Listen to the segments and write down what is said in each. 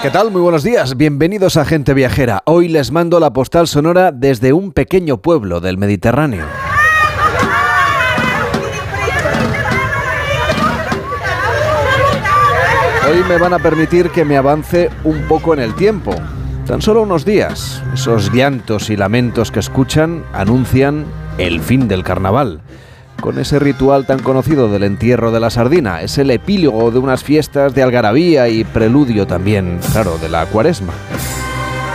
¿Qué tal? Muy buenos días. Bienvenidos a Gente Viajera. Hoy les mando la postal sonora desde un pequeño pueblo del Mediterráneo. Hoy me van a permitir que me avance un poco en el tiempo. Tan solo unos días. Esos llantos y lamentos que escuchan anuncian el fin del carnaval. Con ese ritual tan conocido del entierro de la sardina, es el epílogo de unas fiestas de algarabía y preludio también, claro, de la cuaresma.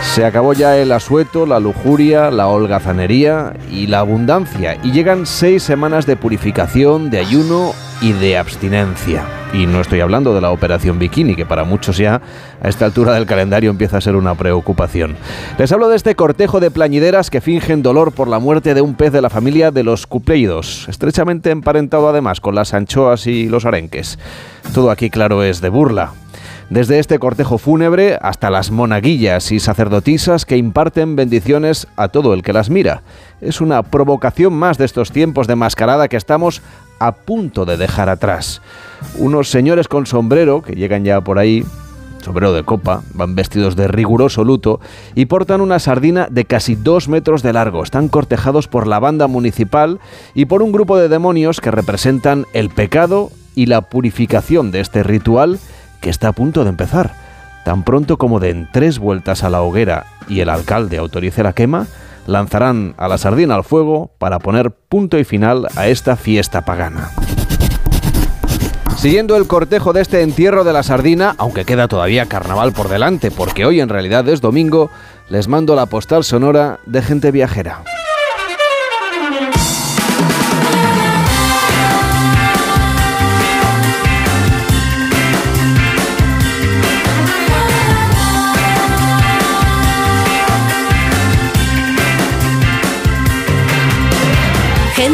Se acabó ya el asueto, la lujuria, la holgazanería y la abundancia, y llegan seis semanas de purificación, de ayuno y de abstinencia. Y no estoy hablando de la operación bikini, que para muchos ya a esta altura del calendario empieza a ser una preocupación. Les hablo de este cortejo de plañideras que fingen dolor por la muerte de un pez de la familia de los cupleidos, estrechamente emparentado además con las anchoas y los arenques. Todo aquí, claro, es de burla, desde este cortejo fúnebre hasta las monaguillas y sacerdotisas que imparten bendiciones a todo el que las mira. Es una provocación más de estos tiempos de mascarada que estamos a punto de dejar atrás. Unos señores con sombrero, que llegan ya por ahí, sombrero de copa, van vestidos de riguroso luto y portan una sardina de casi dos metros de largo. Están cortejados por la banda municipal y por un grupo de demonios que representan el pecado y la purificación de este ritual que está a punto de empezar. Tan pronto como den tres vueltas a la hoguera y el alcalde autorice la quema, lanzarán a la sardina al fuego para poner punto y final a esta fiesta pagana. Siguiendo el cortejo de este entierro de la sardina, aunque queda todavía carnaval por delante, porque hoy en realidad es domingo, les mando la postal sonora de gente viajera.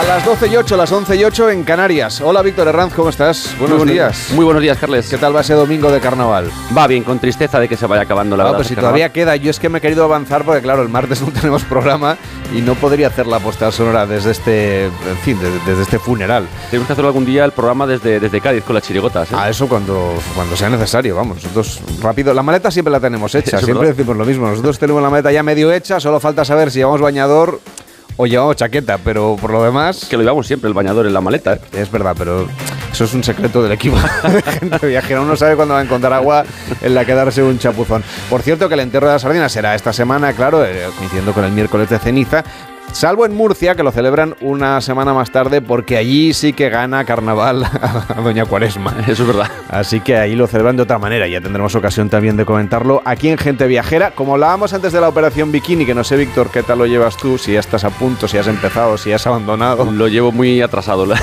A las 12 y 8, las 11 y 8 en Canarias. Hola Víctor Herranz, ¿cómo estás? Buenos, días. Muy buenos días, Carles. ¿Qué tal va ese domingo de carnaval? Va bien, con tristeza de que se vaya acabando la Ah, verdad. pues si carnaval. todavía queda, yo es que me he querido avanzar porque claro, el martes no tenemos programa y no podría hacer la postal sonora desde este, en fin, desde, desde este funeral. Tenemos que hacerlo algún día el programa desde, desde Cádiz con las chirigotas. ¿eh? A eso cuando, cuando sea necesario, vamos. Nosotros rápido, la maleta siempre la tenemos hecha, siempre verdad. decimos lo mismo. Nosotros tenemos la maleta ya medio hecha, solo falta saber si llevamos bañador o llevamos chaqueta, pero por lo demás Que lo llevamos siempre, el bañador en la maleta. ¿eh? es verdad, pero eso es un secreto del equipo de gente viajera. Uno sabe cuándo va a encontrar agua en la que darse un chapuzón. Por cierto, que el entierro de la sardina será esta semana, claro, eh, coincidiendo con el miércoles de ceniza. Salvo en Murcia, que lo celebran una semana más tarde, porque allí sí que gana carnaval a Doña Cuaresma. Eso es verdad. Así que ahí lo celebran de otra manera. Ya tendremos ocasión también de comentarlo aquí en Gente Viajera. Como hablábamos antes de la operación Bikini, que no sé, Víctor, qué tal lo llevas tú, si ya estás a punto, si has empezado, si has abandonado. Lo llevo muy atrasado.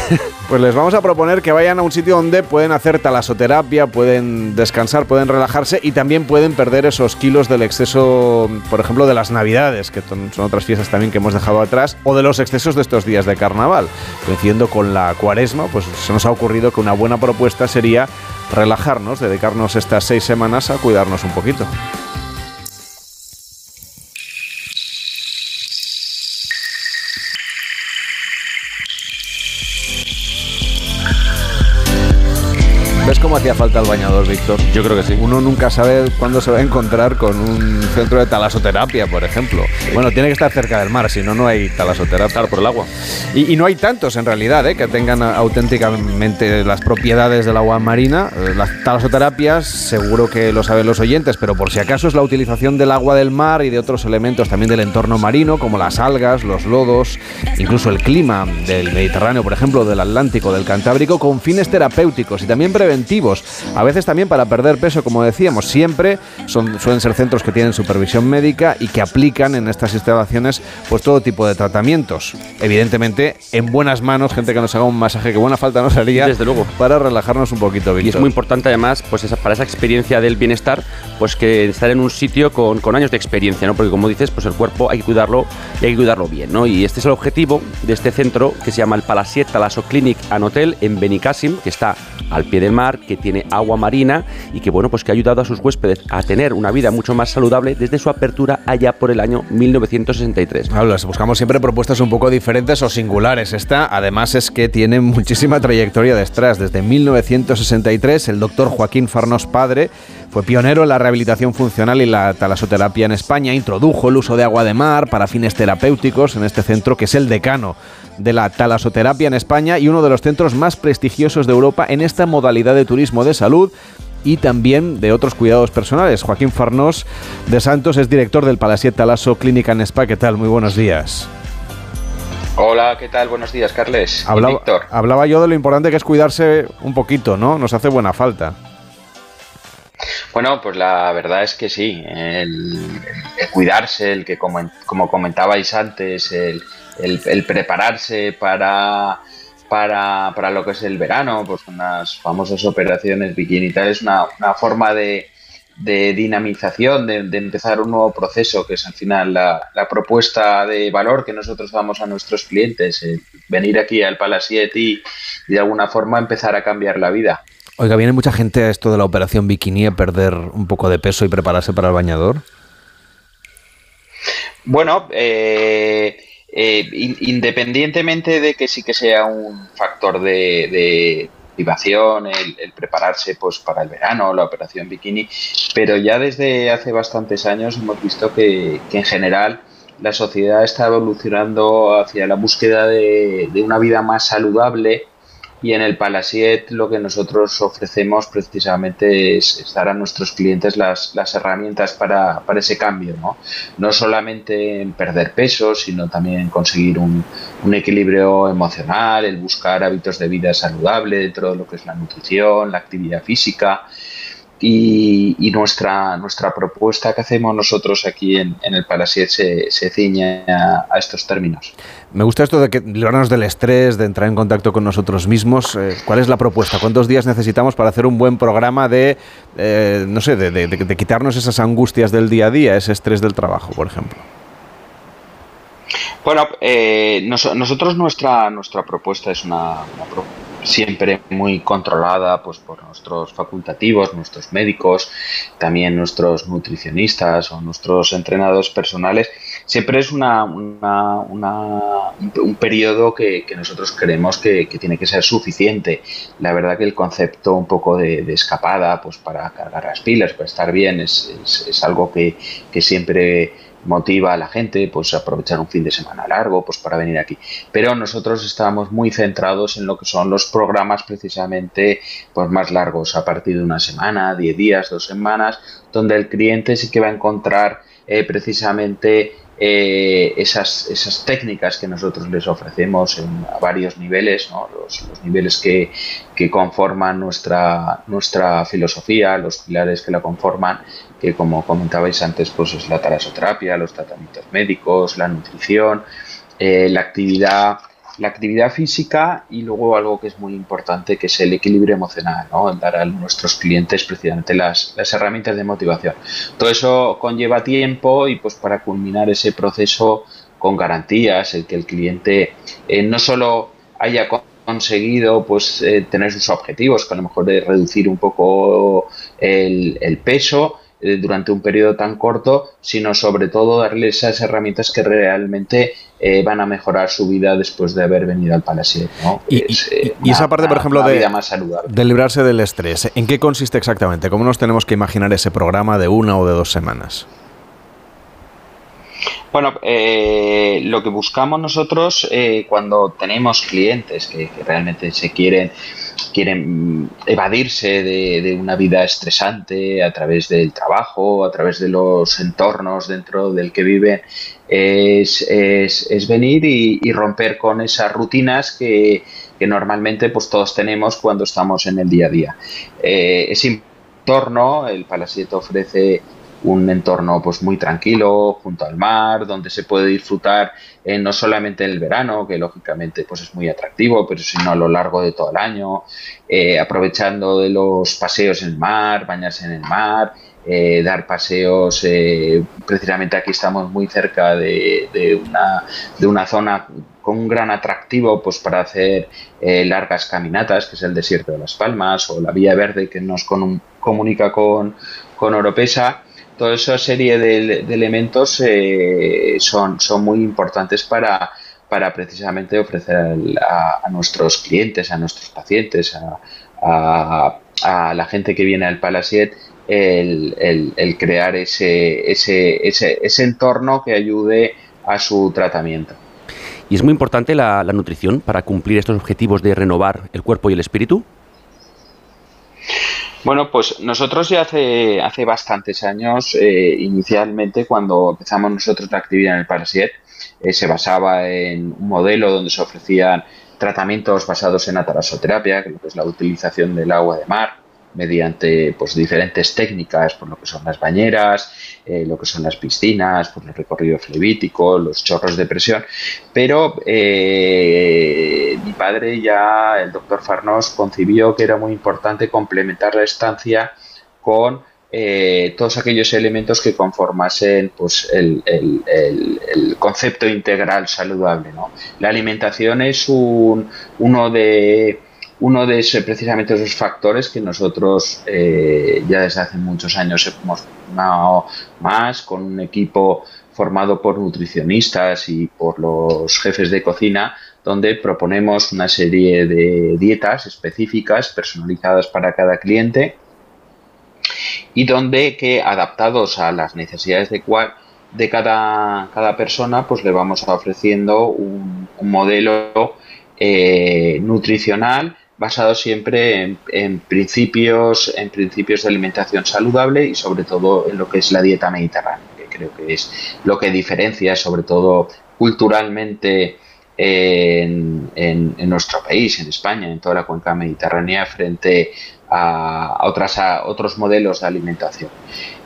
Pues les vamos a proponer que vayan a un sitio donde pueden hacer talasoterapia, pueden descansar, pueden relajarse y también pueden perder esos kilos del exceso, por ejemplo, de las Navidades, que son son otras fiestas también que hemos dejado atrás, o de los excesos de estos días de carnaval. Coincidiendo con la cuaresma, pues se nos ha ocurrido que una buena propuesta sería relajarnos, dedicarnos estas seis semanas a cuidarnos un poquito. Falta el bañador, Víctor? Yo creo que sí. Uno nunca sabe cuándo se va a encontrar con un centro de talasoterapia, por ejemplo. Bueno, tiene que estar cerca del mar, si no, no hay talasoterapia. Claro, por el agua. Y, y no hay tantos en realidad ¿eh? que tengan auténticamente las propiedades del agua marina. Eh, Las talasoterapias, seguro que lo saben los oyentes, pero por si acaso es la utilización del agua del mar y de otros elementos también del entorno marino, como las algas, los lodos, incluso el clima del Mediterráneo, por ejemplo, del Atlántico, del Cantábrico, con fines terapéuticos y también preventivos. A veces también para perder peso, como decíamos, siempre son, suelen ser centros que tienen supervisión médica y que aplican en estas instalaciones pues todo tipo de tratamientos. Evidentemente, en buenas manos, gente que nos haga un masaje que buena falta nos haría Desde luego. para relajarnos un poquito, Víctor. Y es muy importante además, pues esa- para esa experiencia del bienestar, pues que estar en un sitio con, con años de experiencia, ¿no? Porque como dices, pues el cuerpo hay que cuidarlo y hay que cuidarlo bien, ¿no? Y este es el objetivo de este centro que se llama el Palasiet Talaso Clinic and Hotel en Benicassim, que está al pie del mar mar, que tiene agua marina y que bueno, pues que ha ayudado a sus huéspedes a tener una vida mucho más saludable desde su apertura allá por el año 1963. Hablas, buscamos siempre propuestas un poco diferentes o singulares. Esta, además, es que tiene muchísima trayectoria detrás. Desde 1963, el doctor Joaquín Farnos Padre fue pionero en la rehabilitación funcional y la talasoterapia en España, introdujo el uso de agua de mar para fines terapéuticos en este centro que es el decano de la talasoterapia en España y uno de los centros más prestigiosos de Europa en esta modalidad de turismo de salud y también de otros cuidados personales. Joaquín Farnós de Santos es director del Palasiet Talaso Clínica en Spa. ¿Qué tal? Muy buenos días. Hola, ¿qué tal? Buenos días, Carles. Hablaba, hablaba yo de lo importante que es cuidarse un poquito, ¿no? Nos hace buena falta. Bueno, pues la verdad es que sí, el, cuidarse, el que como, como comentabais antes, el, prepararse para, para, para, lo que es el verano, pues unas famosas operaciones bikini tal, es una, forma de, de dinamización, de, empezar un nuevo proceso, que es al final la, propuesta de valor que nosotros damos a nuestros clientes, venir aquí al Palasiet y de alguna forma empezar a cambiar la vida. Oiga, ¿viene mucha gente a esto de la operación bikini a perder un poco de peso y prepararse para el bañador? Bueno, eh, eh, independientemente de que sí que sea un factor de, motivación, el, prepararse pues para el verano, la operación bikini, pero ya desde hace bastantes años hemos visto que, en general la sociedad está evolucionando hacia la búsqueda de una vida más saludable y en el Palasiet lo que nosotros ofrecemos precisamente es, dar a nuestros clientes las, herramientas para, ese cambio, ¿no? No solamente en perder peso, sino también en conseguir un, un equilibrio emocional, el buscar hábitos de vida saludable dentro de lo que es la nutrición, la actividad física y, nuestra, nuestra propuesta que hacemos nosotros aquí en, el Palasiet se, ciñe a, estos términos. Me gusta esto de que librarnos del estrés, de entrar en contacto con nosotros mismos. Eh, ¿Cuál es la propuesta? ¿Cuántos días necesitamos para hacer un buen programa de, eh, no sé, de, quitarnos esas angustias del día a día, ese estrés del trabajo, por ejemplo? Bueno, eh, nosotros nuestra, nuestra propuesta es una, una propuesta siempre muy controlada pues, por nuestros facultativos, nuestros médicos, también nuestros nutricionistas o nuestros entrenadores personales. Siempre es una, un, periodo que, nosotros creemos que, tiene que ser suficiente. La verdad que el concepto un poco de, escapada pues, para cargar las pilas, para estar bien, es, es algo que, que siempre motiva a la gente pues aprovechar un fin de semana largo pues para venir aquí. Pero nosotros estamos muy centrados en lo que son los programas precisamente pues más largos a partir de una semana 10 días dos semanas donde el cliente sí que va a encontrar eh, precisamente eh, esas, esas técnicas que nosotros les ofrecemos en varios niveles, los, niveles que, que, conforman nuestra, nuestra filosofía, los pilares que la conforman, que como comentabais antes, pues es la talasoterapia, los tratamientos médicos, la nutrición, eh, la actividad la actividad física y luego algo que es muy importante, que es el equilibrio emocional, ¿no? dar a nuestros clientes precisamente las, herramientas de motivación. Todo eso conlleva tiempo y pues para culminar ese proceso con garantías, el que el cliente eh, no solo haya conseguido pues eh, tener sus objetivos, que a lo mejor es reducir un poco el peso, eh, durante un periodo tan corto, sino sobre todo darle esas herramientas que realmente eh, van a mejorar su vida después de haber venido al Palasiet. Y, eh, esa parte, por ejemplo, de, de librarse del estrés, ¿en qué consiste exactamente? ¿Cómo nos tenemos que imaginar ese programa de una o de dos semanas? Bueno, lo que buscamos nosotros cuando tenemos clientes que, realmente se quieren quieren evadirse de, una vida estresante a través del trabajo, a través de los entornos dentro del que viven, es, es, venir y, romper con esas rutinas que, normalmente pues todos tenemos cuando estamos en el día a día. Eh, ese entorno, el Palasiet ofrece un entorno pues muy tranquilo junto al mar donde se puede disfrutar eh, no solamente en el verano que lógicamente pues es muy atractivo pero sino a lo largo de todo el año eh, aprovechando de los paseos en el mar bañarse en el mar eh, dar paseos. Precisamente aquí estamos muy cerca de, una, de una zona con un gran atractivo pues para hacer largas caminatas, que es el desierto de las Palmas, o la Vía Verde que nos comunica con, con Oropesa. Toda esa serie de, elementos son, son muy importantes para, para precisamente ofrecer a, nuestros clientes, a nuestros pacientes, a, a la gente que viene al Palasiet el, crear ese, ese, ese, ese, entorno que ayude a su tratamiento. ¿Y es muy importante la, nutrición para cumplir estos objetivos de renovar el cuerpo y el espíritu? Bueno, pues nosotros ya hace, hace bastantes años, eh, inicialmente cuando empezamos nosotros la actividad en el Parasiet, eh, se basaba en un modelo donde se ofrecían tratamientos basados en la talasoterapia, que es la utilización del agua de mar, mediante pues, diferentes técnicas, por lo que son las bañeras, eh, lo que son las piscinas, por el recorrido flevítico, los chorros de presión. Pero eh, mi padre ya, el doctor Farnos, concibió que era muy importante complementar la estancia con eh, todos aquellos elementos que conformasen pues, el, concepto integral saludable. La alimentación es un, uno de uno de esos, precisamente esos factores que nosotros eh, ya desde hace muchos años hemos formado más con un equipo formado por nutricionistas y por los jefes de cocina, donde proponemos una serie de dietas específicas, personalizadas para cada cliente, y donde que adaptados a las necesidades de, de cada, cada persona, pues le vamos ofreciendo un, modelo eh, nutricional basado siempre en, principios, en principios de alimentación saludable y sobre todo en lo que es la dieta mediterránea, que creo que es lo que diferencia sobre todo culturalmente en, nuestro país, en España, en toda la cuenca mediterránea, frente a, otras, otros modelos de alimentación.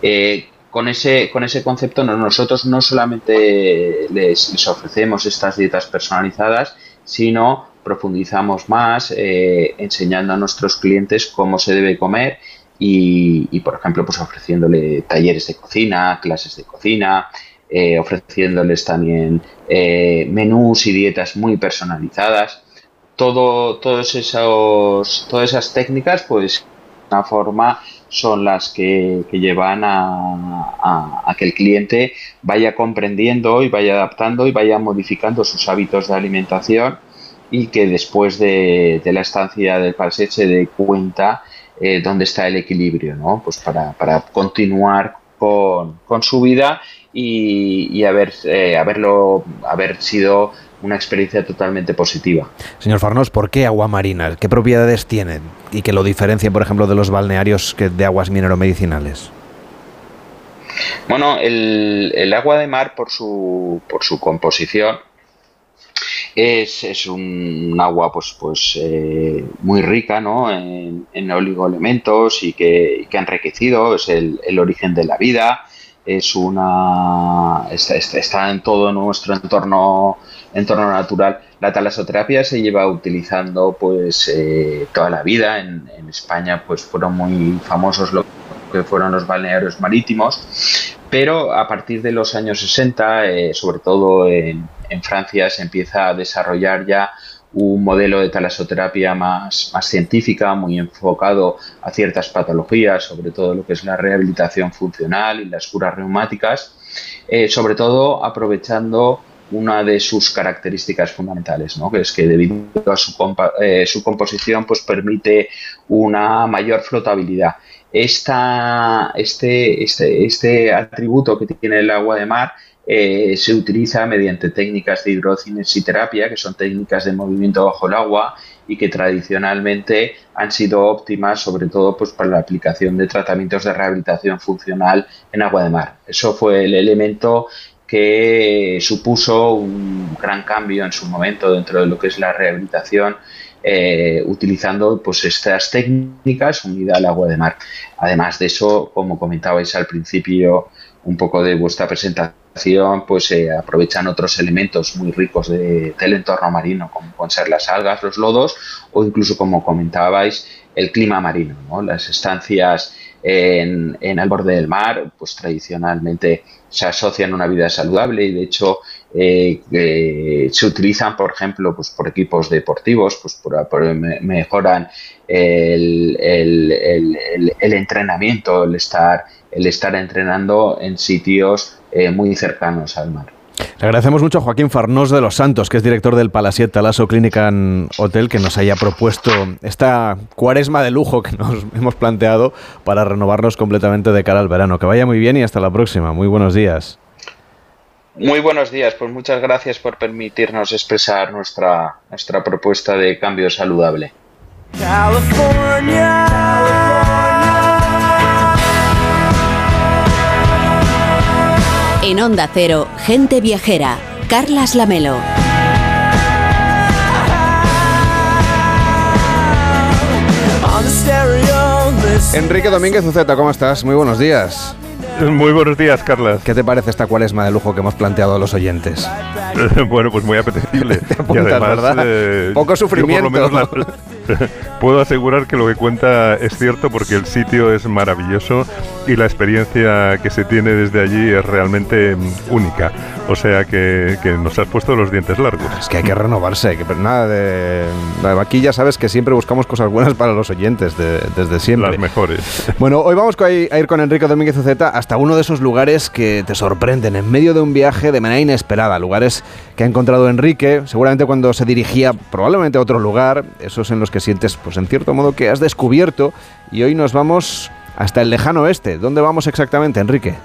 Eh, con ese, con ese concepto nosotros no solamente les ofrecemos estas dietas personalizadas, sino profundizamos más eh, enseñando a nuestros clientes cómo se debe comer y, por ejemplo, pues ofreciéndole talleres de cocina, clases de cocina, eh, ofreciéndoles también eh, menús y dietas muy personalizadas. Todo, todos esos, todas esas técnicas, pues, de una forma son las que, llevan a, a, que el cliente vaya comprendiendo y vaya adaptando y vaya modificando sus hábitos de alimentación y que después de, la estancia del Palset se dé cuenta eh, dónde está el equilibrio, ¿no? Pues para, continuar con, su vida y, haber, eh, haberlo, haber sido una experiencia totalmente positiva. Señor Farnos, ¿por qué agua marina? ¿Qué propiedades tienen? Y que lo diferencia, por ejemplo, de los balnearios que de aguas mineromedicinales. Bueno, el, el, agua de mar por su, por su composición es, un agua pues, pues eh, muy rica ¿no? en, en oligoelementos y que, que, ha enriquecido, es el, origen de la vida, es una está, está, en todo nuestro entorno entorno natural. La talasoterapia se lleva utilizando pues eh, toda la vida. En, en, España pues fueron muy famosos lo que fueron los balnearios marítimos, pero a partir de los años 60, eh, sobre todo en, Francia se empieza a desarrollar ya un modelo de talasoterapia más, más científica, muy enfocado a ciertas patologías, sobre todo lo que es la rehabilitación funcional y las curas reumáticas, eh, sobre todo aprovechando una de sus características fundamentales, ¿no? que es que debido a su, eh, su composición pues permite una mayor flotabilidad. Este, este, este atributo que tiene el agua de mar eh, se utiliza mediante técnicas de hidrocinésiterapia, que son técnicas de movimiento bajo el agua y que tradicionalmente han sido óptimas, sobre todo pues, para la aplicación de tratamientos de rehabilitación funcional en agua de mar. Eso fue el elemento que supuso un gran cambio en su momento dentro de lo que es la rehabilitación eh, utilizando pues estas técnicas unidas al agua de mar. Además de eso, como comentabais al principio un poco de vuestra presentación, pues se eh, aprovechan otros elementos muy ricos del entorno marino, como pueden ser las algas, los lodos o incluso, como comentabais, el clima marino. Las estancias en, en al borde del mar, pues tradicionalmente se asocian a una vida saludable y de hecho eh, eh, se utilizan, por ejemplo, pues por equipos deportivos, pues por, mejoran el, entrenamiento, el estar, el estar entrenando en sitios eh, muy cercanos al mar. Le agradecemos mucho a Joaquín Farnós de los Santos, que es director del Palasiet Talaso Clinican Hotel, que nos haya propuesto esta cuaresma de lujo que nos hemos planteado para renovarnos completamente de cara al verano. Que vaya muy bien y hasta la próxima. Muy buenos días. Muy buenos días, pues muchas gracias por permitirnos expresar nuestra, nuestra propuesta de cambio saludable. En Onda Cero, Gente Viajera, Carlas Lamelo. Enrique Domínguez Uceta, ¿cómo estás? Muy buenos días. Muy buenos días, Carlas. ¿Qué te parece esta cuaresma de lujo que hemos planteado a los oyentes? bueno, pues muy apetecible. y ¿verdad? Eh, Poco sufrimiento. puedo asegurar que lo que cuenta es cierto porque el sitio es maravilloso y la experiencia que se tiene desde allí es realmente mm, única. O sea que, nos has puesto los dientes largos. Es que hay que renovarse, que nada de, aquí ya sabes que siempre buscamos cosas buenas para los oyentes desde siempre. Las mejores. Bueno, hoy vamos a ir con Enrique Domínguez Uceta hasta uno de esos lugares que te sorprenden en medio de un viaje de manera inesperada, lugares que ha encontrado Enrique, seguramente cuando se dirigía probablemente a otro lugar, esos en los que sientes, pues en cierto modo, que has descubierto. Y hoy nos vamos hasta el lejano oeste. ¿Dónde vamos exactamente, Enrique?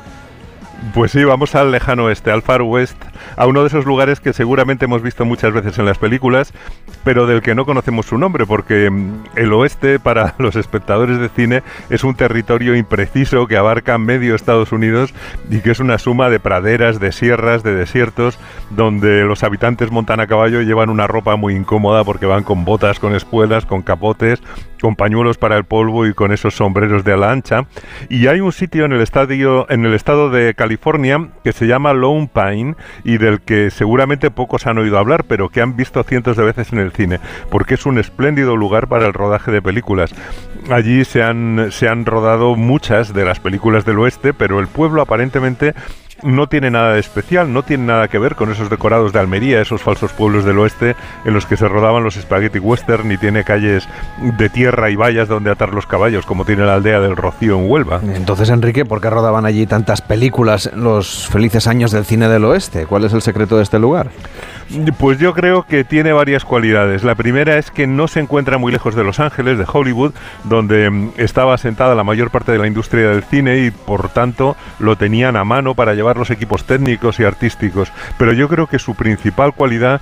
Pues sí, vamos al lejano oeste, al Far West, a uno de esos lugares que seguramente hemos visto muchas veces en las películas, pero del que no conocemos su nombre, porque mm, el oeste para los espectadores de cine es un territorio impreciso que abarca medio Estados Unidos y que es una suma de praderas, de sierras, de desiertos, donde los habitantes montan a caballo y llevan una ropa muy incómoda porque van con botas, con espuelas, con capotes, con pañuelos para el polvo y con esos sombreros de ala ancha. Y hay un sitio en el estadio, en el estado de California que se llama Lone Pine y del que seguramente pocos han oído hablar, pero que han visto cientos de veces en el cine, porque es un espléndido lugar para el rodaje de películas. Allí se han, se han rodado muchas de las películas del oeste, pero el pueblo aparentemente no tiene nada de especial, no tiene nada que ver con esos decorados de Almería, esos falsos pueblos del oeste en los que se rodaban los spaghetti western, ni tiene calles de tierra y vallas donde atar los caballos, como tiene la aldea del Rocío en Huelva. Entonces, Enrique, ¿por qué rodaban allí tantas películas los felices años del cine del oeste? ¿Cuál es el secreto de este lugar? Pues yo creo que tiene varias cualidades. La primera es que no se encuentra muy lejos de Los Ángeles, de Hollywood, donde mm, estaba asentada la mayor parte de la industria del cine y por tanto lo tenían a mano para llevar los equipos técnicos y artísticos. Pero yo creo que su principal cualidad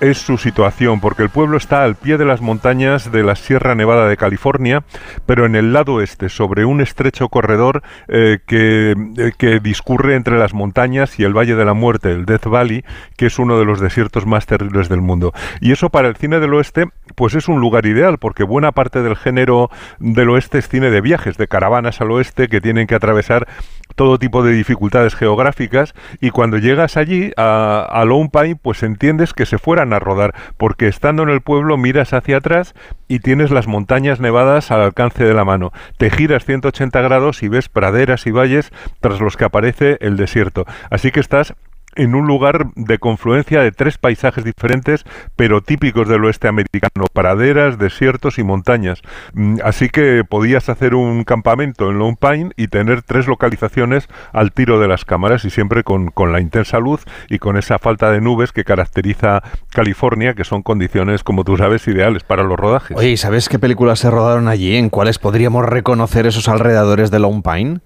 es su situación, porque el pueblo está al pie de las montañas de la Sierra Nevada de California, pero en el lado este, sobre un estrecho corredor eh, que, eh, que, discurre entre las montañas y el Valle de la Muerte, el Death Valley, que es uno de los desiertos más terribles del mundo. Y eso para el cine del oeste, pues es un lugar ideal, porque buena parte del género del oeste es cine de viajes, de caravanas al oeste que tienen que atravesar todo tipo de dificultades geográficas y cuando llegas allí a, a Lone Pine pues entiendes que se fueran a rodar porque estando en el pueblo miras hacia atrás y tienes las montañas nevadas al alcance de la mano. Te giras 180 grados y ves praderas y valles tras los que aparece el desierto. Así que estás en un lugar de confluencia de tres paisajes diferentes, pero típicos del oeste americano, praderas, desiertos y montañas. Mm, así que podías hacer un campamento en Lone Pine y tener tres localizaciones al tiro de las cámaras y siempre con, con la intensa luz y con esa falta de nubes que caracteriza California, que son condiciones, como tú sabes, ideales para los rodajes. Oye, sabes qué películas se rodaron allí? ¿En cuáles podríamos reconocer esos alrededores de Lone Pine?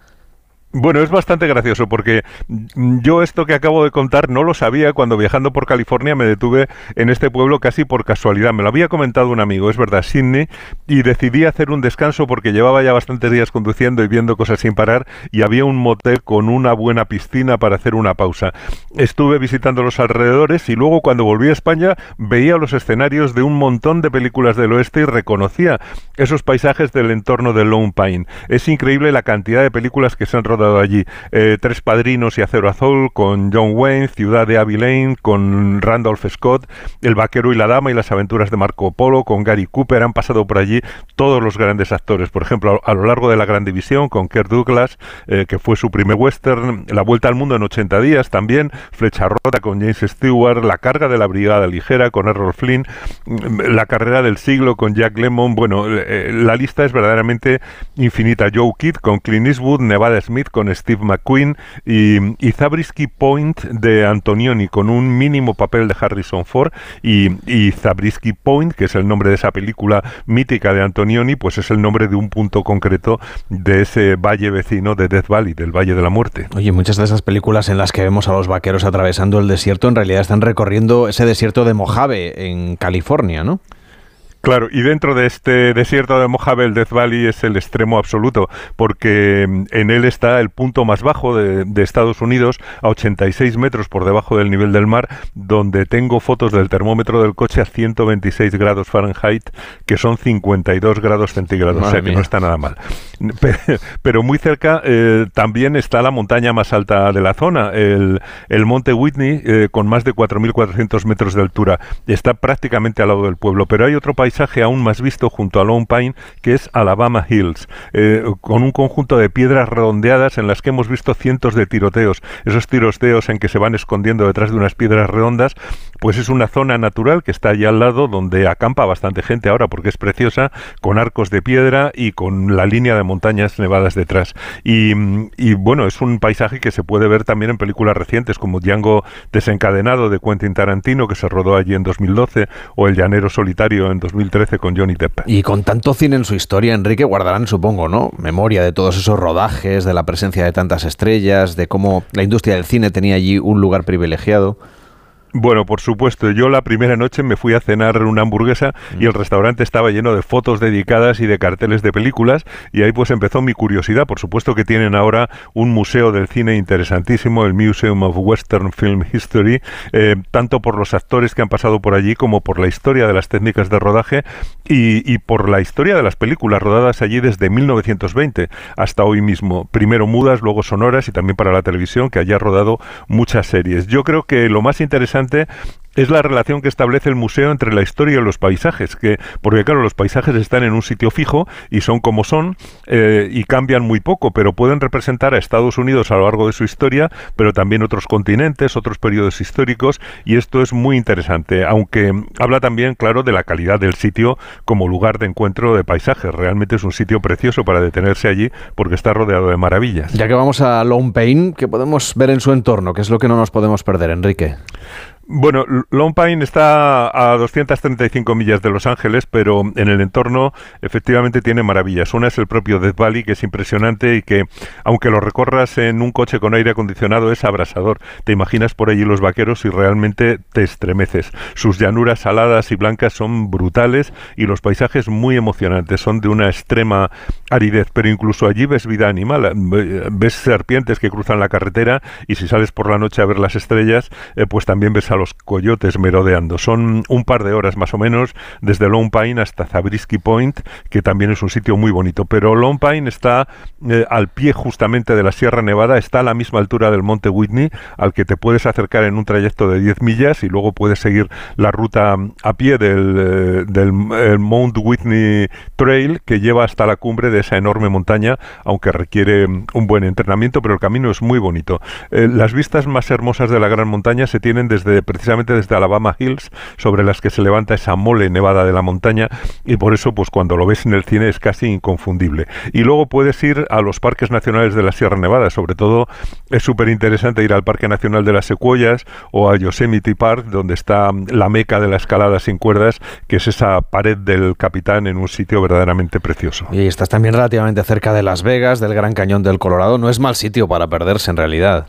Bueno, es bastante gracioso porque yo esto que acabo de contar no lo sabía cuando viajando por California me detuve en este pueblo casi por casualidad. Me lo había comentado un amigo, es verdad, Sydney, y decidí hacer un descanso porque llevaba ya bastantes días conduciendo y viendo cosas sin parar y había un motel con una buena piscina para hacer una pausa. Estuve visitando los alrededores y luego cuando volví a España veía los escenarios de un montón de películas del oeste y reconocía esos paisajes del entorno de Lone Pine. Es increíble la cantidad de películas que se han rodado allí. Eh, Tres Padrinos y Acero Azul con John Wayne, Ciudad de Abilene con Randolph Scott, El Vaquero y la Dama y las aventuras de Marco Polo con Gary Cooper. Han pasado por allí todos los grandes actores. Por ejemplo, a, lo largo de la Gran División con Kirk Douglas, eh, que fue su primer western. La Vuelta al Mundo en 80 días también. Flecha Rota con James Stewart. La Carga de la Brigada Ligera con Errol Flynn. Mm, la Carrera del Siglo con Jack Lemmon. Bueno, eh, la lista es verdaderamente infinita. Joe Kidd con Clint Eastwood. Nevada Smith con Steve McQueen. Y, y Zabriskie Point de Antonioni con un mínimo papel de Harrison Ford. Y, y Zabriskie Point, que es el nombre de esa película mítica de Antonioni, pues es el nombre de un punto concreto de ese valle vecino de Death Valley, del Valle de la Muerte. Oye, muchas de esas películas en las que vemos a los vaqueros atravesando el desierto en realidad están recorriendo ese desierto de Mojave en California, ¿no? Claro, y dentro de este desierto de Mojave, el Death Valley es el extremo absoluto, porque mm, en él está el punto más bajo de, Estados Unidos, a 86 metros por debajo del nivel del mar, donde tengo fotos del termómetro del coche a 126 grados Fahrenheit, que son 52 grados centígrados, o sea que no está nada mal. Pero muy cerca eh, también está la montaña más alta de la zona, el, Monte Whitney, eh, con más de 4.400 metros de altura. Está prácticamente al lado del pueblo, pero hay otro país aún más visto junto a Lone Pine, que es Alabama Hills, eh, con un conjunto de piedras redondeadas en las que hemos visto cientos de tiroteos. Esos tiroteos en que se van escondiendo detrás de unas piedras redondas, pues es una zona natural que está allí al lado donde acampa bastante gente ahora porque es preciosa, con arcos de piedra y con la línea de montañas nevadas detrás. Y, y bueno, es un paisaje que se puede ver también en películas recientes como Django desencadenado de Quentin Tarantino, que se rodó allí en 2012, o El Llanero Solitario en 2000 2013 con Johnny Depp. Y con tanto cine en su historia, Enrique, guardarán, supongo, ¿no? Memoria de todos esos rodajes, de la presencia de tantas estrellas, de cómo la industria del cine tenía allí un lugar privilegiado. Bueno, por supuesto. Yo la primera noche me fui a cenar una hamburguesa y el mm. restaurante estaba lleno de fotos dedicadas y de carteles de películas y ahí pues empezó mi curiosidad. Por supuesto que tienen ahora un museo del cine interesantísimo, el Museum of Western Film History, eh, tanto por los actores que han pasado por allí como por la historia de las técnicas de rodaje y, y por la historia de las películas rodadas allí desde 1920 hasta hoy mismo. Primero mudas, luego sonoras y también para la televisión que haya rodado muchas series. Yo creo que lo más interesante es la relación que establece el museo entre la historia y los paisajes, que porque claro, los paisajes están en un sitio fijo y son como son eh, y cambian muy poco, pero pueden representar a Estados Unidos a lo largo de su historia, pero también otros continentes, otros periodos históricos y esto es muy interesante, aunque habla también, claro, de la calidad del sitio como lugar de encuentro de paisajes. Realmente es un sitio precioso para detenerse allí porque está rodeado de maravillas. Ya que vamos a Lone Pain, ¿qué podemos ver en su entorno? ¿Qué es lo que no nos podemos perder, Enrique? Bueno, Lone Pine está a 235 millas de Los Ángeles, pero en el entorno efectivamente tiene maravillas. Una es el propio Death Valley, que es impresionante y que, aunque lo recorras en un coche con aire acondicionado, es abrasador. Te imaginas por allí los vaqueros y realmente te estremeces. Sus llanuras saladas y blancas son brutales y los paisajes muy emocionantes. Son de una extrema aridez, pero incluso allí ves vida animal. Ves serpientes que cruzan la carretera y si sales por la noche a ver las estrellas, eh, pues también ves a los coyotes merodeando. Son un par de horas más o menos desde Lone Pine hasta Zabriskie Point, que también es un sitio muy bonito. Pero Lone Pine está eh, al pie justamente de la Sierra Nevada, está a la misma altura del Monte Whitney, al que te puedes acercar en un trayecto de 10 millas y luego puedes seguir la ruta a pie del, eh, Mount Whitney Trail que lleva hasta la cumbre de esa enorme montaña, aunque requiere un buen entrenamiento, pero el camino es muy bonito. Eh, las vistas más hermosas de la gran montaña se tienen desde precisamente desde Alabama Hills, sobre las que se levanta esa mole nevada de la montaña, y por eso, pues cuando lo ves en el cine es casi inconfundible. Y luego puedes ir a los parques nacionales de la Sierra Nevada, sobre todo es súper interesante ir al Parque Nacional de las Secuoyas o a Yosemite Park, donde está la meca de la escalada sin cuerdas, que es esa pared del capitán en un sitio verdaderamente precioso. Y estás también relativamente cerca de Las Vegas, del Gran Cañón del Colorado, no es mal sitio para perderse en realidad.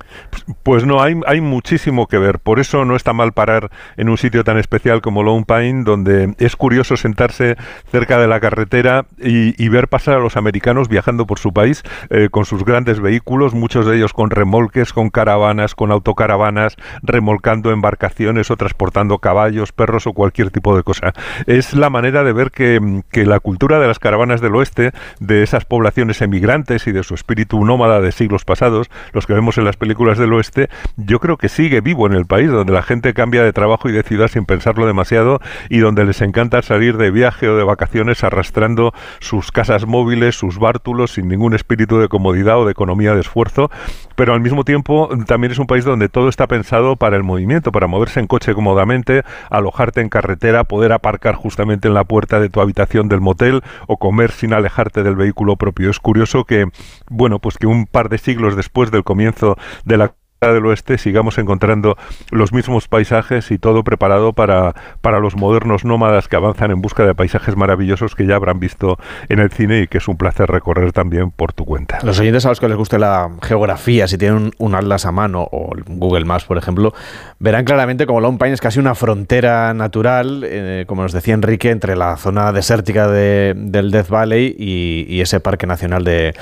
Pues no, hay, hay muchísimo que ver, por eso no es está mal parar en un sitio tan especial como Lone Pine, donde es curioso sentarse cerca de la carretera y, ver pasar a los americanos viajando por su país eh, con sus grandes vehículos, muchos de ellos con remolques, con caravanas, con autocaravanas, remolcando embarcaciones o transportando caballos, perros o cualquier tipo de cosa. Es la manera de ver que, que la cultura de las caravanas del oeste, de esas poblaciones emigrantes y de su espíritu nómada de siglos pasados, los que vemos en las películas del oeste, yo creo que sigue vivo en el país, donde la cambia de trabajo y de ciudad sin pensarlo demasiado y donde les encanta salir de viaje o de vacaciones arrastrando sus casas móviles, sus bártulos, sin ningún espíritu de comodidad o de economía de esfuerzo, pero al mismo tiempo también es un país donde todo está pensado para el movimiento, para moverse en coche cómodamente, alojarte en carretera, poder aparcar justamente en la puerta de tu habitación del motel o comer sin alejarte del vehículo propio. Es curioso que, bueno, pues que un par de siglos después del comienzo de la del oeste sigamos encontrando los mismos paisajes y todo preparado para, para los modernos nómadas que avanzan en busca de paisajes maravillosos que ya habrán visto en el cine y que es un placer recorrer también por tu cuenta. Los oyentes a los que les guste la geografía, si tienen un, atlas a mano o Google Maps, por ejemplo, verán claramente como Long Pine es casi una frontera natural, eh, como nos decía Enrique, entre la zona desértica de, del Death Valley y, ese parque nacional de,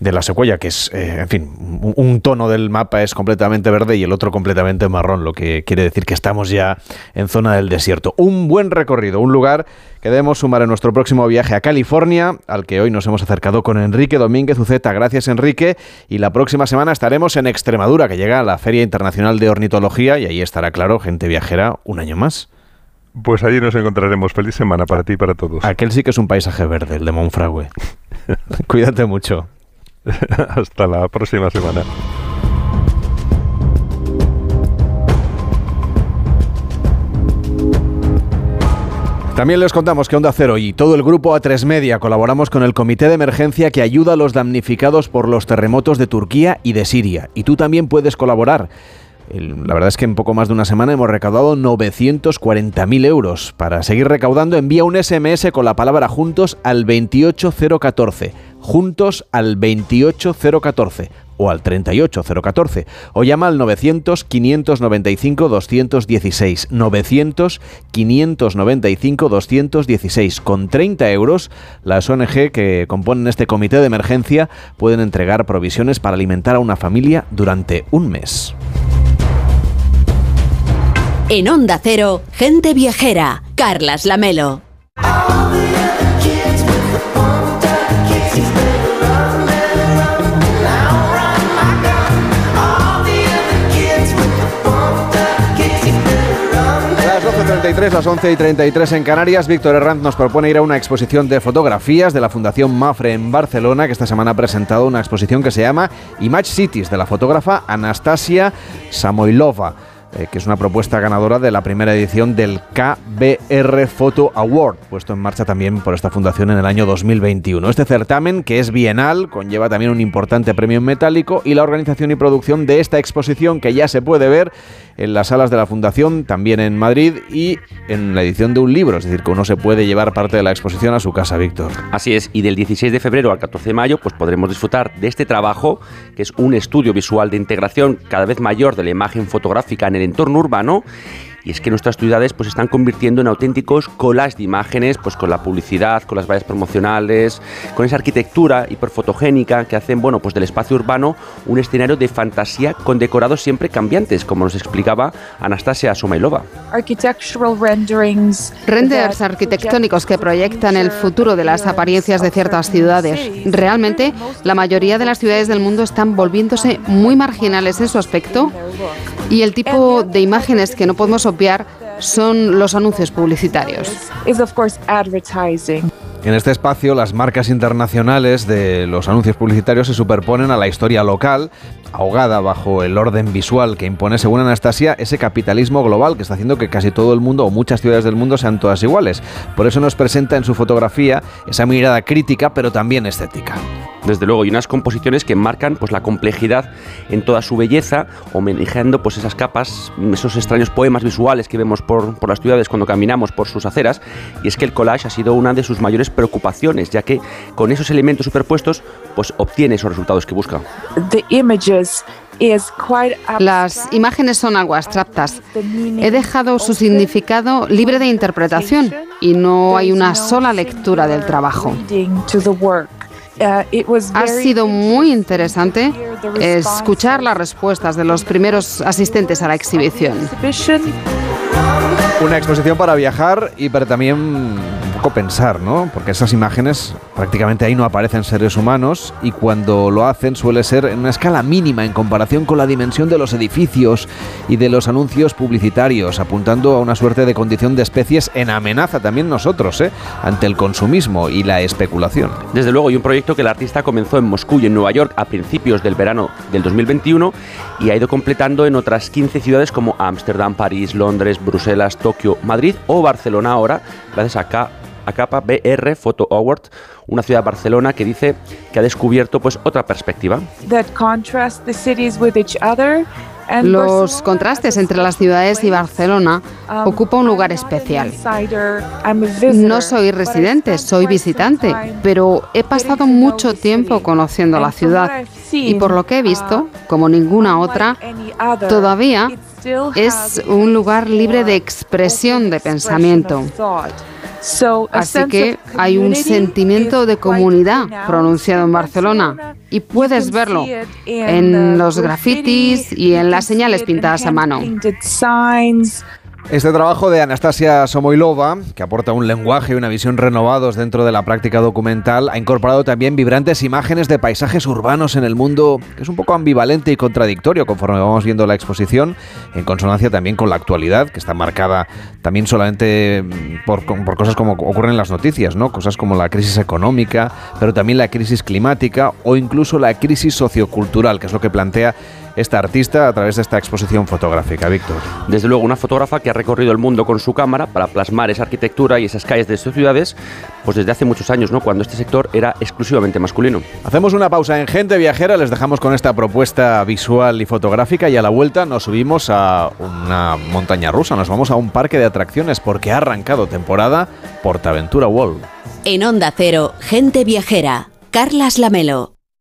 de la Secuoya, que es, eh, en fin, un, un tono del mapa es completamente completamente verde y el otro completamente marrón, lo que quiere decir que estamos ya en zona del desierto. Un buen recorrido, un lugar que debemos sumar en nuestro próximo viaje a California, al que hoy nos hemos acercado con Enrique Domínguez Uceta. Gracias, Enrique. Y la próxima semana estaremos en Extremadura, que llega a la Feria Internacional de Ornitología, y ahí estará, claro, gente viajera un año más. Pues allí nos encontraremos. Feliz semana para ti y para todos. Aquel sí que es un paisaje verde, el de Monfragüe. Cuídate mucho. Hasta la próxima semana. También les contamos que Onda Cero y todo el grupo A3 Media colaboramos con el Comité de Emergencia que ayuda a los damnificados por los terremotos de Turquía y de Siria. Y tú también puedes colaborar. La verdad es que en poco más de una semana hemos recaudado 940.000 euros. Para seguir recaudando, envía un SMS con la palabra juntos al 28014. Juntos al 28014 o al 38014 o llama al 900 595 216 900 595 216 con 30 euros las ONG que componen este comité de emergencia pueden entregar provisiones para alimentar a una familia durante un mes. En Onda Cero, gente viajera, Carlas Lamelo. Las 11 y 33 en Canarias. Víctor Herranz nos propone ir a una exposición de fotografías de la Fundación Mafre en Barcelona, que esta semana ha presentado una exposición que se llama Image Cities, de la fotógrafa Anastasia Samoilova. Eh, que es una propuesta ganadora de la primera edición del KBR Photo Award, puesto en marcha también por esta fundación en el año 2021. Este certamen, que es bienal, conlleva también un importante premio en metálico y la organización y producción de esta exposición que ya se puede ver en las salas de la Fundación, también en Madrid y en la edición de un libro, es decir, que uno se puede llevar parte de la exposición a su casa, Víctor. Así es, y del 16 de febrero al 14 de mayo, pues podremos disfrutar de este trabajo, que es un estudio visual de integración cada vez mayor de la imagen fotográfica en el entorno urbano y es que nuestras ciudades pues están convirtiendo en auténticos collages de imágenes, pues con la publicidad, con las vallas promocionales, con esa arquitectura hiperfotogénica que hacen, bueno, pues del espacio urbano un escenario de fantasía con decorados siempre cambiantes, como nos explicaba Anastasia Somailova. Renders arquitectónicos que proyectan el futuro de las apariencias de ciertas ciudades. Realmente, la mayoría de las ciudades del mundo están volviéndose muy marginales en su aspecto y el tipo de imágenes que no podemos obviar son los anuncios publicitarios. En este espacio, las marcas internacionales de los anuncios publicitarios se superponen a la historia local, ahogada bajo el orden visual que impone, según Anastasia, ese capitalismo global que está haciendo que casi todo el mundo o muchas ciudades del mundo sean todas iguales. Por eso nos presenta en su fotografía esa mirada crítica, pero también estética desde luego, y unas composiciones que marcan pues, la complejidad en toda su belleza, homenajeando pues, esas capas, esos extraños poemas visuales que vemos por, por, las ciudades cuando caminamos por sus aceras. Y es que el collage ha sido una de sus mayores preocupaciones, ya que con esos elementos superpuestos pues, obtiene esos resultados que busca. The images Las imágenes son algo abstractas. He dejado su significado libre de interpretación y no hay una sola lectura del trabajo. Ha sido muy interesante escuchar las respuestas de los primeros asistentes a la exhibición. Una exposición para viajar y para también poco pensar, ¿no? Porque esas imágenes prácticamente ahí no aparecen seres humanos y cuando lo hacen suele ser en una escala mínima en comparación con la dimensión de los edificios y de los anuncios publicitarios, apuntando a una suerte de condición de especies en amenaza también nosotros, ¿eh? Ante el consumismo y la especulación. Desde luego, y un proyecto que el artista comenzó en Moscú y en Nueva York a principios del verano del 2021 y ha ido completando en otras 15 ciudades como Ámsterdam, París, Londres, Bruselas, Tokio, Madrid o Barcelona ahora, gracias a K Acapa BR Photo Award, una ciudad de Barcelona que dice que ha descubierto pues otra perspectiva. Los contrastes entre las ciudades y Barcelona um, ocupan un lugar especial. No soy residente, soy visitante, pero he pasado mucho tiempo conociendo la ciudad y por lo que he visto, uh, como ninguna otra, todavía es un lugar libre de expresión de pensamiento. Así que hay un sentimiento de comunidad pronunciado en Barcelona y puedes verlo en los grafitis y en las señales pintadas a mano. Este trabajo de Anastasia Somoilova, que aporta un lenguaje y una visión renovados dentro de la práctica documental, ha incorporado también vibrantes imágenes de paisajes urbanos en el mundo, que es un poco ambivalente y contradictorio conforme vamos viendo la exposición, en consonancia también con la actualidad, que está marcada también solamente por, por cosas como ocurren en las noticias, ¿no? Cosas como la crisis económica, pero también la crisis climática o incluso la crisis sociocultural, que es lo que plantea esta artista a través de esta exposición fotográfica, Víctor. Desde luego, una fotógrafa que ha recorrido el mundo con su cámara para plasmar esa arquitectura y esas calles de sus ciudades, pues desde hace muchos años, ¿no? Cuando este sector era exclusivamente masculino. Hacemos una pausa en Gente Viajera, les dejamos con esta propuesta visual y fotográfica y a la vuelta nos subimos a una montaña rusa, nos vamos a un parque de atracciones porque ha arrancado temporada Portaventura World. En Onda Cero, Gente Viajera, Carlas Lamelo.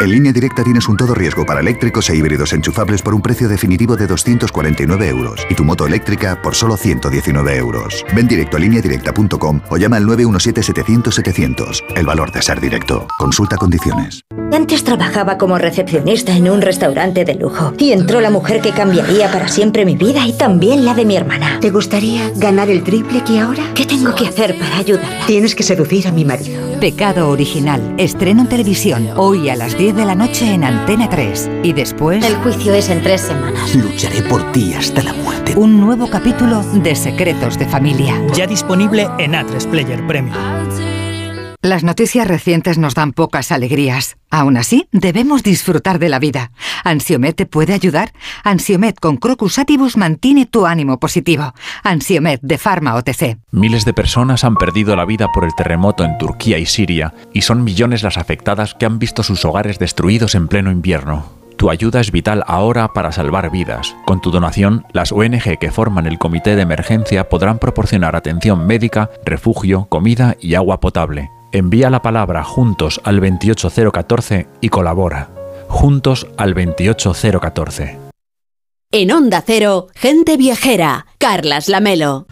En línea directa tienes un todo riesgo para eléctricos e híbridos enchufables por un precio definitivo de 249 euros y tu moto eléctrica por solo 119 euros. Ven directo a lineadirecta.com o llama al 917-700-700. El valor de ser directo. Consulta condiciones. Antes trabajaba como recepcionista en un restaurante de lujo y entró la mujer que cambiaría para siempre mi vida y también la de mi hermana. ¿Te gustaría ganar el triple que ahora? ¿Qué tengo que hacer para ayudarla? Tienes que seducir a mi marido. Pecado original. Estreno en televisión hoy a las 10 de la noche en Antena 3. Y después... El juicio es en tres semanas. Lucharé por ti hasta la muerte. Un nuevo capítulo de Secretos de Familia. Ya disponible en A3 Player Premium. Las noticias recientes nos dan pocas alegrías. Aún así, debemos disfrutar de la vida. ¿Ansiomet te puede ayudar? Ansiomet con Crocus Atibus mantiene tu ánimo positivo. Ansiomet de Pharma OTC. Miles de personas han perdido la vida por el terremoto en Turquía y Siria, y son millones las afectadas que han visto sus hogares destruidos en pleno invierno. Tu ayuda es vital ahora para salvar vidas. Con tu donación, las ONG que forman el comité de emergencia podrán proporcionar atención médica, refugio, comida y agua potable. Envía la palabra juntos al 28014 y colabora. Juntos al 28014. En Onda Cero, gente viajera, Carlas Lamelo.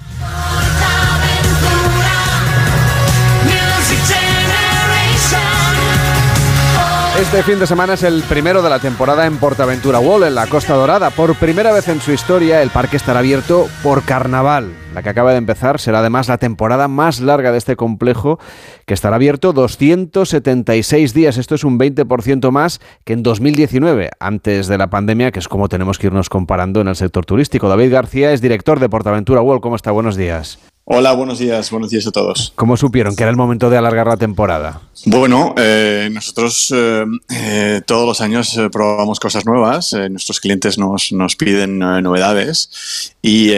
Este fin de semana es el primero de la temporada en Portaventura Wall, en la Costa Dorada. Por primera vez en su historia, el parque estará abierto por carnaval. La que acaba de empezar será además la temporada más larga de este complejo, que estará abierto 276 días. Esto es un 20% más que en 2019, antes de la pandemia, que es como tenemos que irnos comparando en el sector turístico. David García es director de Portaventura Wall. ¿Cómo está? Buenos días. Hola, buenos días, buenos días a todos. ¿Cómo supieron que era el momento de alargar la temporada? Bueno, eh, nosotros eh, eh, todos los años probamos cosas nuevas, nuestros clientes nos, nos piden novedades y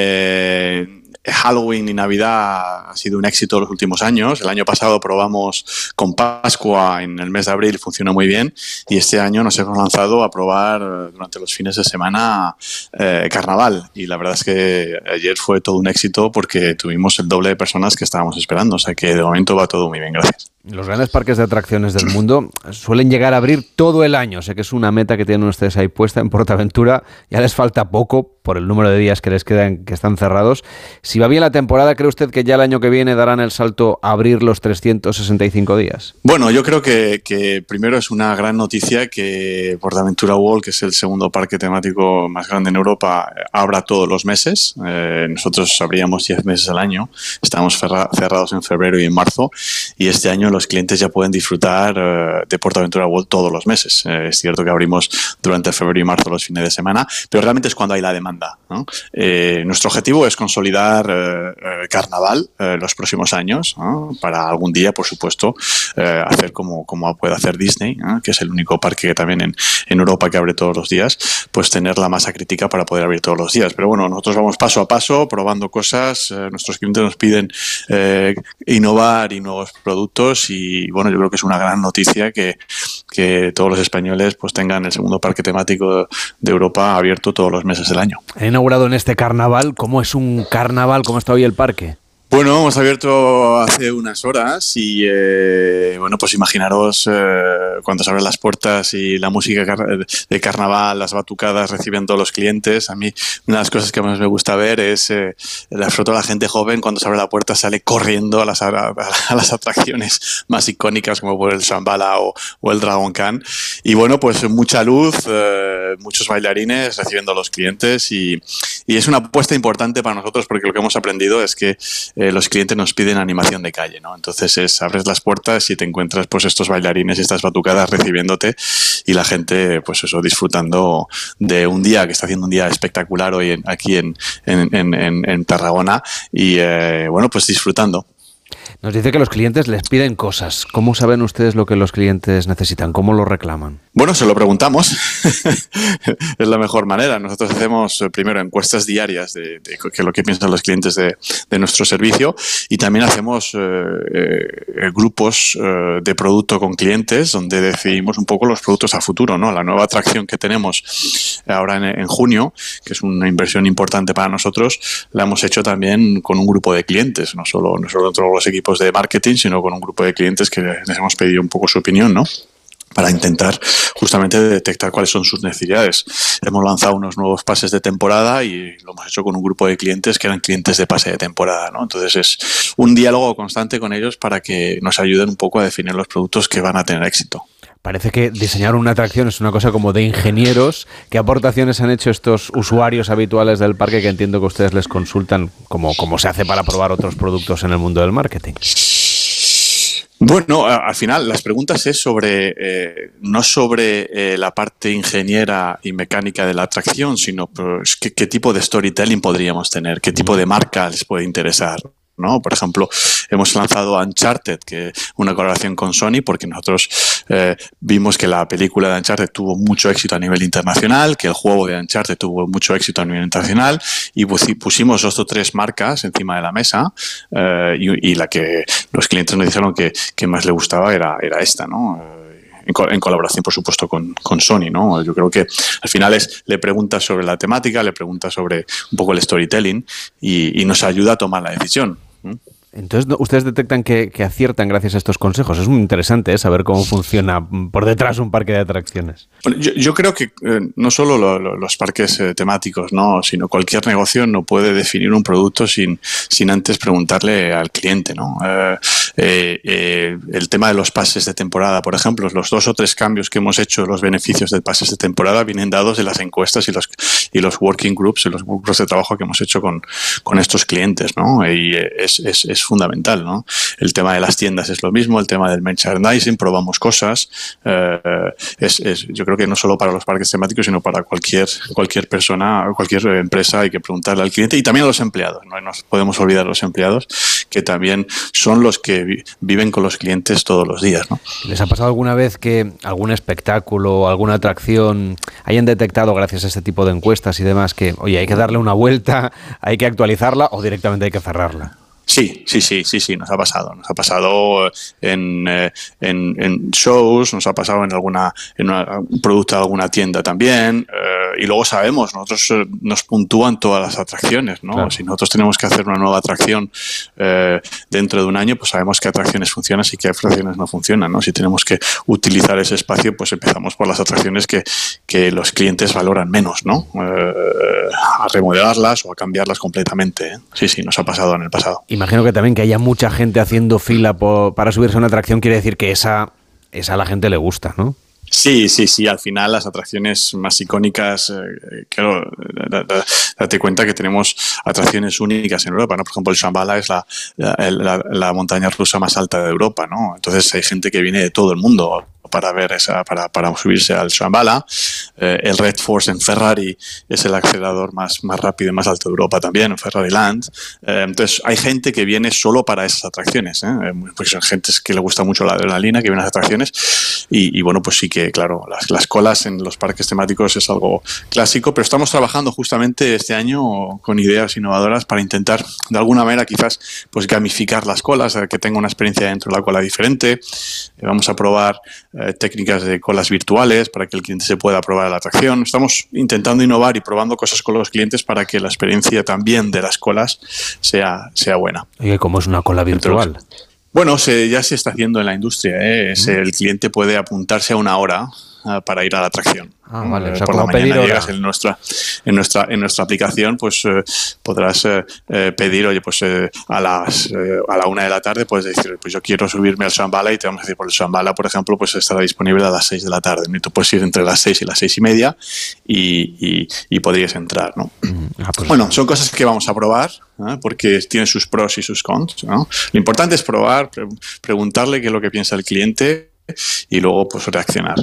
Halloween y Navidad ha sido un éxito los últimos años. El año pasado probamos con Pascua en el mes de abril, funcionó muy bien. Y este año nos hemos lanzado a probar eh, durante los fines de semana eh, Carnaval. Y la verdad es que ayer fue todo un éxito porque tuvimos el doble de personas que estábamos esperando. O sea que de momento va todo muy bien, gracias. Los grandes parques de atracciones del mundo suelen llegar a abrir todo el año. Sé que es una meta que tienen ustedes ahí puesta en Portaventura. Ya les falta poco por el número de días que les quedan que están cerrados. Si va bien la temporada, ¿cree usted que ya el año que viene darán el salto a abrir los 365 días? Bueno, yo creo que, primero es una gran noticia que Portaventura World, que es el segundo parque temático más grande en Europa, abra todos los meses. Eh, nosotros abríamos 10 meses al año. Estamos cerrados en febrero y en marzo. Y este año los clientes ya pueden disfrutar eh, de Portaventura World todos los meses. Eh, es cierto que abrimos durante febrero y marzo los fines de semana, pero realmente es cuando hay la demanda. Eh, nuestro objetivo es consolidar Carnaval los próximos años para algún día, por supuesto, hacer como, como puede hacer Disney, que es el único parque que también en, en Europa que abre todos los días, pues tener la masa crítica para poder abrir todos los días. Pero bueno, nosotros vamos paso a paso, probando cosas. nuestros clientes nos piden innovar y nuevos productos y bueno, yo creo que es una gran noticia que, que todos los españoles pues tengan el segundo parque temático de Europa abierto todos los meses del año. He inaugurado en este carnaval, ¿cómo es un carnaval? ¿Cómo está hoy el parque? Bueno, hemos abierto hace unas horas y eh, bueno, pues imaginaros eh, cuando se abren las puertas y la música de carnaval, las batucadas recibiendo a los clientes. A mí una de las cosas que más me gusta ver es eh, foto de la gente joven cuando se abre la puerta sale corriendo a las, a, las atracciones más icónicas como por el Shambhala o, o el Dragon Khan. Y bueno, pues mucha luz, eh, muchos bailarines recibiendo a los clientes y, y es una apuesta importante para nosotros porque lo que hemos aprendido es que eh, los clientes nos piden animación de calle, ¿no? Entonces es, abres las puertas y te encuentras pues estos bailarines y estas batucadas recibiéndote y la gente pues eso disfrutando de un día que está haciendo un día espectacular hoy aquí en, en, Tarragona y eh, bueno pues disfrutando. Nos dice que los clientes les piden cosas. ¿Cómo saben ustedes lo que los clientes necesitan? ¿Cómo lo reclaman? Bueno, se lo preguntamos. es la mejor manera. Nosotros hacemos eh, primero encuestas diarias de, lo que piensan los clientes de, nuestro servicio y también hacemos eh, eh, grupos de producto con clientes donde decidimos un poco los productos a futuro. ¿no? La nueva atracción que tenemos ahora en, junio, que es una inversión importante para nosotros, la hemos hecho también con un grupo de clientes, no solo, no solo de los equipos de marketing, sino con un grupo de clientes que les hemos pedido un poco su opinión, ¿no? para intentar justamente detectar cuáles son sus necesidades. Hemos lanzado unos nuevos pases de temporada y lo hemos hecho con un grupo de clientes que eran clientes de pase de temporada. ¿no? Entonces es un diálogo constante con ellos para que nos ayuden un poco a definir los productos que van a tener éxito. Parece que diseñar una atracción es una cosa como de ingenieros. ¿Qué aportaciones han hecho estos usuarios habituales del parque que entiendo que ustedes les consultan como, como se hace para probar otros productos en el mundo del marketing? Bueno, al final las preguntas es sobre eh, no sobre eh, la parte ingeniera y mecánica de la atracción, sino pues, qué, qué, tipo de storytelling podríamos tener, qué tipo de marca les puede interesar. ¿No? Por ejemplo, hemos lanzado Uncharted, que una colaboración con Sony, porque nosotros eh, vimos que la película de Uncharted tuvo mucho éxito a nivel internacional, que el juego de Uncharted tuvo mucho éxito a nivel internacional, y pusimos o tres marcas encima de la mesa, eh, y, la que los clientes nos dijeron que, más le gustaba era, esta, ¿no? Eh, en, colaboración, por supuesto, con, Sony, ¿no? Yo creo que al final es, le pregunta sobre la temática, le pregunta sobre un poco el storytelling y nos ayuda a tomar la decisión. Hmm? Entonces, ¿ustedes detectan que, aciertan gracias a estos consejos? Es muy interesante ¿eh? saber cómo funciona por detrás un parque de atracciones. yo, creo que eh, no solo los parques eh, temáticos, ¿no? sino cualquier negocio no puede definir un producto sin, sin antes preguntarle al cliente. ¿no? el tema de los pases de temporada, por ejemplo, los dos o tres cambios que hemos hecho, los beneficios de pases de temporada, vienen dados de las encuestas y los, y los working groups, y los grupos de trabajo que hemos hecho con, con estos clientes. ¿no? Y es, es es fundamental. ¿no? El tema de las tiendas es lo mismo, el tema del merchandising, probamos cosas. Eh, es, es, yo creo que no solo para los parques temáticos, sino para cualquier, cualquier persona, cualquier empresa, hay que preguntarle al cliente y también a los empleados. No nos podemos olvidar los empleados, que también son los que viven con los clientes todos los días. ¿no? ¿Les ha pasado alguna vez que algún espectáculo alguna atracción hayan detectado, gracias a este tipo de encuestas y demás, que, oye, hay que darle una vuelta, hay que actualizarla o directamente hay que cerrarla? Sí, sí, sí, sí, sí, nos ha pasado. Nos ha pasado en, eh, en, en shows, nos ha pasado en alguna en un producto de alguna tienda también. Eh, y luego sabemos, nosotros eh, nos puntúan todas las atracciones, ¿no? Si nosotros tenemos que hacer una nueva atracción dentro de un año, pues sabemos qué atracciones funcionan y qué atracciones no funcionan, ¿no? Si tenemos que utilizar ese espacio, pues empezamos por las atracciones que, que los clientes valoran menos, ¿no? a remodelarlas o a cambiarlas completamente. Sí, sí, nos ha pasado en el pasado. Imagino que también que haya mucha gente haciendo fila para subirse a una atracción quiere decir que esa, esa a la gente le gusta, ¿no? Sí, sí, sí. Al final las atracciones más icónicas, eh, claro, date cuenta que tenemos atracciones únicas en Europa, ¿no? Por ejemplo, el Shambhala es la, la, montaña rusa más alta de Europa, ¿no? Entonces hay gente que viene de todo el mundo para ver esa, para, para subirse al Shambhala. Eh, el Red Force en Ferrari es el acelerador más, más rápido y más alto de Europa también, en Ferrari Land. Eh, entonces, hay gente que viene solo para esas atracciones, ¿eh? porque son gente que le gusta mucho la adrenalina, que viene a las atracciones. Y, bueno, pues sí que, claro, las, las, colas en los parques temáticos es algo clásico, pero estamos trabajando justamente este año con ideas innovadoras para intentar, de alguna manera, quizás, pues gamificar las colas, que tenga una experiencia dentro de la cola diferente. vamos a probar eh, técnicas de colas virtuales para que el cliente se pueda probar la atracción. Estamos intentando innovar y probando cosas con los clientes para que la experiencia también de las colas sea, sea buena. ¿Y cómo es una cola virtual? Bueno, se, ya se está haciendo en la industria. ¿eh? el cliente puede apuntarse a una hora Ah, para ir a la atracción. Ah, vale. por la mañana llegas en nuestra, en nuestra, en nuestra aplicación, pues eh, podrás eh, eh, pedir, oye, pues a las a la una de la tarde puedes decir, pues yo quiero subirme al Shambhala y te vamos a decir, por el Shambhala, por ejemplo, pues estará disponible a las seis de la tarde. Y tú puedes ir entre las seis y las seis y media y, y, podrías entrar, ¿no? Mm, ah, pues bueno, son cosas que vamos a probar, porque tiene sus pros y sus cons. Lo importante es probar, preguntarle qué es lo que piensa el cliente y luego pues reaccionar.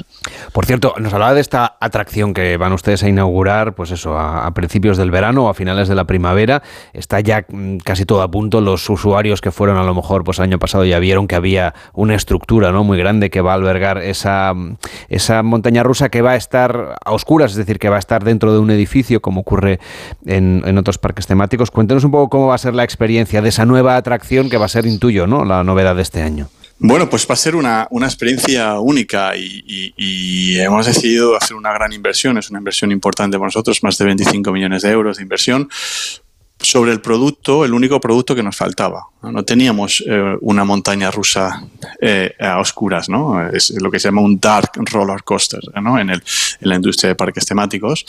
Por cierto, nos hablaba de esta atracción que van ustedes a inaugurar, pues eso, a, principios del verano o a finales de la primavera. Está ya mm, casi todo a punto. Los usuarios que fueron a lo mejor pues el año pasado ya vieron que había una estructura ¿no? muy grande que va a albergar esa, esa montaña rusa que va a estar a oscuras, es decir, que va a estar dentro de un edificio como ocurre en, en otros parques temáticos. Cuéntenos un poco cómo va a ser la experiencia de esa nueva atracción que va a ser, intuyo, ¿no? la novedad de este año. Bueno, pues va a ser una, una experiencia única y, y, hemos decidido hacer una gran inversión. Es una inversión importante para nosotros, más de 25 millones de euros de inversión, sobre el producto, el único producto que nos faltaba. No, teníamos eh, una montaña rusa eh, a oscuras, ¿no? Es lo que se llama un dark roller coaster ¿no? en, el, en la industria de parques temáticos.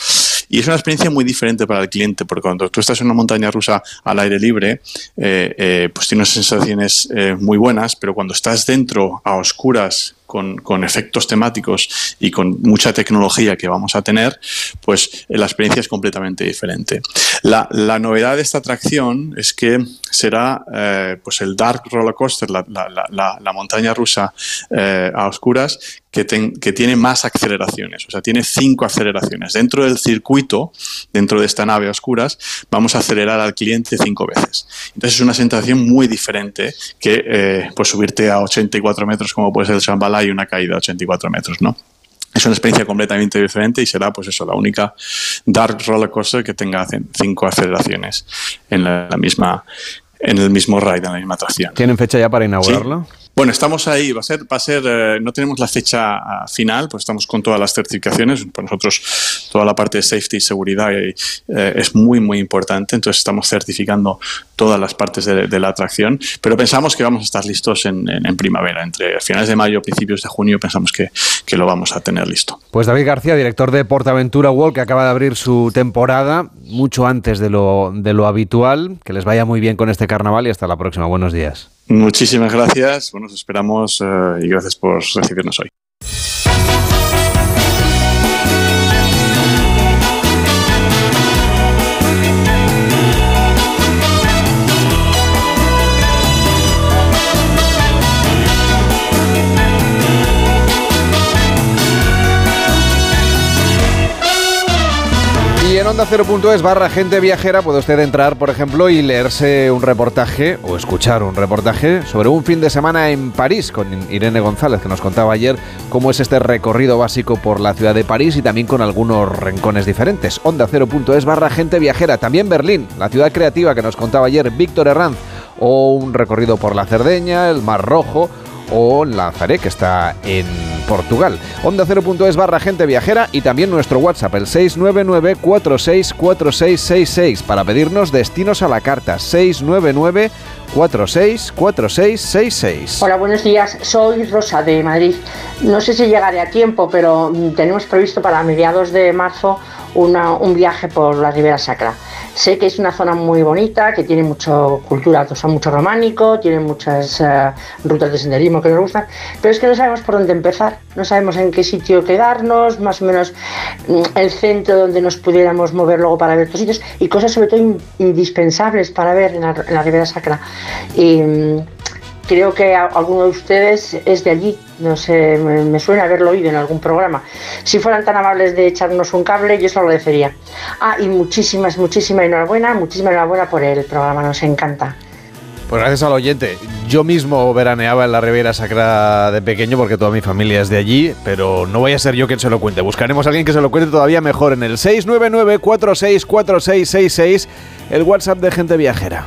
Y es una experiencia muy diferente para el cliente, porque cuando tú estás en una montaña rusa al aire libre, eh, pues tienes sensaciones muy buenas, pero cuando estás dentro a oscuras con, efectos temáticos y con mucha tecnología que vamos a tener, pues la experiencia es completamente diferente. La, novedad de esta atracción es que será eh, pues el Dark Roller Coaster, la, montaña rusa eh, a oscuras, que, que, tiene más aceleraciones, o sea, tiene cinco aceleraciones. Dentro del circuito, dentro de esta nave a oscuras, vamos a acelerar al cliente cinco veces. Entonces es una sensación muy diferente que eh, pues subirte a 84 metros como puede ser el Shambhala y una caída a 84 metros, ¿no? Es una experiencia completamente diferente y será, pues eso, la única Dark Roller Coaster que tenga cinco aceleraciones en la, misma en el mismo ride, en la misma atracción. ¿Tienen fecha ya para inaugurarlo? Bueno, estamos ahí, va a ser, va a ser eh, no tenemos la fecha ah, final, pues estamos con todas las certificaciones. Para nosotros toda la parte de safety y seguridad eh, es muy, muy importante, entonces estamos certificando todas las partes de, la atracción, pero pensamos que vamos a estar listos en, primavera, entre finales de mayo, principios de junio, pensamos que, que, lo vamos a tener listo. Pues David García, director de Portaventura World, que acaba de abrir su temporada mucho antes de lo, de lo habitual, que les vaya muy bien con este carnaval y hasta la próxima. Buenos días. Muchísimas gracias, bueno, nos esperamos eh, y gracias por recibirnos hoy. Onda 0.es barra gente viajera puede usted entrar, por ejemplo, y leerse un reportaje o escuchar un reportaje sobre un fin de semana en París con Irene González, que nos contaba ayer cómo es este recorrido básico por la ciudad de París y también con algunos rincones diferentes. Onda 0.es barra gente viajera. También Berlín, la ciudad creativa que nos contaba ayer Víctor Herranz. o un recorrido por la Cerdeña, el Mar Rojo o Lanzaré, que está en Portugal. Onda 0.es barra gente viajera y también nuestro WhatsApp, el 699 464666 para pedirnos destinos a la carta. 699 464666. Hola, buenos días. Soy Rosa de Madrid. No sé si llegaré a tiempo, pero mm, tenemos previsto para mediados de marzo un viaje por la Ribera Sacra. Sé que es una zona muy bonita, que tiene mucho cultura, o sea, mucho románico, tiene muchas eh, rutas de senderismo que nos gustan, pero es que no sabemos por dónde empezar, no sabemos en qué sitio quedarnos, más o menos mm, el centro donde nos pudiéramos mover luego para ver otros sitios y cosas sobre todo indispensables para ver en la, Ribera Sacra. Y, mm, creo que alguno de ustedes es de allí, no sé, me, suena haberlo oído en algún programa. Si fueran tan amables de echarnos un cable, yo se lo agradecería. Ah, y muchísimas, muchísimas enhorabuena, muchísimas enhorabuena por el programa, nos encanta. Pues gracias al oyente. Yo mismo veraneaba en la Riviera Sacra de pequeño porque toda mi familia es de allí, pero no voy a ser yo quien se lo cuente. Buscaremos a alguien que se lo cuente todavía mejor en el 699-464666, el WhatsApp de Gente Viajera.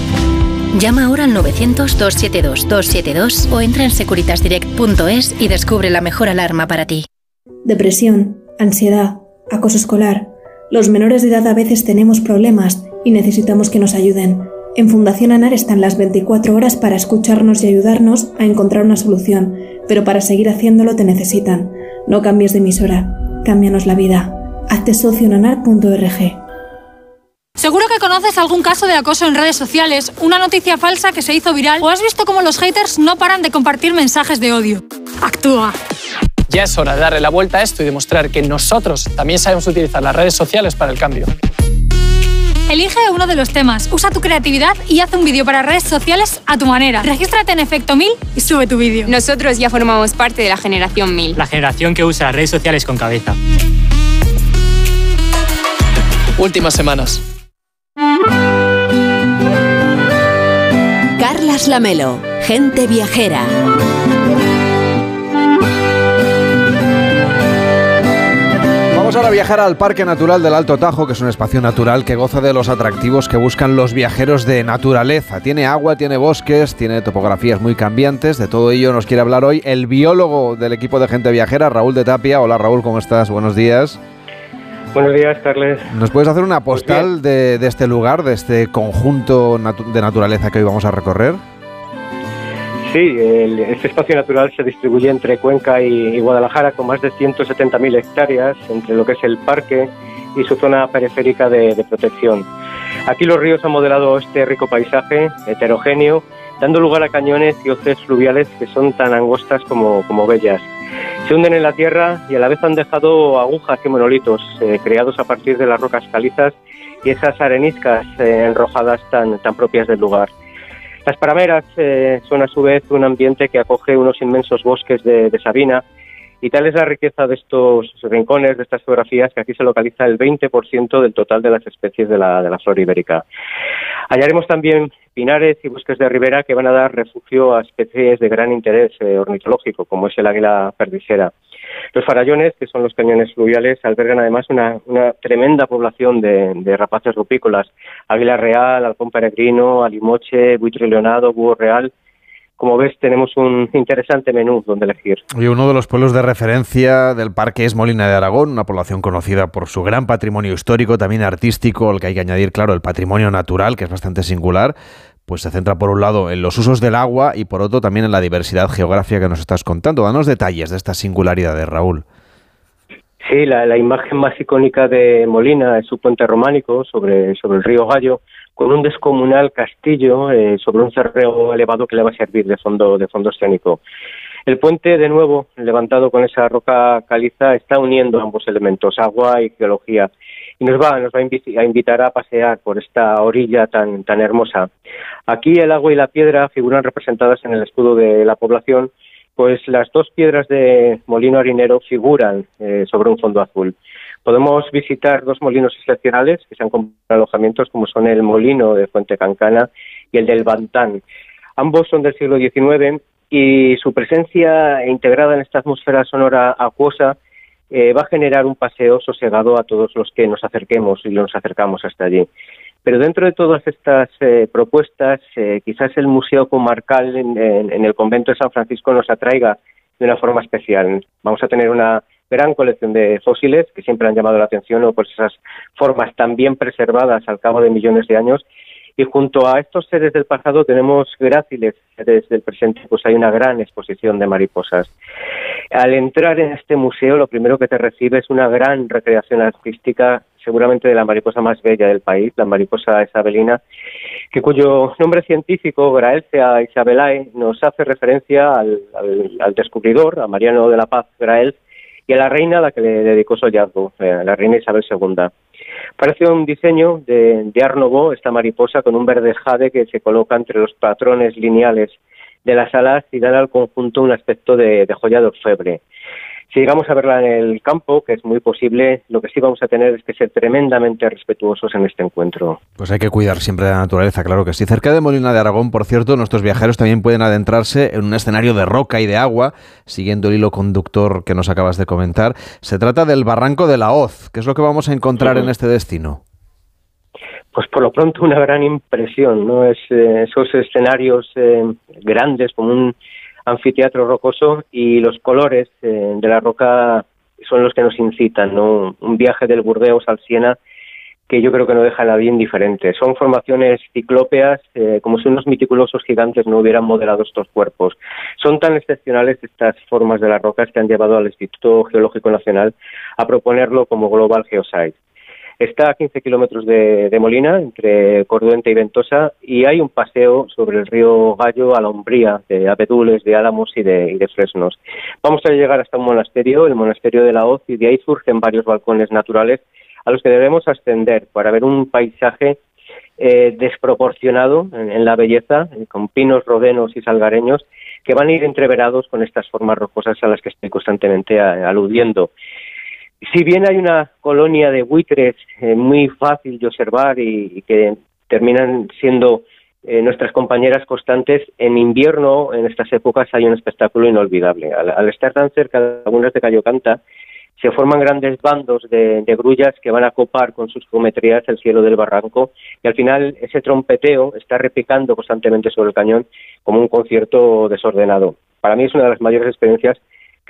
Llama ahora al 900-272-272 o entra en securitasdirect.es y descubre la mejor alarma para ti. Depresión, ansiedad, acoso escolar. Los menores de edad a veces tenemos problemas y necesitamos que nos ayuden. En Fundación ANAR están las 24 horas para escucharnos y ayudarnos a encontrar una solución, pero para seguir haciéndolo te necesitan. No cambies de emisora, cámbianos la vida. Hazte socio en anar.org. Seguro que conoces algún caso de acoso en redes sociales, una noticia falsa que se hizo viral o has visto cómo los haters no paran de compartir mensajes de odio. Actúa. Ya es hora de darle la vuelta a esto y demostrar que nosotros también sabemos utilizar las redes sociales para el cambio. Elige uno de los temas, usa tu creatividad y haz un vídeo para redes sociales a tu manera. Regístrate en Efecto 1000 y sube tu vídeo. Nosotros ya formamos parte de la generación 1000. La generación que usa las redes sociales con cabeza. Últimas semanas. Carlas Lamelo, gente viajera. Vamos ahora a viajar al Parque Natural del Alto Tajo, que es un espacio natural que goza de los atractivos que buscan los viajeros de naturaleza. Tiene agua, tiene bosques, tiene topografías muy cambiantes. De todo ello nos quiere hablar hoy el biólogo del equipo de gente viajera, Raúl de Tapia. Hola Raúl, ¿cómo estás? Buenos días. Buenos días, Carles. ¿Nos puedes hacer una postal de, este lugar, de este conjunto de naturaleza que hoy vamos a recorrer? Sí, este espacio natural se distribuye entre Cuenca y, Guadalajara con más de 170.000 hectáreas entre lo que es el parque y su zona periférica de, protección. Aquí los ríos han modelado este rico paisaje heterogéneo, dando lugar a cañones y hoces fluviales que son tan angostas como, como bellas se hunden en la tierra y a la vez han dejado agujas y monolitos eh, creados a partir de las rocas calizas y esas areniscas eh, enrojadas tan, tan propias del lugar. Las parameras eh, son a su vez un ambiente que acoge unos inmensos bosques de, sabina y tal es la riqueza de estos rincones, de estas geografías, que aquí se localiza el 20% del total de las especies de la, de la flora ibérica. Hallaremos también pinares y bosques de ribera que van a dar refugio a especies de gran interés eh, ornitológico, como es el águila perdicera. Los farallones, que son los cañones fluviales, albergan además una, tremenda población de, rapaces rupícolas, águila real, halcón peregrino, alimoche, buitre leonado, búho real, como ves, tenemos un interesante menú donde elegir. Y uno de los pueblos de referencia del parque es Molina de Aragón, una población conocida por su gran patrimonio histórico, también artístico, al que hay que añadir, claro, el patrimonio natural, que es bastante singular. Pues se centra por un lado en los usos del agua y por otro también en la diversidad geográfica que nos estás contando. Danos detalles de esta singularidad de Raúl. Sí, la, imagen más icónica de Molina es su puente románico sobre, sobre el río Gallo, con un descomunal castillo eh, sobre un cerreo elevado que le va a servir de fondo, de fondo escénico. El puente, de nuevo, levantado con esa roca caliza, está uniendo ambos elementos, agua y geología, y nos va, nos va a invitar a pasear por esta orilla tan, tan hermosa. Aquí el agua y la piedra figuran representadas en el escudo de la población Pues las dos piedras de molino harinero figuran eh, sobre un fondo azul. Podemos visitar dos molinos excepcionales que se han comprado alojamientos, como son el molino de Fuente Cancana y el del Bantán. Ambos son del siglo XIX y su presencia integrada en esta atmósfera sonora acuosa eh, va a generar un paseo sosegado a todos los que nos acerquemos y nos acercamos hasta allí. Pero dentro de todas estas eh, propuestas, eh, quizás el Museo Comarcal en, el Convento de San Francisco nos atraiga de una forma especial. Vamos a tener una gran colección de fósiles que siempre han llamado la atención o por esas formas tan bien preservadas al cabo de millones de años y junto a estos seres del pasado tenemos gráciles seres del presente, pues hay una gran exposición de mariposas. Al entrar en este museo, lo primero que te recibe es una gran recreación artística, seguramente de la mariposa más bella del país, la mariposa isabelina, que cuyo nombre científico, Graelcea isabelae, nos hace referencia al, al descubridor, a Mariano de la Paz Grael, y a la reina a la que le dedicó su hallazgo, eh, la reina Isabel II. Parece un diseño de, de Art esta mariposa con un verde jade que se coloca entre los patrones lineales de las alas y dan al conjunto un aspecto de, de joya de orfebre. Si llegamos a verla en el campo, que es muy posible, lo que sí vamos a tener es que ser tremendamente respetuosos en este encuentro. Pues hay que cuidar siempre de la naturaleza, claro que sí. Cerca de Molina de Aragón, por cierto, nuestros viajeros también pueden adentrarse en un escenario de roca y de agua, siguiendo el hilo conductor que nos acabas de comentar. Se trata del Barranco de la Hoz. ¿Qué es lo que vamos a encontrar en este destino? Pues por lo pronto una gran impresión, ¿no? Es, eh, esos escenarios eh, grandes como un anfiteatro rocoso y los colores eh, de la roca son los que nos incitan, ¿no? Un viaje del Burdeos al Siena que yo creo que no deja nadie indiferente. Son formaciones ciclópeas, eh, como si unos meticulosos gigantes no hubieran modelado estos cuerpos. Son tan excepcionales estas formas de las rocas que han llevado al Instituto Geológico Nacional a proponerlo como Global Geosite. Está a 15 kilómetros de, Molina, entre Corduente y Ventosa, y hay un paseo sobre el río Gallo a la Umbría, de abedules, de álamos y de, fresnos. Vamos a llegar hasta un monasterio, el monasterio de la Hoz, y de ahí surgen varios balcones naturales a los que debemos ascender para ver un paisaje eh, desproporcionado en, la belleza, eh, con pinos, rodenos y salgareños, que van a ir entreverados con estas formas rocosas a las que estoy constantemente aludiendo si bien hay una colonia de buitres eh, muy fácil de observar y, que terminan siendo eh, nuestras compañeras constantes, en invierno, en estas épocas, hay un espectáculo inolvidable. Al, estar tan cerca de algunas de Cayo Canta, se forman grandes bandos de, de, grullas que van a copar con sus geometrías el cielo del barranco y al final ese trompeteo está repicando constantemente sobre el cañón como un concierto desordenado. Para mí es una de las mayores experiencias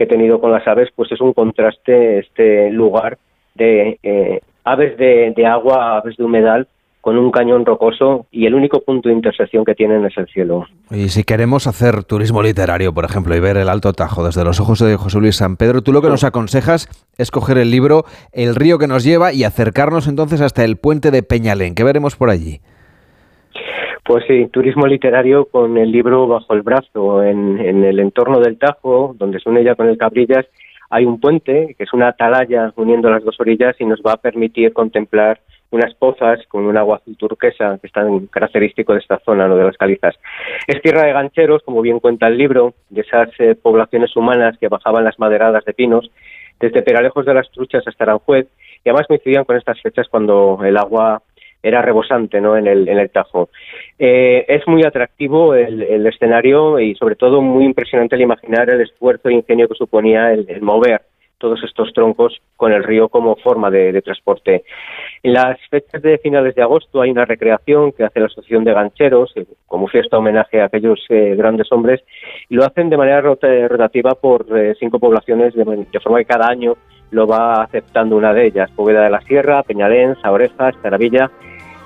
que he tenido con las aves, pues es un contraste este lugar de eh, aves de, de agua, aves de humedal, con un cañón rocoso y el único punto de intersección que tienen es el cielo. Y si queremos hacer turismo literario, por ejemplo, y ver el Alto Tajo desde los ojos de José Luis San Pedro, tú lo que nos aconsejas es coger el libro El río que nos lleva y acercarnos entonces hasta el puente de Peñalén. ¿Qué veremos por allí? Pues sí, turismo literario con el libro bajo el brazo. En, el entorno del Tajo, donde se une ya con el Cabrillas, hay un puente que es una atalaya uniendo las dos orillas y nos va a permitir contemplar unas pozas con un agua azul turquesa que es tan característico de esta zona, lo de las calizas. Es tierra de gancheros, como bien cuenta el libro, de esas eh, poblaciones humanas que bajaban las maderadas de pinos, desde Peralejos de las Truchas hasta Aranjuez, y además coincidían con estas fechas cuando el agua era rebosante ¿no? en, el, en el Tajo. Eh, es muy atractivo el, escenario y sobre todo muy impresionante el imaginar el esfuerzo e ingenio que suponía el, mover todos estos troncos con el río como forma de, transporte. En las fechas de finales de agosto hay una recreación que hace la Asociación de Gancheros eh, como fiesta homenaje a aquellos eh, grandes hombres y lo hacen de manera rotativa por cinco poblaciones de, forma que cada año lo va aceptando una de ellas, Poveda de la Sierra, Peñalén, Orejas, Caravilla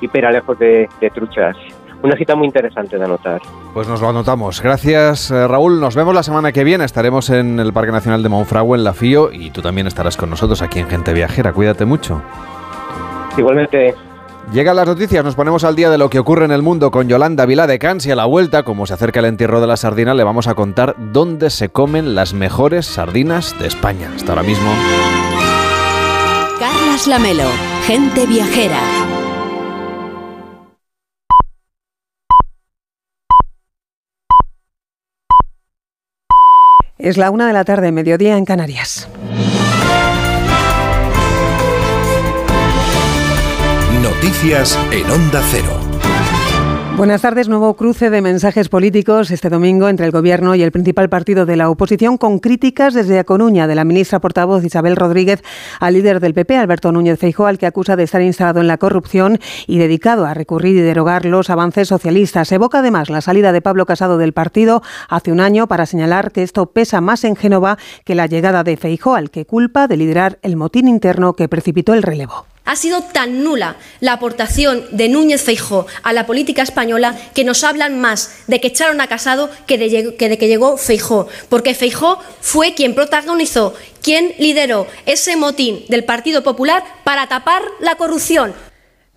y Peralejos de, de Truchas. Una cita muy interesante de anotar. Pues nos lo anotamos. Gracias, eh, Raúl. Nos vemos la semana que viene. Estaremos en el Parque Nacional de Monfragüe, en La Fío, y tú también estarás con nosotros aquí en Gente Viajera. Cuídate mucho. Igualmente. Llegan las noticias, nos ponemos al día de lo que ocurre en el mundo con Yolanda Vila de Cans y a la vuelta, como se acerca el entierro de la sardina, le vamos a contar dónde se comen las mejores sardinas de España. Hasta ahora mismo. Carlas Lamelo, Gente Viajera. Es la una de la tarde, mediodía en Canarias. Noticias en Onda Cero. Buenas tardes. Nuevo cruce de mensajes políticos este domingo entre el Gobierno y el principal partido de la oposición con críticas desde A Coruña de la ministra portavoz Isabel Rodríguez al líder del PP, Alberto Núñez Feijóo, al que acusa de estar instalado en la corrupción y dedicado a recurrir y derogar los avances socialistas. Evoca además la salida de Pablo Casado del partido hace un año para señalar que esto pesa más en Génova que la llegada de Feijóo, al que culpa de liderar el motín interno que precipitó el relevo. Ha sido tan nula la aportación de Núñez Feijó a la política española que nos hablan más de que echaron a Casado que de, que, llegó Feijó, porque Feijó fue quien protagonizó, quien lideró ese motín del Partido Popular para tapar la corrupción.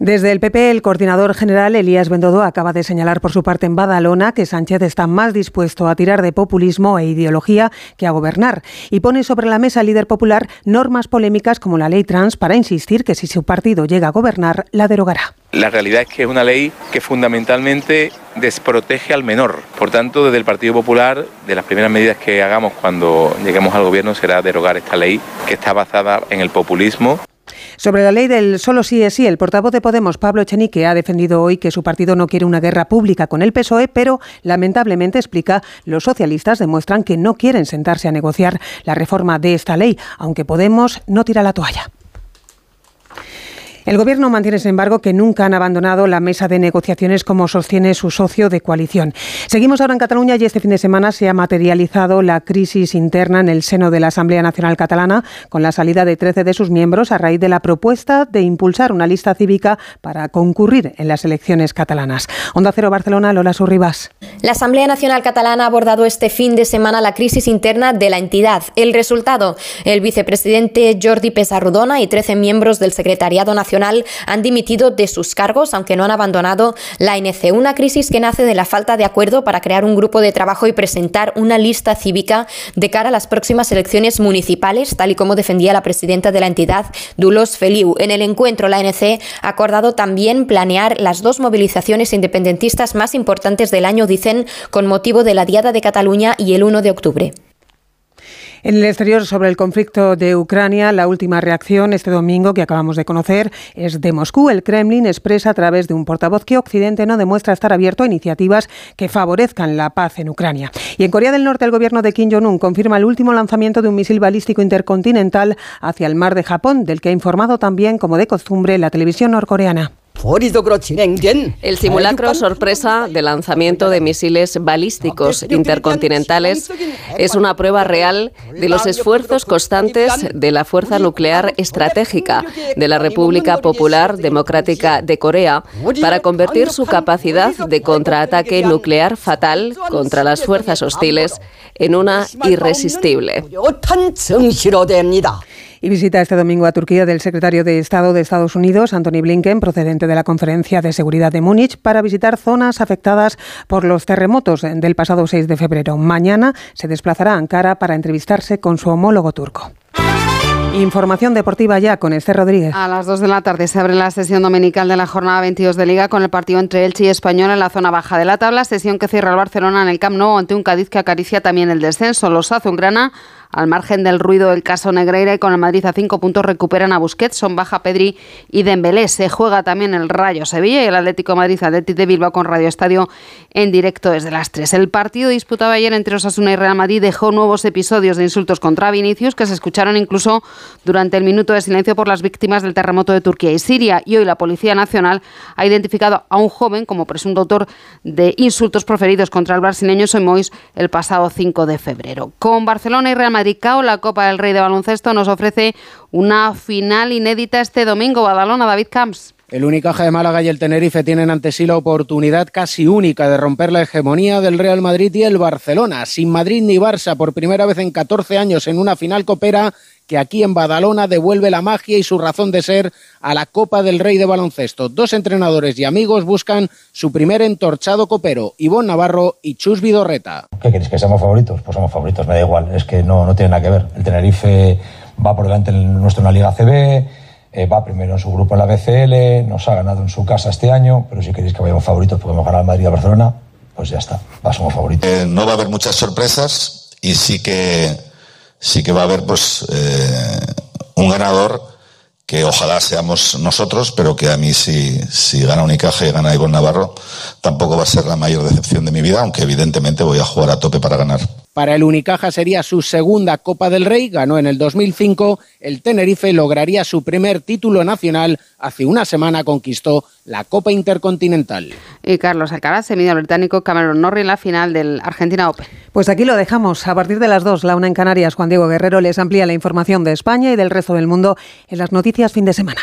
Desde el PP, el coordinador general Elías Bendodo acaba de señalar por su parte en Badalona que Sánchez está más dispuesto a tirar de populismo e ideología que a gobernar y pone sobre la mesa al líder popular normas polémicas como la ley trans para insistir que si su partido llega a gobernar la derogará. La realidad es que es una ley que fundamentalmente desprotege al menor. Por tanto, desde el Partido Popular, de las primeras medidas que hagamos cuando lleguemos al gobierno será derogar esta ley que está basada en el populismo sobre la ley del solo sí es sí, el portavoz de Podemos, Pablo Echenique, ha defendido hoy que su partido no quiere una guerra pública con el PSOE, pero lamentablemente explica, los socialistas demuestran que no quieren sentarse a negociar la reforma de esta ley, aunque Podemos no tira la toalla. El Gobierno mantiene, sin embargo, que nunca han abandonado la mesa de negociaciones como sostiene su socio de coalición. Seguimos ahora en Cataluña y este fin de semana se ha materializado la crisis interna en el seno de la Asamblea Nacional Catalana con la salida de 13 de sus miembros a raíz de la propuesta de impulsar una lista cívica para concurrir en las elecciones catalanas. Onda Cero Barcelona, Lola Surribas. La Asamblea Nacional Catalana ha abordado este fin de semana la crisis interna de la entidad. El resultado, el vicepresidente Jordi Pesarrodona y 13 miembros del Secretariado Nacional han dimitido de sus cargos, aunque no han abandonado la ANC. Una crisis que nace de la falta de acuerdo para crear un grupo de trabajo y presentar una lista cívica de cara a las próximas elecciones municipales, tal y como defendía la presidenta de la entidad, Dulos Feliu. En el encuentro, la ANC ha acordado también planear las dos movilizaciones independentistas más importantes del año, dicen, con motivo de la Diada de Cataluña y el 1 de octubre. En el exterior, sobre el conflicto de Ucrania, la última reacción este domingo que acabamos de conocer es de Moscú. El Kremlin expresa a través de un portavoz que Occidente no demuestra estar abierto a iniciativas que favorezcan la paz en Ucrania. Y en Corea del Norte, el gobierno de Kim Jong-un confirma el último lanzamiento de un misil balístico intercontinental hacia el mar de Japón, del que ha informado también, como de costumbre, la televisión norcoreana. El simulacro sorpresa de lanzamiento de misiles balísticos intercontinentales es una prueba real de los esfuerzos constantes de la Fuerza Nuclear Estratégica de la República Popular Democrática de Corea para convertir su capacidad de contraataque nuclear fatal contra las fuerzas hostiles en una irresistible y visita este domingo a Turquía del secretario de Estado de Estados Unidos, Anthony Blinken, procedente de la Conferencia de Seguridad de Múnich, para visitar zonas afectadas por los terremotos del pasado 6 de febrero. Mañana se desplazará a Ankara para entrevistarse con su homólogo turco. Información deportiva ya con Esther Rodríguez. A las 2 de la tarde se abre la sesión dominical de la jornada 22 de Liga con el partido entre Elche y Español en la zona baja de la tabla, sesión que cierra el Barcelona en el Camp Nou ante un Cádiz que acaricia también el descenso. Los Azulgrana al margen del ruido del caso Negreira y con el Madrid a cinco puntos recuperan a Busquets, son baja Pedri y Dembélé. Se juega también el Rayo Sevilla y el Atlético Madrid Atlético de Bilbao con Radio Estadio en directo desde las 3. El partido disputado ayer entre Osasuna y Real Madrid dejó nuevos episodios de insultos contra Vinicius que se escucharon incluso durante el minuto de silencio por las víctimas del terremoto de Turquía y Siria. Y hoy la Policía Nacional ha identificado a un joven como presunto autor de insultos proferidos contra el brasileño Soimois el pasado 5 de febrero. Con Barcelona y Real Madrid Madrid-Cao, la Copa del Rey de Baloncesto nos ofrece una final inédita este domingo. Badalona, David Camps. El Unicaja de Málaga y el Tenerife tienen ante sí la oportunidad casi única de romper la hegemonía del Real Madrid y el Barcelona. Sin Madrid ni Barça por primera vez en 14 años en una final copera, que aquí en Badalona devuelve la magia y su razón de ser a la Copa del Rey de Baloncesto. Dos entrenadores y amigos buscan su primer entorchado copero, Ivonne Navarro y Chus Vidorreta. ¿Qué queréis? ¿Que seamos favoritos? Pues somos favoritos, me da igual, es que no, no tiene nada que ver. El Tenerife va por delante en nuestro en la Liga CB, eh, va primero en su grupo en la BCL, nos ha ganado en su casa este año, pero si queréis que vayamos favoritos porque hemos ganado al Madrid y a Barcelona, pues ya está, va, somos favoritos. Eh, no va a haber muchas sorpresas y sí que, sí que va a haber pues eh, un ganador que ojalá seamos nosotros, pero que a mí si, si gana Unicaja y gana Ivonne Navarro, tampoco va a ser la mayor decepción de mi vida, aunque evidentemente voy a jugar a tope para ganar. Para el Unicaja sería su segunda Copa del Rey, ganó en el 2005, el Tenerife lograría su primer título nacional, hace una semana conquistó la Copa Intercontinental. Y Carlos Alcaraz se mide al británico Cameron Norrie en la final del Argentina Open. Pues aquí lo dejamos. A partir de las dos, la una en Canarias, Juan Diego Guerrero les amplía la información de España y del resto del mundo en las noticias fin de semana.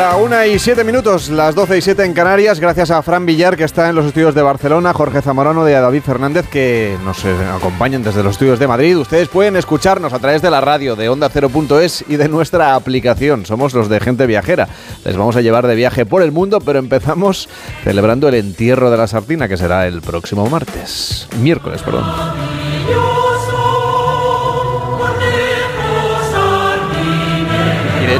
La una y siete minutos, las doce y siete en Canarias, gracias a Fran Villar que está en los estudios de Barcelona, Jorge Zamorano de David Fernández que nos eh, acompañan desde los estudios de Madrid. Ustedes pueden escucharnos a través de la radio de Onda Cero.es y de nuestra aplicación. Somos los de Gente Viajera. Les vamos a llevar de viaje por el mundo, pero empezamos celebrando el entierro de la sardina que será el próximo martes, miércoles, perdón.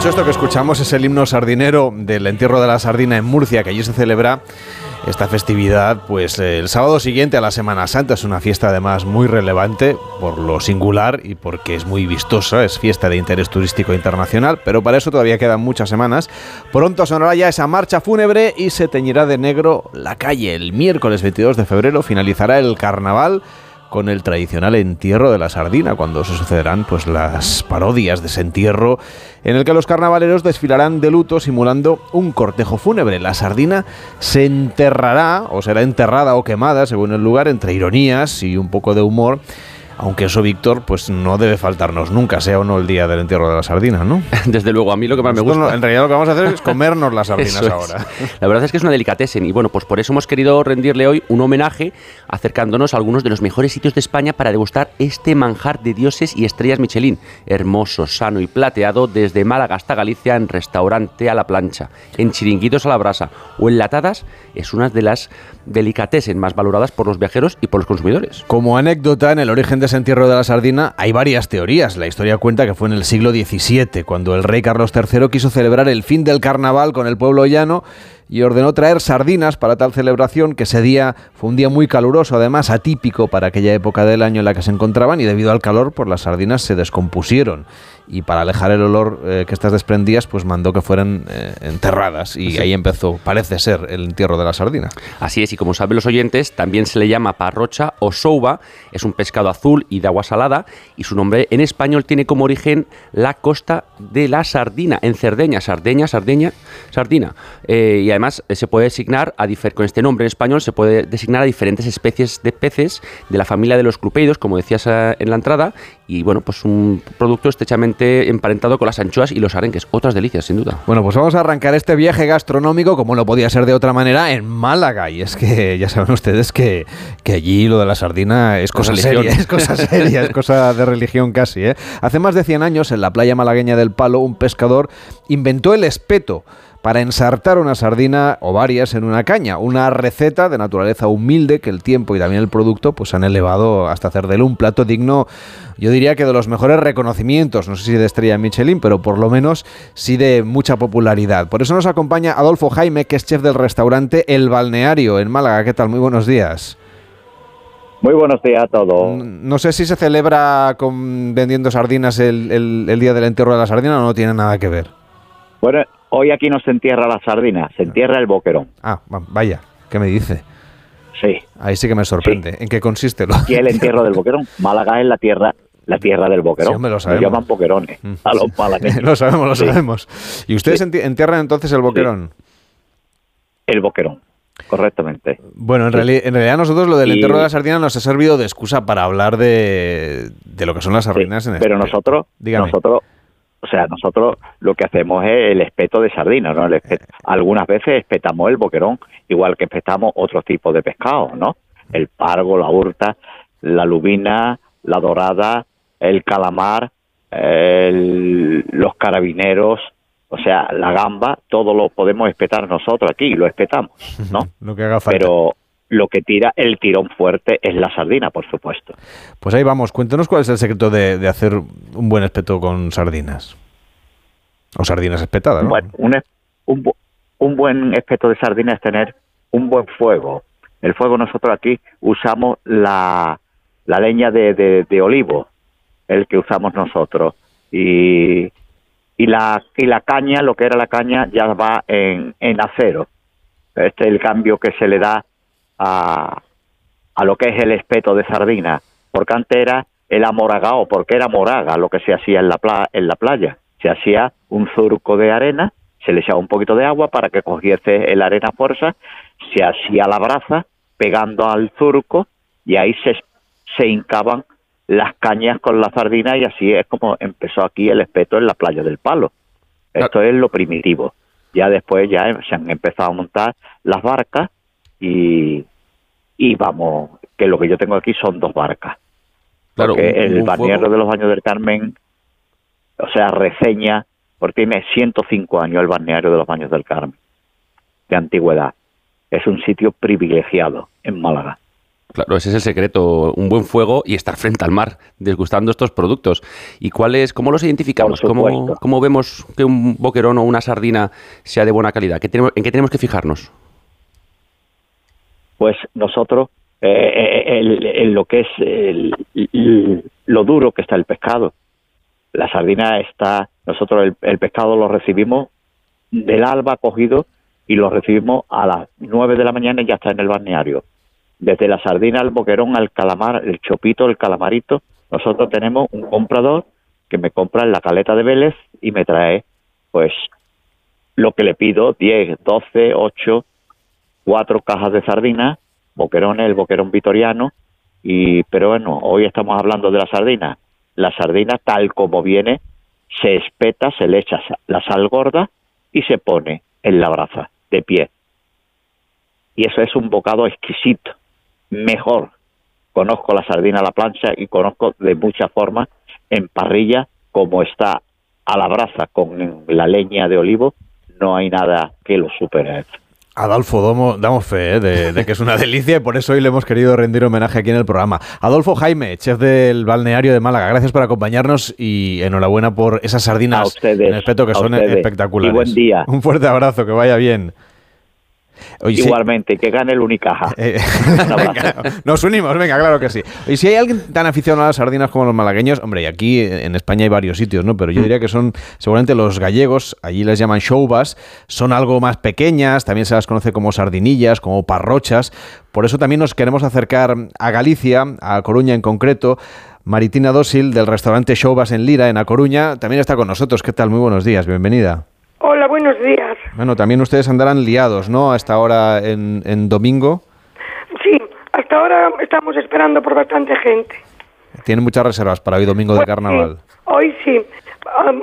Hecho esto que escuchamos es el himno sardinero del entierro de la sardina en Murcia, que allí se celebra esta festividad, pues el sábado siguiente a la Semana Santa es una fiesta además muy relevante por lo singular y porque es muy vistosa, es fiesta de interés turístico internacional, pero para eso todavía quedan muchas semanas. Pronto sonará ya esa marcha fúnebre y se teñirá de negro la calle. El miércoles 22 de febrero finalizará el carnaval con el tradicional entierro de la sardina, cuando se sucederán pues las parodias de ese entierro en el que los carnavaleros desfilarán de luto simulando un cortejo fúnebre. La sardina se enterrará o será enterrada o quemada, según el lugar, entre ironías y un poco de humor aunque eso, Víctor, pues no debe faltarnos nunca, sea o no el día del entierro de la sardina, ¿no? Desde luego, a mí lo que más me gusta... en realidad lo que vamos a hacer es comernos las sardinas ahora. La verdad es que es una delicatessen y bueno, pues por eso hemos querido rendirle hoy un homenaje acercándonos a algunos de los mejores sitios de España para degustar este manjar de dioses y estrellas Michelin, hermoso, sano y plateado desde Málaga hasta Galicia en restaurante a la plancha, en chiringuitos a la brasa o enlatadas, es una de las delicatessen más valoradas por los viajeros y por los consumidores. Como anécdota, en el origen de ese entierro de la sardina hay varias teorías. La historia cuenta que fue en el siglo XVII, cuando el rey Carlos III quiso celebrar el fin del carnaval con el pueblo llano y ordenó traer sardinas para tal celebración, que ese día fue un día muy caluroso, además atípico para aquella época del año en la que se encontraban, y debido al calor, pues las sardinas se descompusieron. Y para alejar el olor eh, que estas desprendías, pues mandó que fueran eh, enterradas. Y ahí empezó, parece ser, el entierro de la sardina. Así es, y como saben los oyentes, también se le llama parrocha o souba, es un pescado azul y de agua salada, y su nombre en español tiene como origen la costa de la Sardina, en Cerdeña, Sardeña, Sardeña, Sardina. Eh, y además se puede designar, a con este nombre en español, se puede designar a diferentes especies de peces de la familia de los clupeidos, como decías en la entrada, y bueno, pues un producto estrechamente emparentado con las anchoas y los arenques, otras delicias, sin duda. Bueno, pues vamos a arrancar este viaje gastronómico, como no podía ser de otra manera, en Málaga. Y es que ya saben ustedes que, que allí lo de la sardina es cosa seria, es cosa seria, es cosa de religión casi. ¿eh? Hace más de 100 años, en la playa malagueña del Palo, un pescador inventó el espeto para ensartar una sardina o varias en una caña. Una receta de naturaleza humilde que el tiempo y también el producto pues han elevado hasta hacer de él un plato digno, yo diría que de los mejores reconocimientos, no sé si de estrella Michelin, pero por lo menos sí de mucha popularidad. Por eso nos acompaña Adolfo Jaime, que es chef del restaurante El Balneario en Málaga. ¿Qué tal? Muy buenos días. Muy buenos días a todos. No sé si se celebra con vendiendo sardinas el, el, día del entierro de la sardina o no tiene nada que ver. Bueno, hoy aquí no se entierra la sardina, se entierra el boquerón. Ah, vaya, ¿qué me dice? Sí. Ahí sí que me sorprende. ¿En qué consiste? Lo? Y el entierro del boquerón. Málaga es la tierra la tierra del boquerón. Sí, lo sabemos. llaman boquerones mm, a los malagueños. lo sabemos, lo sabemos. ¿Y ustedes entierran entonces el boquerón? El boquerón correctamente. Bueno, en, realidad nosotros lo del entierro de la sardina nos ha servido de excusa para hablar de, lo que son las sardinas en Pero nosotros, nosotros, o sea, nosotros lo que hacemos es el espeto de sardina, ¿no? algunas veces espetamos el boquerón, igual que espetamos otros tipos de pescado, ¿no? El pargo, la hurta, la lubina, la dorada, el calamar, los carabineros, o sea, la gamba, todo lo podemos espetar nosotros aquí, lo espetamos, ¿no? lo que haga falta. Pero lo que tira el tirón fuerte es la sardina, por supuesto. Pues ahí vamos, cuéntenos cuál es el secreto de, hacer un buen espeto con sardinas. O sardinas espetadas, ¿no? Bueno, un, un, buen espeto de sardinas es tener un buen fuego. El fuego nosotros aquí usamos la, la leña de, de, de olivo, el que usamos nosotros. Y y la, y la caña, lo que era la caña, ya va en, en acero. Este es el cambio que se le da a, a lo que es el espeto de sardina, porque antes era el amoragao, porque era moraga lo que se hacía en la, en la playa. Se hacía un surco de arena, se le echaba un poquito de agua para que cogiese el arena fuerza, se hacía la braza pegando al surco y ahí se, se hincaban las cañas con la sardina y así es como empezó aquí el espeto en la playa del Palo. Esto es lo primitivo. Ya después ya se han empezado a montar las barcas y, y vamos, que lo que yo tengo aquí son dos barcas. Claro, porque el balneario de los Baños del Carmen, o sea, reseña, porque tiene 105 años el balneario de los Baños del Carmen, de antigüedad. Es un sitio privilegiado en Málaga. Claro, ese es el secreto, un buen fuego y estar frente al mar, desgustando estos productos. ¿Y cuáles, cómo los identificamos? ¿Cómo, ¿Cómo, vemos que un boquerón o una sardina sea de buena calidad? ¿En qué tenemos que fijarnos? Pues nosotros, eh, eh, en lo que es lo duro que está el pescado. La sardina está, nosotros el, el pescado lo recibimos del alba cogido y lo recibimos a las 9 de la mañana y ya está en el balneario desde la sardina al boquerón al calamar, el chopito, el calamarito, nosotros tenemos un comprador que me compra en la caleta de Vélez y me trae, pues, lo que le pido, 10, 12, 8, 4 cajas de sardinas, boquerones, el boquerón vitoriano, y, pero bueno, hoy estamos hablando de la sardina. La sardina, tal como viene, se espeta, se le echa la sal gorda y se pone en la braza, de pie. Y eso es un bocado exquisito mejor. Conozco la sardina a la plancha y conozco de muchas formas en parrilla como está a la brasa con la leña de olivo, no hay nada que lo supere. Adolfo, damos, fe ¿eh? de, que es una delicia y por eso hoy le hemos querido rendir homenaje aquí en el programa. Adolfo Jaime, chef del balneario de Málaga, gracias por acompañarnos y enhorabuena por esas sardinas en respeto que son espectaculares. Y buen día. Un fuerte abrazo, que vaya bien. Igualmente, que gane el Unicaja. Eh, nos unimos, venga, claro que sí. Y si hay alguien tan aficionado a las sardinas como los malagueños, hombre, y aquí en España hay varios sitios, ¿no? Pero yo mm. diría que son seguramente los gallegos, allí les llaman shoubas, son algo más pequeñas, también se las conoce como sardinillas, como parrochas. Por eso también nos queremos acercar a Galicia, a Coruña en concreto. Maritina Dósil, del restaurante Shoubas en Lira, en A Coruña, también está con nosotros. ¿Qué tal? Muy buenos días, bienvenida. Hola, buenos días. Bueno, también ustedes andarán liados, ¿no? Hasta ahora en, en domingo. Sí, hasta ahora estamos esperando por bastante gente. Tienen muchas reservas para hoy domingo de carnaval. Hoy sí.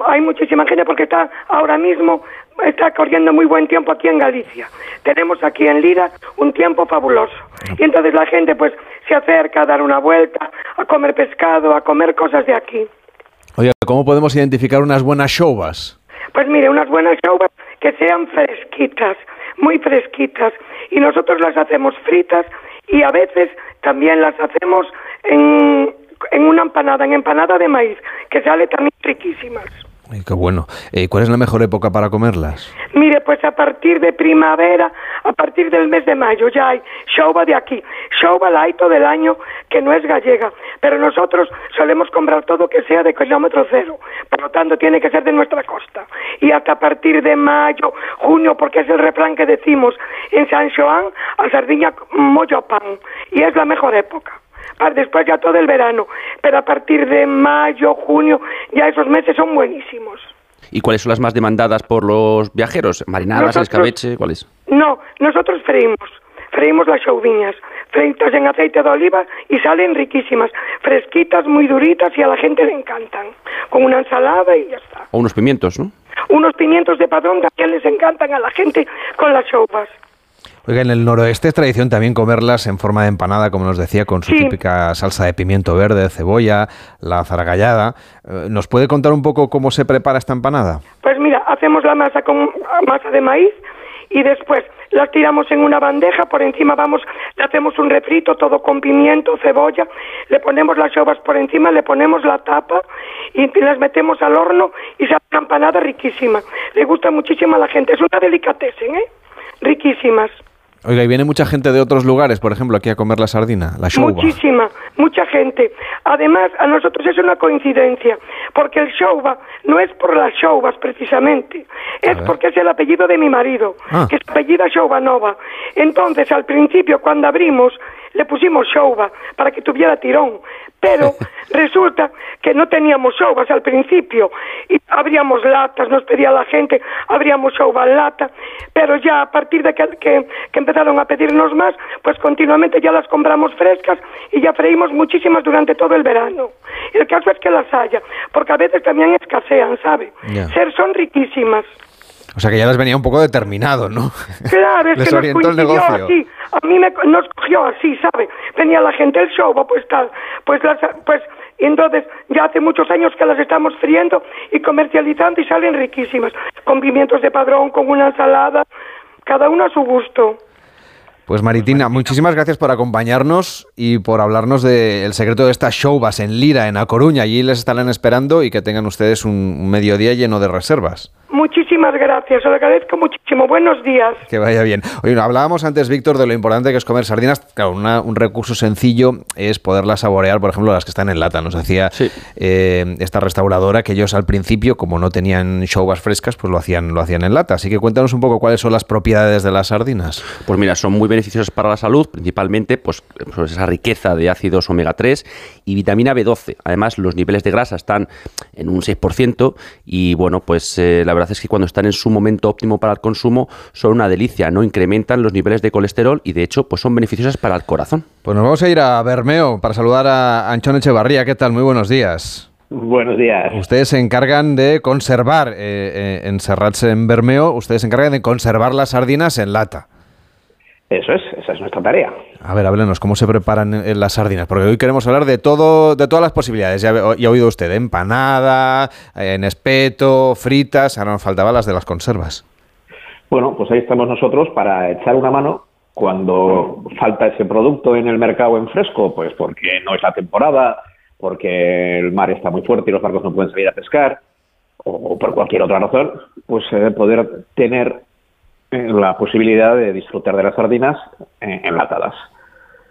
hay muchísima gente porque está ahora mismo está corriendo muy buen tiempo aquí en Galicia. Tenemos aquí en Lira un tiempo fabuloso. Y entonces la gente pues se acerca a dar una vuelta, a comer pescado, a comer cosas de aquí. Oye, ¿cómo podemos identificar unas buenas showbas? Pues mire, unas buenas uvas que sean fresquitas, muy fresquitas. Y nosotros las hacemos fritas y a veces también las hacemos en, en una empanada, en empanada de maíz, que sale también riquísimas. Qué bueno. Eh, ¿Cuál es la mejor época para comerlas? Mire, pues a partir de primavera, a partir del mes de mayo, ya hay shouba de aquí. Shouba la hay todo el año, que no es gallega, pero nosotros solemos comprar todo que sea de kilómetro cero. Por lo tanto, tiene que ser de nuestra costa. Y hasta a partir de mayo, junio, porque es el refrán que decimos en San Joan, a sardiña mollo pan. Y es la mejor época. Ah, después ya todo el verano, pero a partir de mayo, junio, ya esos meses son buenísimos. ¿Y cuáles son las más demandadas por los viajeros? ¿Marinadas, Nosotros- escabeche? ¿Cuáles? No, nosotros freímos, freímos las choudiñas, fritas en aceite de oliva y salen riquísimas, fresquitas, muy duritas y a la gente le encantan, con una ensalada y ya está. O unos pimientos, ¿no? Unos pimientos de padrón también les encantan a la gente con las chopas. Oiga, en el noroeste es tradición también comerlas en forma de empanada, como nos decía, con su Sí. típica salsa de pimiento verde, cebolla, la zaragallada. Eh, ¿Nos puede contar un poco cómo se prepara esta empanada? Pues mira, hacemos la masa con masa de maíz y después las tiramos en una bandeja, por encima vamos, le hacemos un refrito todo con pimiento, cebolla, le ponemos las chovas por encima, le ponemos la tapa y las metemos al horno y sale una empanada riquísima. Le gusta muchísimo a la gente, es una delicatessen, ¿eh? Riquísimas. Oiga, y viene mucha gente de otros lugares, por ejemplo, aquí a comer la sardina, la shouba. Muchísima, mucha gente. Además, a nosotros es una coincidencia, porque el shouba no es por las shoubas precisamente, es porque es el apellido de mi marido, Ah. que se apellida Shoubanova. Entonces, al principio, cuando abrimos, le pusimos shouba para que tuviera tirón, pero resulta que no teníamos shoubas al principio y abríamos latas, nos pedía la gente, abríamos shouba en lata, pero ya a partir de que, que- que empezaron a pedirnos más, pues continuamente ya las compramos frescas y ya freímos muchísimas durante todo el verano. El caso es que las haya, porque a veces también escasean, ¿sabe? Ser son riquísimas. O sea que ya les venía un poco determinado, ¿no? Claro, es Les que nos orientó el negocio. así. A mí me, nos cogió así, ¿sabe? Venía la gente el show, pues tal. Pues, las, pues entonces ya hace muchos años que las estamos friendo y comercializando y salen riquísimas. Con pimientos de padrón, con una ensalada, cada uno a su gusto. Pues Maritina, muchísimas gracias por acompañarnos y por hablarnos del secreto de estas showbas en Lira, en A Coruña. Allí les estarán esperando y que tengan ustedes un mediodía lleno de reservas. Muchísimas gracias, os lo agradezco muchísimo. Buenos días. Que vaya bien. Oye, hablábamos antes, Víctor, de lo importante que es comer sardinas. Claro, una- un recurso sencillo es poderlas saborear, por ejemplo, las que están en lata. Nos decía eh, esta restauradora que ellos al principio, como no tenían showbas frescas, pues lo hacían, lo hacían en lata. Así que cuéntanos un poco cuáles son las propiedades de las sardinas. Pues mira, son muy beneficiosas para la salud, principalmente pues, pues esa riqueza de ácidos omega 3 y vitamina B12. Además, los niveles de grasa están en un 6% y bueno, pues eh, la verdad es que cuando están en su momento óptimo para el consumo son una delicia, no incrementan los niveles de colesterol y de hecho pues son beneficiosas para el corazón. Pues nos vamos a ir a Bermeo para saludar a Anchón Echevarría. ¿Qué tal? Muy buenos días. Buenos días. Ustedes se encargan de conservar, eh, eh, en Serrats en Bermeo, ustedes se encargan de conservar las sardinas en lata. Eso es, esa es nuestra tarea. A ver, háblenos, ¿cómo se preparan eh, las sardinas? Porque hoy queremos hablar de todo, de todas las posibilidades. Ya, ha- ya ha oído usted, empanada, eh, en espeto, fritas, ahora nos faltaban las de las conservas. Bueno, pues ahí estamos nosotros para echar una mano cuando falta ese producto en el mercado en fresco, pues porque no es la temporada, porque el mar está muy fuerte y los barcos no pueden salir a pescar, o por cualquier otra razón, pues eh, poder tener eh, la posibilidad de disfrutar de las sardinas eh, enlatadas.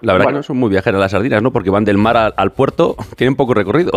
La verdad Bueno. que no son muy viajeras las sardinas, ¿no? Porque van del mar al, al puerto, tienen poco recorrido.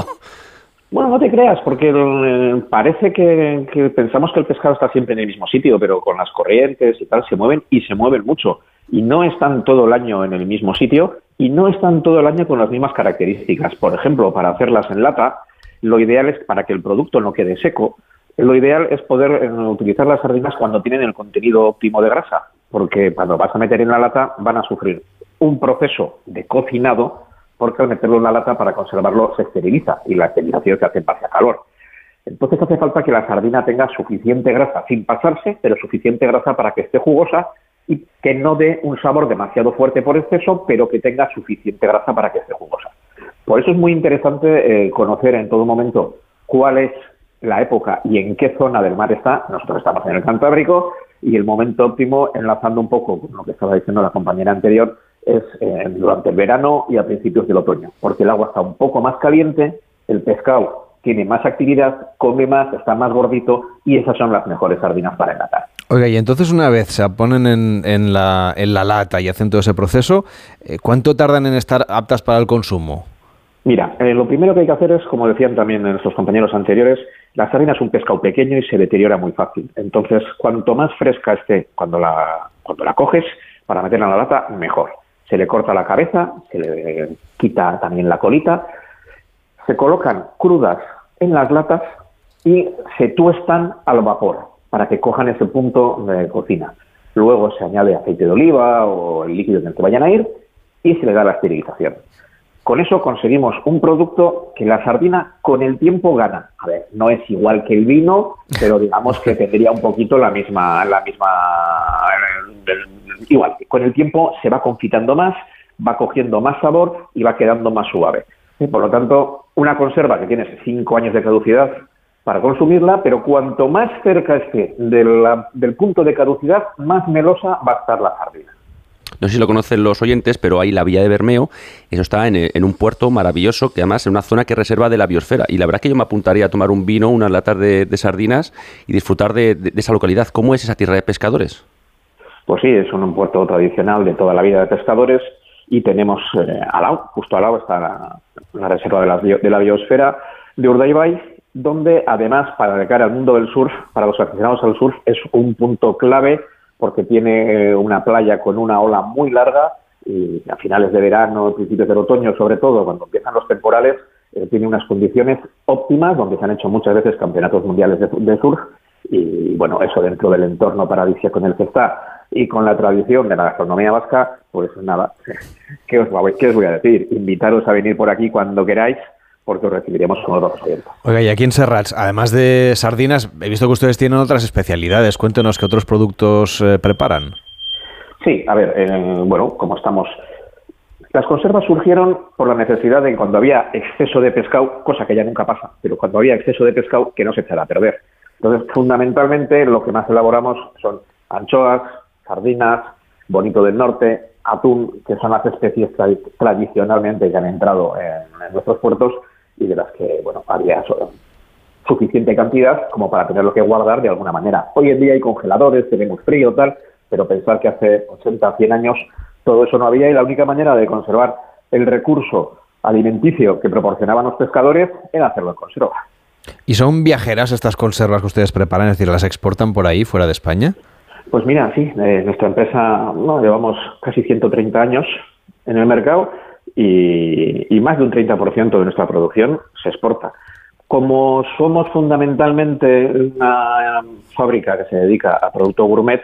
Bueno, no te creas, porque eh, parece que, que pensamos que el pescado está siempre en el mismo sitio, pero con las corrientes y tal se mueven y se mueven mucho. Y no están todo el año en el mismo sitio y no están todo el año con las mismas características. Por ejemplo, para hacerlas en lata, lo ideal es para que el producto no quede seco. Lo ideal es poder eh, utilizar las sardinas cuando tienen el contenido óptimo de grasa, porque cuando vas a meter en la lata van a sufrir un proceso de cocinado porque al meterlo en la lata para conservarlo se esteriliza y la esterilización se hace en base a calor. Entonces hace falta que la sardina tenga suficiente grasa sin pasarse, pero suficiente grasa para que esté jugosa y que no dé un sabor demasiado fuerte por exceso, pero que tenga suficiente grasa para que esté jugosa. Por eso es muy interesante eh, conocer en todo momento cuál es la época y en qué zona del mar está. Nosotros estamos en el Cantábrico y el momento óptimo, enlazando un poco con lo que estaba diciendo la compañera anterior, es eh, durante el verano y a principios del otoño, porque el agua está un poco más caliente, el pescado tiene más actividad, come más, está más gordito y esas son las mejores sardinas para enlatar. Oiga, y entonces una vez se ponen en, la, en la lata y hacen todo ese proceso, eh, ¿cuánto tardan en estar aptas para el consumo? Mira, eh, lo primero que hay que hacer es, como decían también nuestros compañeros anteriores, la sardina es un pescado pequeño y se deteriora muy fácil. Entonces, cuanto más fresca esté cuando la, cuando la coges para meterla en la lata, mejor. Se le corta la cabeza, se le quita también la colita, se colocan crudas en las latas y se tuestan al vapor para que cojan ese punto de cocina. Luego se añade aceite de oliva o el líquido en el que vayan a ir y se le da la esterilización. Con eso conseguimos un producto que la sardina con el tiempo gana. A ver, no es igual que el vino, pero digamos que tendría un poquito la misma, la misma, igual. Con el tiempo se va confitando más, va cogiendo más sabor y va quedando más suave. Por lo tanto, una conserva que tiene cinco años de caducidad para consumirla, pero cuanto más cerca esté del punto de caducidad, más melosa va a estar la sardina. No sé si lo conocen los oyentes, pero hay la villa de Bermeo, eso está en, un puerto maravilloso, que además es una zona que reserva de la biosfera. Y la verdad que yo me apuntaría a tomar un vino, unas latas de, sardinas y disfrutar de, esa localidad. ¿Cómo es esa tierra de pescadores? Pues sí, es un puerto tradicional de toda la vida de pescadores y tenemos eh, al lado, justo al lado está la, reserva de la, de la biosfera de Urdaibai, donde además para de cara al mundo del surf, para los aficionados al surf, es un punto clave porque tiene eh, una playa con una ola muy larga y a finales de verano, principios del otoño, sobre todo cuando empiezan los temporales, eh, tiene unas condiciones óptimas donde se han hecho muchas veces campeonatos mundiales de, surf y bueno, eso dentro del entorno paradisíaco en el que está y con la tradición de la gastronomía vasca, pues nada, ¿qué os, qué os voy a decir? Invitaros a venir por aquí cuando queráis porque os recibiremos con los clientes. Oiga, y aquí en Serrats, además de sardinas, he visto que ustedes tienen otras especialidades. Cuéntenos qué otros productos eh, preparan. Sí, a ver, eh, bueno, como estamos... Las conservas surgieron por la necesidad de cuando había exceso de pescado, cosa que ya nunca pasa, pero cuando había exceso de pescado que no se echara a perder. Entonces, fundamentalmente, lo que más elaboramos son anchoas, sardinas, bonito del norte, atún, que son las especies tradicionalmente que han entrado en nuestros puertos y de las que, bueno, había suficiente cantidad como para tenerlo que guardar de alguna manera. Hoy en día hay congeladores, tenemos frío, tal, pero pensar que hace 80, 100 años todo eso no había y la única manera de conservar el recurso alimenticio que proporcionaban los pescadores era hacerlo en conserva. ¿Y son viajeras estas conservas que ustedes preparan? Es decir, ¿las exportan por ahí, fuera de España? Pues mira, sí, eh, nuestra empresa no, llevamos casi 130 años en el mercado y, más de un 30% de nuestra producción se exporta. Como somos fundamentalmente una fábrica que se dedica a producto gourmet,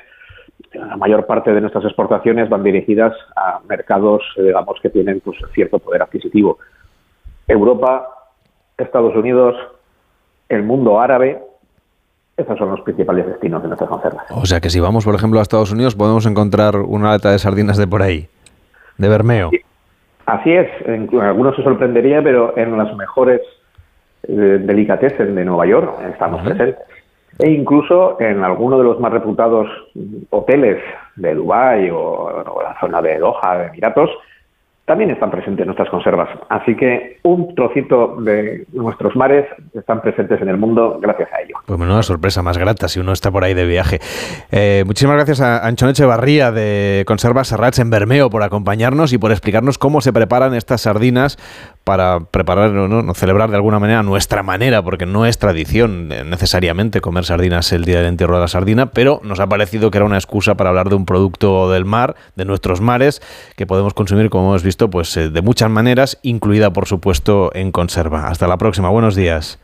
la mayor parte de nuestras exportaciones van dirigidas a mercados, digamos, que tienen pues, cierto poder adquisitivo. Europa, Estados Unidos, el mundo árabe, esos son los principales destinos de nuestras conservas. O sea que si vamos, por ejemplo, a Estados Unidos, podemos encontrar una lata de sardinas de por ahí, de Bermeo. Así es, en, algunos se sorprendería, pero en las mejores eh, delicatessen de Nueva York estamos presentes. E incluso en alguno de los más reputados hoteles de Dubái o, o la zona de Doha, de Emiratos, también están presentes nuestras conservas. Así que un trocito de nuestros mares están presentes en el mundo gracias a ello. Pues una sorpresa más grata si uno está por ahí de viaje. Eh, muchísimas gracias a Anchoneche Barría de Conservas Serrats en Bermeo por acompañarnos y por explicarnos cómo se preparan estas sardinas para preparar o ¿no? celebrar de alguna manera nuestra manera, porque no es tradición eh, necesariamente comer sardinas el día del entierro de la sardina, pero nos ha parecido que era una excusa para hablar de un producto del mar, de nuestros mares, que podemos consumir, como hemos visto, pues eh, de muchas maneras, incluida por supuesto en conserva. Hasta la próxima, buenos días.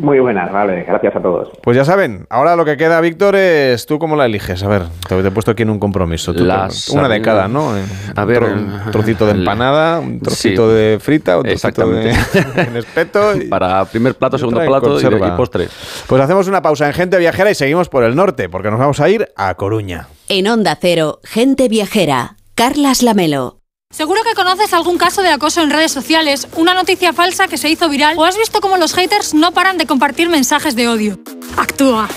Muy buenas, vale, gracias a todos. Pues ya saben, ahora lo que queda, Víctor, es tú cómo la eliges. A ver, te, he puesto aquí en un compromiso. una de cada, ¿no? A ver, un trocito de empanada, un trocito de frita, un trocito de, espeto. Para primer plato, segundo plato y, y, postre. Pues hacemos una pausa en Gente Viajera y seguimos por el norte, porque nos vamos a ir a Coruña. En Onda Cero, Gente Viajera, Carlas Lamelo. Seguro que conoces algún caso de acoso en redes sociales, una noticia falsa que se hizo viral o has visto cómo los haters no paran de compartir mensajes de odio. Actúa.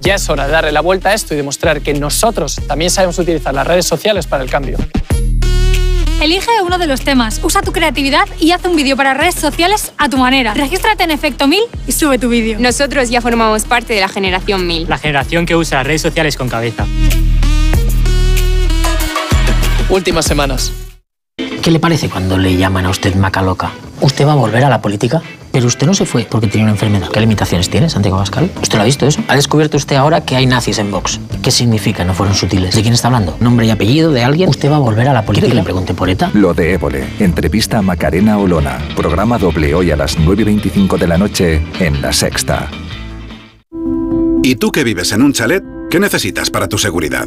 Ya es hora de darle la vuelta a esto y demostrar que nosotros también sabemos utilizar las redes sociales para el cambio. Elige uno de los temas, usa tu creatividad y haz un vídeo para redes sociales a tu manera. Regístrate en Efecto 1000 y sube tu vídeo. Nosotros ya formamos parte de la generación 1000. La generación que usa redes sociales con cabeza. Últimas semanas. ¿Qué le parece cuando le llaman a usted maca loca? ¿Usted va a volver a la política? Pero usted no se fue porque tenía una enfermedad. ¿Qué limitaciones tiene, Santiago Pascal? ¿Usted lo ha visto eso? ¿Ha descubierto usted ahora que hay nazis en Vox? ¿Qué significa? No fueron sutiles. ¿De quién está hablando? ¿Nombre y apellido de alguien? ¿Usted va a volver a la política? ¿Quiere que le pregunte por ETA? Lo de Évole. Entrevista a Macarena Olona. Programa doble hoy a las 9.25 de la noche en La Sexta. ¿Y tú que vives en un chalet? ¿Qué necesitas para tu seguridad?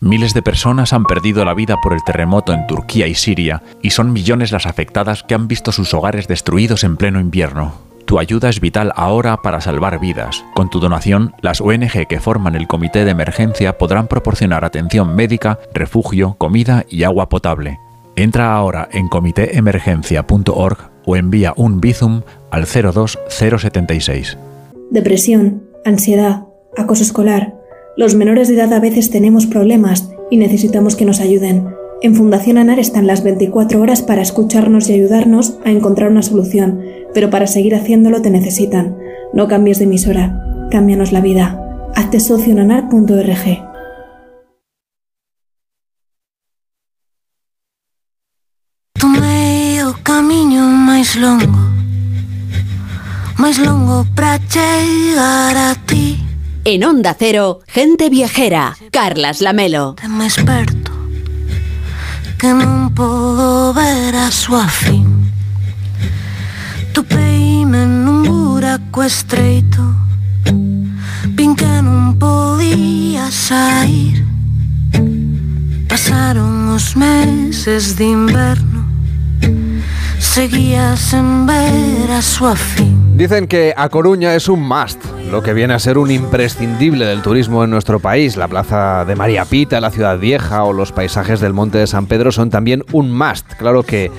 Miles de personas han perdido la vida por el terremoto en Turquía y Siria, y son millones las afectadas que han visto sus hogares destruidos en pleno invierno. Tu ayuda es vital ahora para salvar vidas. Con tu donación, las ONG que forman el comité de emergencia podrán proporcionar atención médica, refugio, comida y agua potable. Entra ahora en comitéemergencia.org o envía un Bizum al 02076. Depresión, ansiedad, acoso escolar. Los menores de edad a veces tenemos problemas y necesitamos que nos ayuden. En Fundación ANAR están las 24 horas para escucharnos y ayudarnos a encontrar una solución, pero para seguir haciéndolo te necesitan. No cambies de emisora, cámbianos la vida. Hazte socio en anar.org. Chegar a ti En Onda Cero, gente viajera, Carlas Lamelo. Me esperto que non podo ver a súa fin Topeime nun buraco estreito Vin que non podía sair Pasaron os meses de inverno Seguía sen ver a súa fin Dicen que A Coruña es un must, lo que viene a ser un imprescindible del turismo en nuestro país. La plaza de María Pita, la ciudad vieja o los paisajes del Monte de San Pedro son también un must. Claro que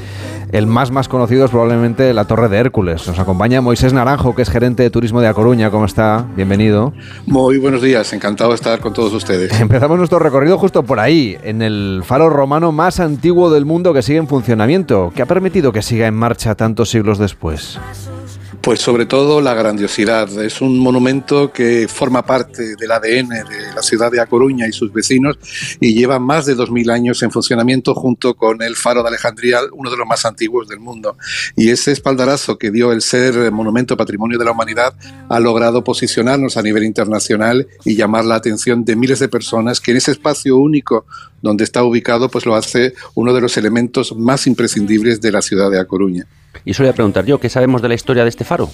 el más más conocido es probablemente la Torre de Hércules. Nos acompaña Moisés Naranjo, que es gerente de turismo de A Coruña. ¿Cómo está? Bienvenido. Muy buenos días, encantado de estar con todos ustedes. Empezamos nuestro recorrido justo por ahí, en el faro romano más antiguo del mundo que sigue en funcionamiento. ¿Qué ha permitido que siga en marcha tantos siglos después? Pues sobre todo la grandiosidad. Es un monumento que forma parte del ADN de la ciudad de A Coruña y sus vecinos y lleva más de 2.000 años en funcionamiento junto con el Faro de Alejandría, uno de los más antiguos del mundo. Y ese espaldarazo que dio el ser Monumento Patrimonio de la Humanidad ha logrado posicionarnos a nivel internacional y llamar la atención de miles de personas que en ese espacio único donde está ubicado pues lo hace uno de los elementos más imprescindibles de la ciudad de A Coruña. Y eso voy a preguntar yo, ¿qué sabemos de la historia de este faro?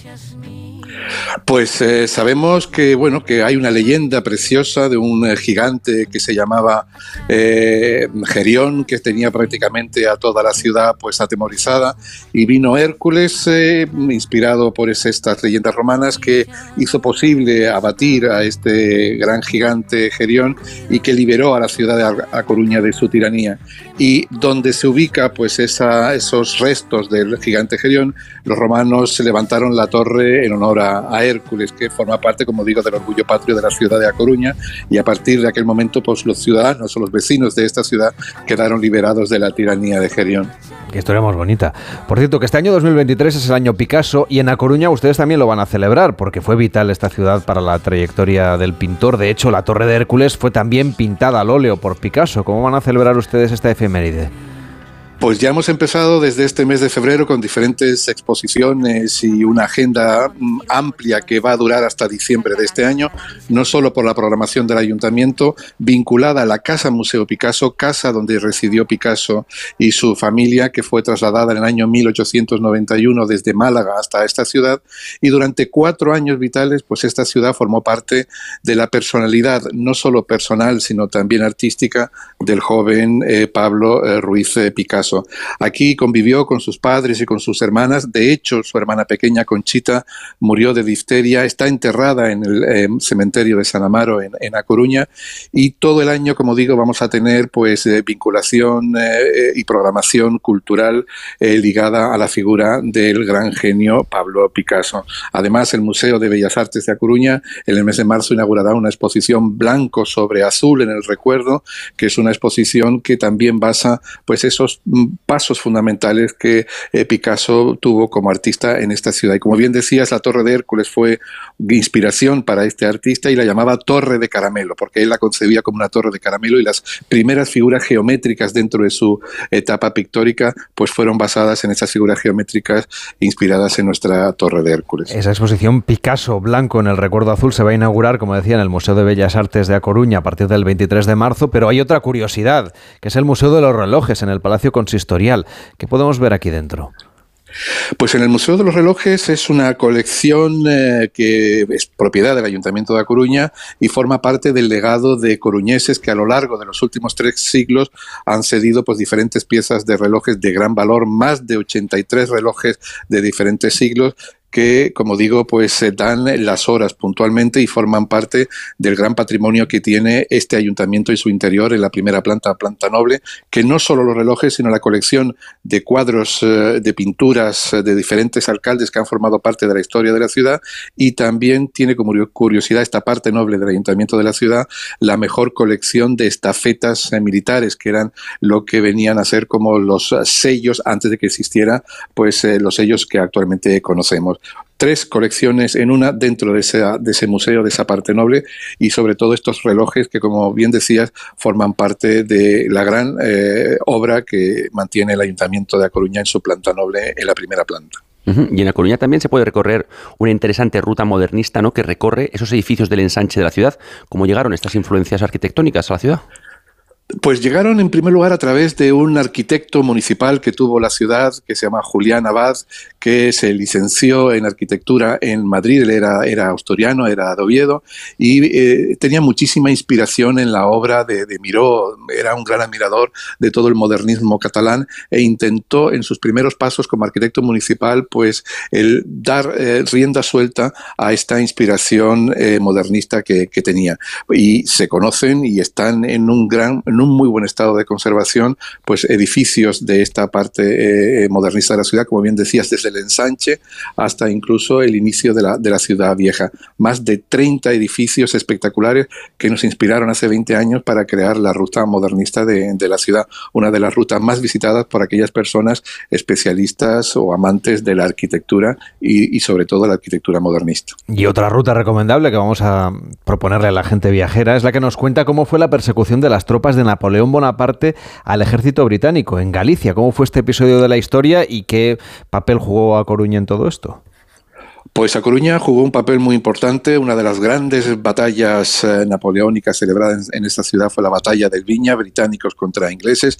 Pues eh, sabemos que bueno que hay una leyenda preciosa de un eh, gigante que se llamaba eh, Gerión que tenía prácticamente a toda la ciudad pues atemorizada y vino Hércules eh, inspirado por es- estas leyendas romanas que hizo posible abatir a este gran gigante Gerión y que liberó a la ciudad de A Coruña de su tiranía y donde se ubica pues esos restos del gigante Gerión los romanos se levantaron la torre en honor a, a Hércules, que forma parte, como digo, del orgullo patrio de la ciudad de A Coruña, y a partir de aquel momento, pues los ciudadanos o los vecinos de esta ciudad quedaron liberados de la tiranía de Gerión. Qué historia más bonita. Por cierto, que este año 2023 es el año Picasso y en A Coruña ustedes también lo van a celebrar porque fue vital esta ciudad para la trayectoria del pintor. De hecho, la Torre de Hércules fue también pintada al óleo por Picasso. ¿Cómo van a celebrar ustedes esta efeméride? Pues ya hemos empezado desde este mes de febrero con diferentes exposiciones y una agenda mm, amplia que va a durar hasta diciembre de este año, no solo por la programación del ayuntamiento, vinculada a la Casa Museo Picasso, casa donde residió Picasso y su familia, que fue trasladada en el año 1891 desde Málaga hasta esta ciudad, y durante cuatro años vitales, pues esta ciudad formó parte de la personalidad, no solo personal, sino también artística, del joven eh, Pablo eh, Ruiz eh, Aquí convivió con sus padres y con sus hermanas. De hecho, su hermana pequeña, Conchita, murió de difteria. Está enterrada en el eh, cementerio de San Amaro, en, A Coruña. Y todo el año, como digo, vamos a tener pues eh, vinculación eh, y programación cultural ligada a la figura del gran genio Pablo Picasso. Además, el Museo de Bellas Artes de A Coruña, en el mes de marzo, inaugurará una exposición blanco sobre azul en el recuerdo, que es una exposición que también basa pues esos pasos fundamentales que eh, Picasso tuvo como artista en esta ciudad. Y como bien decías, la Torre de Hércules fue inspiración para este artista y la llamaba Torre de Caramelo, porque él la concebía como una torre de caramelo y las primeras figuras geométricas dentro de su etapa pictórica pues fueron basadas en esas figuras geométricas inspiradas en nuestra Torre de Hércules. Esa exposición Picasso Blanco en el recuerdo azul se va a inaugurar, como decía, en el Museo de Bellas Artes de A Coruña a partir del 23 de marzo, pero hay otra curiosidad, que es el Museo de los Relojes en el Palacio consistorial. ¿Qué podemos ver aquí dentro? Pues en el Museo de los Relojes es una colección eh, que es propiedad del Ayuntamiento de A Coruña y forma parte del legado de coruñeses que a lo largo de los últimos tres siglos han cedido pues, diferentes piezas de relojes de gran valor, más de 83 relojes de diferentes siglos que, como digo, pues se dan las horas puntualmente y forman parte del gran patrimonio que tiene este ayuntamiento y su interior en la primera planta, planta noble, que no solo los relojes, sino la colección de cuadros, eh, de pinturas eh, de diferentes alcaldes que han formado parte de la historia de la ciudad. Y también tiene como curiosidad esta parte noble del ayuntamiento de la ciudad, la mejor colección de estafetas eh, militares, que eran lo que venían a ser como los sellos antes de que existiera pues los sellos que actualmente conocemos tres colecciones en una dentro de ese, de ese museo, de esa parte noble, y sobre todo estos relojes que, como bien decías, forman parte de la gran eh, obra que mantiene el Ayuntamiento de A Coruña en su planta noble, en la primera planta. Y en A Coruña también se puede recorrer una interesante ruta modernista ¿no? que recorre esos edificios del ensanche de la ciudad. ¿Cómo llegaron estas influencias arquitectónicas a la ciudad? Pues llegaron en primer lugar a través de un arquitecto municipal que tuvo la ciudad, que se llama Julián Abad, que se licenció en arquitectura en Madrid, él era, era asturiano, era de Oviedo, y eh, tenía muchísima inspiración en la obra de, Miró, era un gran admirador de todo el modernismo catalán e intentó en sus primeros pasos como arquitecto municipal pues el dar eh, rienda suelta a esta inspiración eh, modernista que, tenía. Y se conocen y están en un gran un muy buen estado de conservación, pues edificios de esta parte eh, modernista de la ciudad, como bien decías, desde el ensanche hasta incluso el inicio de la, de la ciudad vieja. Más de 30 edificios espectaculares que nos inspiraron hace 20 años para crear la ruta modernista de, de la ciudad, una de las rutas más visitadas por aquellas personas especialistas o amantes de la arquitectura y, y sobre todo la arquitectura modernista. Y otra ruta recomendable que vamos a proponerle a la gente viajera es la que nos cuenta cómo fue la persecución de las tropas de Napoleón Bonaparte al ejército británico en Galicia. ¿Cómo fue este episodio de la historia y qué papel jugó a Coruña en todo esto? Pues A Coruña jugó un papel muy importante. Una de las grandes batallas eh, napoleónicas celebradas en, esta ciudad fue la batalla del Viña, británicos contra ingleses.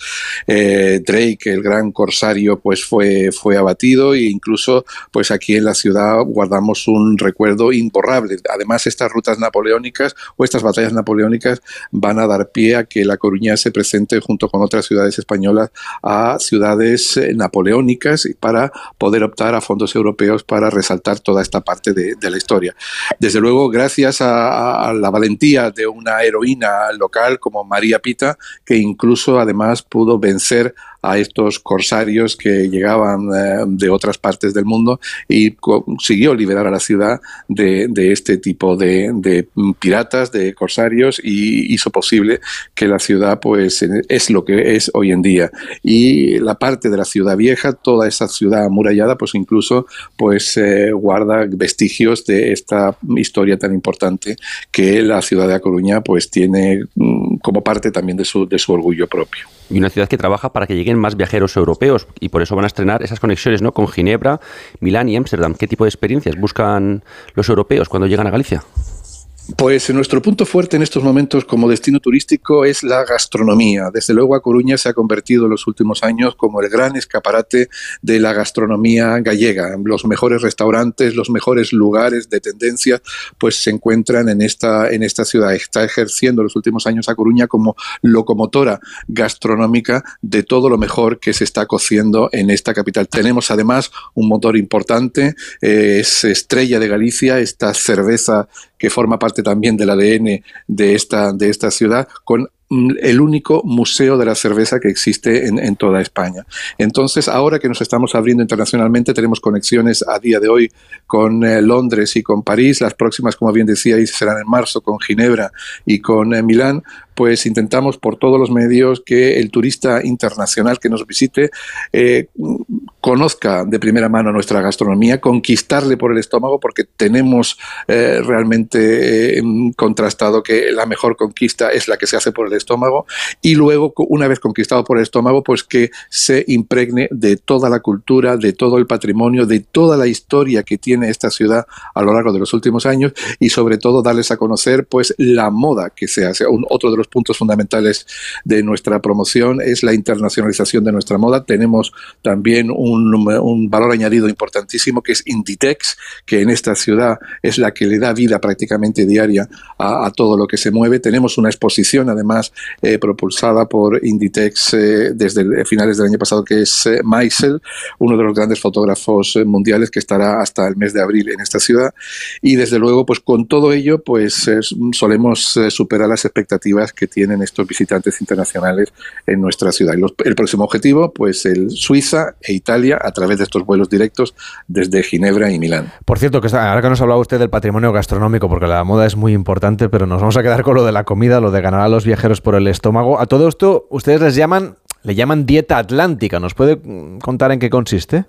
Eh, Drake, el gran corsario, pues fue, fue abatido e incluso pues aquí en la ciudad guardamos un recuerdo imborrable. Además, estas rutas napoleónicas o estas batallas napoleónicas van a dar pie a que La Coruña se presente junto con otras ciudades españolas a ciudades eh, napoleónicas para poder optar a fondos europeos para resaltar toda esta parte de, la historia. Desde luego, gracias a, la valentía de una heroína local como María Pita, que incluso además pudo vencer a estos corsarios que llegaban eh, de otras partes del mundo y consiguió liberar a la ciudad de, este tipo de, piratas, de corsarios y hizo posible que la ciudad pues es lo que es hoy en día. Y la parte de la ciudad vieja, toda esa ciudad amurallada, pues incluso pues eh, guarda vestigios de esta historia tan importante que la ciudad de A Coruña pues tiene mm, como parte también de su, de su orgullo propio. Y una ciudad que trabaja para que lleguen más viajeros europeos y por eso van a estrenar esas conexiones ¿no? con Ginebra, Milán y Ámsterdam. ¿Qué tipo de experiencias buscan los europeos cuando llegan a Galicia? Pues nuestro punto fuerte en estos momentos como destino turístico es la gastronomía. Desde luego a Coruña se ha convertido en los últimos años como el gran escaparate de la gastronomía gallega. Los mejores restaurantes, los mejores lugares de tendencia, pues se encuentran en esta, en esta ciudad. Está ejerciendo los últimos años a Coruña como locomotora gastronómica de todo lo mejor que se está cociendo en esta capital. Tenemos además un motor importante, eh, es estrella de Galicia, esta cerveza que forma parte también del ADN de esta, de esta ciudad, con mm, el único museo de la cerveza que existe en, toda España. Entonces, ahora que nos estamos abriendo internacionalmente, tenemos conexiones a día de hoy con eh, Londres y con París. Las próximas, como bien decíais, serán en marzo con Ginebra y con eh, Milán pues intentamos por todos los medios que el turista internacional que nos visite eh, conozca de primera mano nuestra gastronomía, conquistarle por el estómago, porque tenemos eh, realmente eh, contrastado que la mejor conquista es la que se hace por el estómago, y luego, una vez conquistado por el estómago, pues que se impregne de toda la cultura, de todo el patrimonio, de toda la historia que tiene esta ciudad a lo largo de los últimos años, y sobre todo darles a conocer pues la moda que se hace. Otro de los puntos fundamentales de nuestra promoción es la internacionalización de nuestra moda. Tenemos también un, valor añadido importantísimo que es Inditex, que en esta ciudad es la que le da vida prácticamente diaria a, todo lo que se mueve. Tenemos una exposición además eh, propulsada por Inditex eh, desde finales del año pasado que es eh, Maisel, uno de los grandes fotógrafos mundiales que estará hasta el mes de abril en esta ciudad. Y desde luego, pues con todo ello, pues solemos superar las expectativas que tienen estos visitantes internacionales en nuestra ciudad. el próximo objetivo, pues el Suiza e Italia a través de estos vuelos directos desde Ginebra y Milán. Por cierto, que ahora que nos hablaba usted del patrimonio gastronómico, porque la moda es muy importante, pero nos vamos a quedar con lo de la comida, lo de ganar a los viajeros por el estómago. A todo esto, ustedes les llaman, le llaman dieta atlántica. ¿Nos puede contar en qué consiste?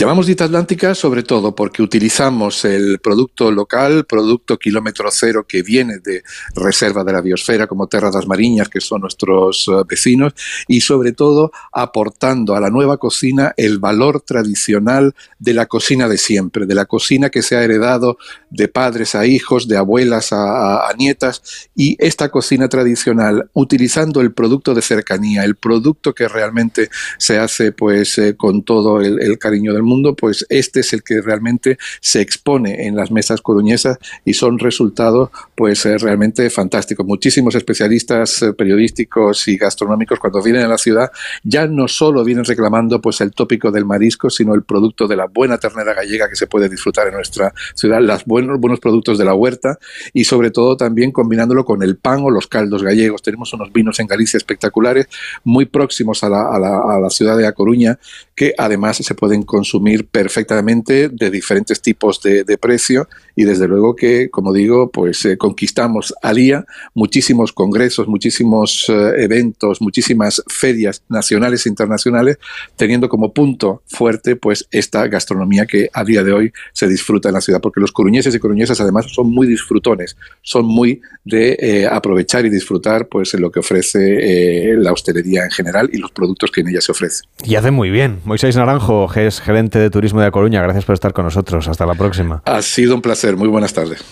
Llamamos dieta atlántica sobre todo porque utilizamos el producto local, producto kilómetro cero que viene de reserva de la biosfera como Terra das Mariñas, que son nuestros eh, vecinos, y sobre todo aportando a la nueva cocina el valor tradicional de la cocina de siempre, de la cocina que se ha heredado de padres a hijos, de abuelas a, nietas, y esta cocina tradicional, utilizando el producto de cercanía, el producto que realmente se hace pues eh, con todo el, el cariño del mundo, mundo, pues este es el que realmente se expone en las mesas coruñesas y son resultados pues eh, realmente fantásticos. Muchísimos especialistas eh, periodísticos y gastronómicos cuando vienen a la ciudad ya no solo vienen reclamando pues el tópico del marisco, sino el producto de la buena ternera gallega que se puede disfrutar en nuestra ciudad, los buenos, buenos productos de la huerta y sobre todo también combinándolo con el pan o los caldos gallegos. Tenemos unos vinos en Galicia espectaculares, muy próximos a la, a la, a la ciudad de A Coruña, que además se pueden consumir perfectamente de diferentes tipos de, precio y desde luego que, como digo, pues eh, conquistamos al día muchísimos congresos, muchísimos eh, eventos, muchísimas ferias nacionales e internacionales, teniendo como punto fuerte pues esta gastronomía que a día de hoy se disfruta en la ciudad, porque los coruñeses y coruñesas además son muy disfrutones, son muy de eh, aprovechar y disfrutar pues lo que ofrece la hostelería en general y los productos que en ella se ofrecen. Y hace muy bien. Moisés Naranjo, que es gerente de Turismo de A Coruña. Gracias por estar con nosotros. Hasta la próxima. Ha sido un placer. Muy buenas tardes.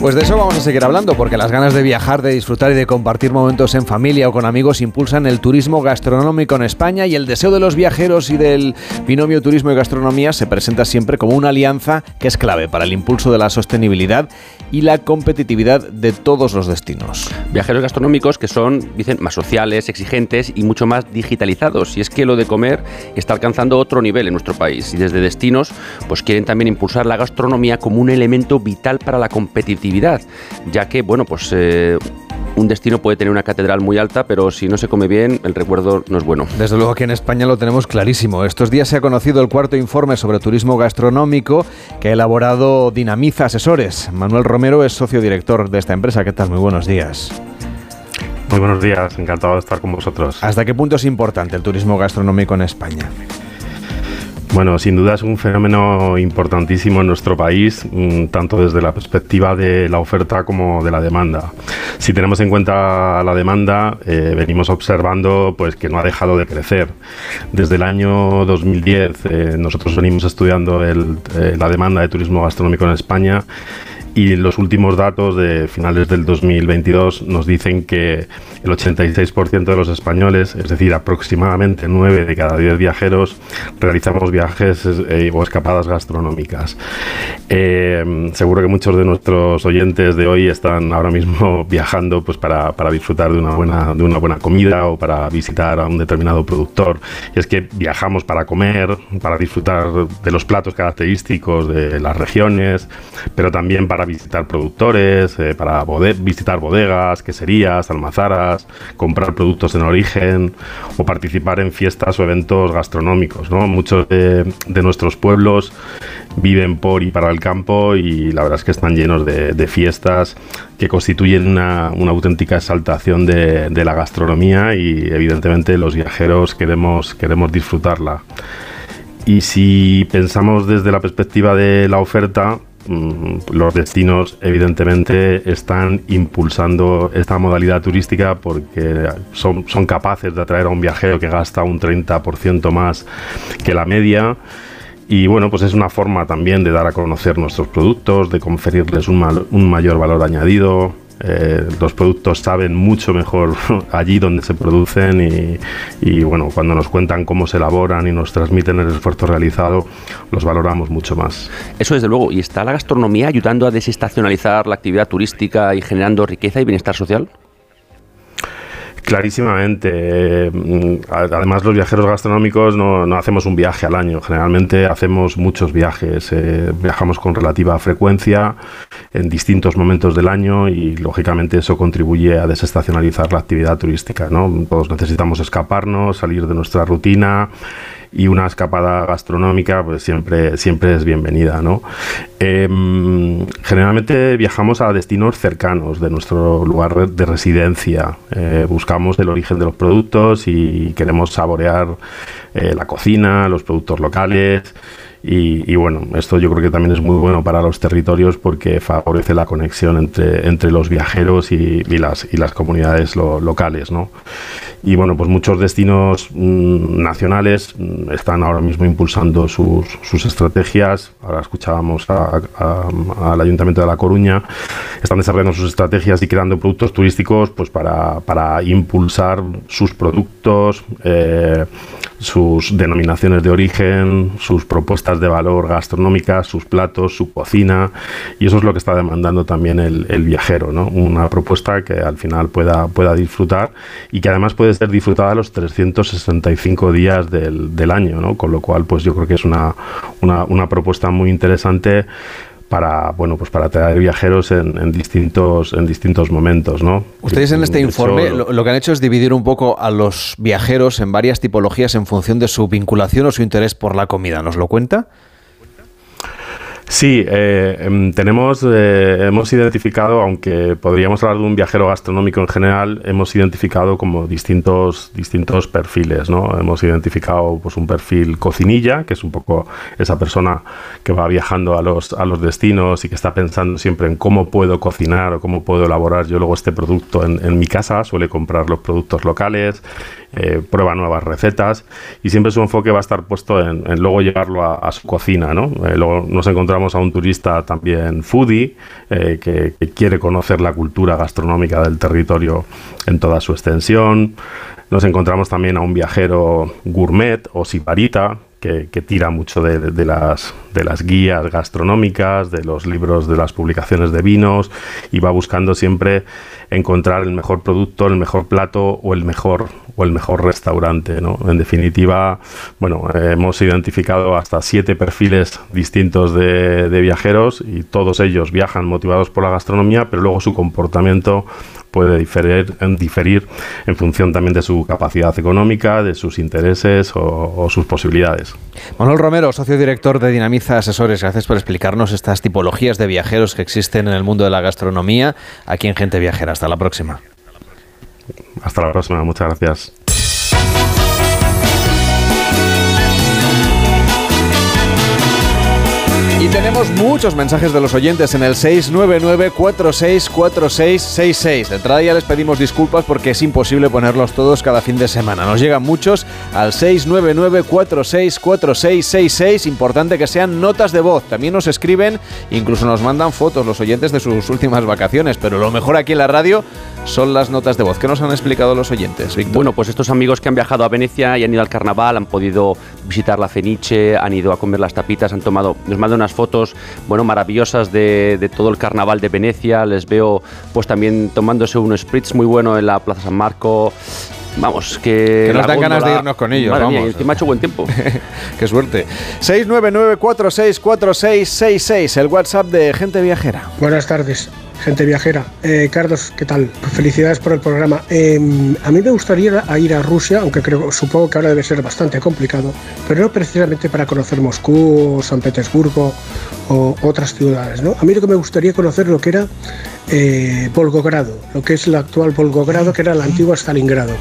Pues de eso vamos a seguir hablando, porque las ganas de viajar, de disfrutar y de compartir momentos en familia o con amigos impulsan el turismo gastronómico en España y el deseo de los viajeros y del binomio turismo y gastronomía se presenta siempre como una alianza que es clave para el impulso de la sostenibilidad y la competitividad de todos los destinos. Viajeros gastronómicos que son, dicen, más sociales, exigentes y mucho más digitalizados. Y es que lo de comer está alcanzando otro nivel en nuestro país y desde destinos pues quieren también impulsar la gastronomía como un elemento vital para la competitividad ya que, bueno, pues eh, un destino puede tener una catedral muy alta, pero si no se come bien, el recuerdo no es bueno. Desde luego que en España lo tenemos clarísimo. Estos días se ha conocido el cuarto informe sobre turismo gastronómico que ha elaborado Dinamiza Asesores. Manuel Romero es socio director de esta empresa. ¿Qué tal? Muy buenos días. Muy buenos días, encantado de estar con vosotros. ¿Hasta qué punto es importante el turismo gastronómico en España? Bueno, sin duda es un fenómeno importantísimo en nuestro país, mm, tanto desde la perspectiva de la oferta como de la demanda. Si tenemos en cuenta la demanda, eh, venimos observando pues, que no ha dejado de crecer. Desde el año 2010 eh, nosotros venimos estudiando el, eh, la demanda de turismo gastronómico en España y los últimos datos de finales del 2022 nos dicen que el 86% de los españoles, es decir, aproximadamente 9 de cada 10 viajeros, realizamos viajes eh, o escapadas gastronómicas. Eh, seguro que muchos de nuestros oyentes de hoy están ahora mismo viajando pues, para, para, disfrutar de una, buena, de una buena comida o para visitar a un determinado productor. Y es que viajamos para comer, para disfrutar de los platos característicos de las regiones, pero también para visitar productores, eh, para visitar bodegas, queserías, almazaras, comprar productos en origen o participar en fiestas o eventos gastronómicos. ¿no? Muchos de, nuestros pueblos viven por y para el campo y la verdad es que están llenos de, fiestas que constituyen una, auténtica exaltación de, de, la gastronomía y evidentemente los viajeros queremos, queremos disfrutarla. Y si pensamos desde la perspectiva de la oferta, los destinos evidentemente están impulsando esta modalidad turística porque son, capaces de atraer a un viajero que gasta un 30% más que la media. Y bueno, pues es una forma también de dar a conocer nuestros productos, de conferirles un mayor valor añadido, eh, los productos saben mucho mejor allí donde se producen y, bueno, cuando nos cuentan cómo se elaboran y nos transmiten el esfuerzo realizado, los valoramos mucho más. Eso desde luego. ¿Y está la gastronomía ayudando a desestacionalizar la actividad turística y generando riqueza y bienestar social? Clarísimamente. Mm, además, los viajeros gastronómicos no, hacemos un viaje al año. Generalmente hacemos muchos viajes. Eh, viajamos con relativa frecuencia en distintos momentos del año y, lógicamente, eso contribuye a desestacionalizar la actividad turística. ¿no? Todos necesitamos escaparnos, salir de nuestra rutina y una escapada gastronómica pues siempre, siempre es bienvenida. ¿no? Em, generalmente viajamos a destinos cercanos de nuestro lugar de residencia. Eh, buscamos el origen de los productos y queremos saborear eh, la cocina, los productos locales. Y, bueno, esto yo creo que también es muy bueno para los territorios porque favorece la conexión entre, entre los viajeros y, las, y las comunidades locales. ¿no? Y bueno, pues muchos destinos mm, nacionales mm, están ahora mismo impulsando sus, sus estrategias. Ahora escuchábamos al Ayuntamiento de La Coruña, están desarrollando sus estrategias y creando productos turísticos pues para, para impulsar sus productos, eh, sus denominaciones de origen, sus propuestas de valor gastronómicas, sus platos, su cocina. Y eso es lo que está demandando también el, el viajero, ¿no? Una propuesta que al final pueda, pueda disfrutar y que además puede ser disfrutada los 365 días del, del año, ¿no? Con lo cual, pues yo creo que es una, una, una propuesta muy interesante para bueno pues para traer viajeros en, distintos en distintos momentos no ustedes en este informe lo, que han hecho es dividir un poco a los viajeros en varias tipologías en función de su vinculación o su interés por la comida. Nos lo cuenta Sí, eh, em, tenemos, eh, hemos identificado, aunque podríamos hablar de un viajero gastronómico en general, hemos identificado como distintos, distintos perfiles, ¿no? Hemos identificado pues un perfil cocinilla, que es un poco esa persona que va viajando a los, a los destinos y que está pensando siempre en cómo puedo cocinar o cómo puedo elaborar yo luego este producto en, en mi casa, suele comprar los productos locales, eh, prueba nuevas recetas y siempre su enfoque va a estar puesto en, luego llevarlo a, su cocina. ¿no? Eh, luego nos encontramos a un turista también foodie eh, que, quiere conocer la cultura gastronómica del territorio en toda su extensión. Nos encontramos también a un viajero gourmet o siparita que, tira mucho de, las, de las guías gastronómicas, de los libros, de las publicaciones de vinos y va buscando siempre encontrar el mejor producto, el mejor plato o el mejor o el mejor restaurante. ¿no? En definitiva, bueno, hemos identificado hasta siete perfiles distintos de, de viajeros y todos ellos viajan motivados por la gastronomía, pero luego su comportamiento puede diferir, diferir en función también de su capacidad económica, de sus intereses o, sus posibilidades. Manuel Romero, socio director de Dinamiza Asesores, gracias por explicarnos estas tipologías de viajeros que existen en el mundo de la gastronomía aquí en Gente Viajera. Hasta la próxima. Hasta la próxima, muchas gracias. Y tenemos muchos mensajes de los oyentes en el 699-464666. De entrada ya les pedimos disculpas porque es imposible ponerlos todos cada fin de semana. Nos llegan muchos al 699-464666. Importante que sean notas de voz. También nos escriben, incluso nos mandan fotos los oyentes de sus últimas vacaciones. Pero lo mejor aquí en la radio son las notas de voz. ¿Qué nos han explicado los oyentes, Víctor? Bueno, pues estos amigos que han viajado a Venecia y han ido al carnaval, han podido visitar la Fenice, han ido a comer las tapitas, han tomado, nos mandan unas fotos, bueno, maravillosas de, de todo el carnaval de Venecia. Les veo, pues también tomándose un spritz muy bueno en la Plaza San Marco. Vamos, que. Que nos dan ganas de irnos con ellos, Madre mía, vamos. y encima ha hecho buen tiempo. Qué suerte. 699-464666, el WhatsApp de Gente Viajera. Buenas tardes, gente viajera. Eh, Carlos, ¿qué tal? Felicidades por el programa. Eh, a mí me gustaría ir a, Rusia, aunque creo, supongo que ahora debe ser bastante complicado, pero no precisamente para conocer Moscú San Petersburgo o otras ciudades. ¿no? A mí lo que me gustaría conocer lo que era eh, Volgogrado, lo que es el actual Volgogrado, que era la antigua Stalingrado.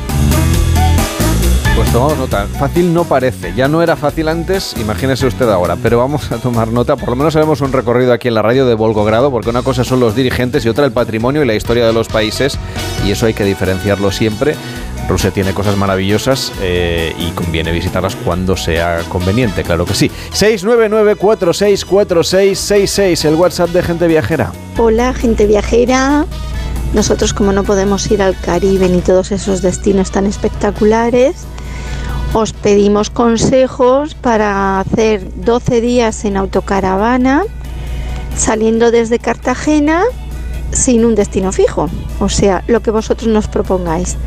Pues tomamos nota. Fácil no parece. Ya no era fácil antes, imagínese usted ahora. Pero vamos a tomar nota. Por lo menos haremos un recorrido aquí en la radio de Volgogrado, porque una cosa son los dirigentes y otra el patrimonio y la historia de los países. Y eso hay que diferenciarlo siempre. Rusia tiene cosas maravillosas eh, y conviene visitarlas cuando sea conveniente, claro que sí. 699-464666, el WhatsApp de Gente Viajera. Hola, gente viajera. Nosotros como no podemos ir al Caribe ni todos esos destinos tan espectaculares, os pedimos consejos para hacer 12 días en autocaravana, saliendo desde Cartagena sin un destino fijo. O sea, lo que vosotros nos propongáis.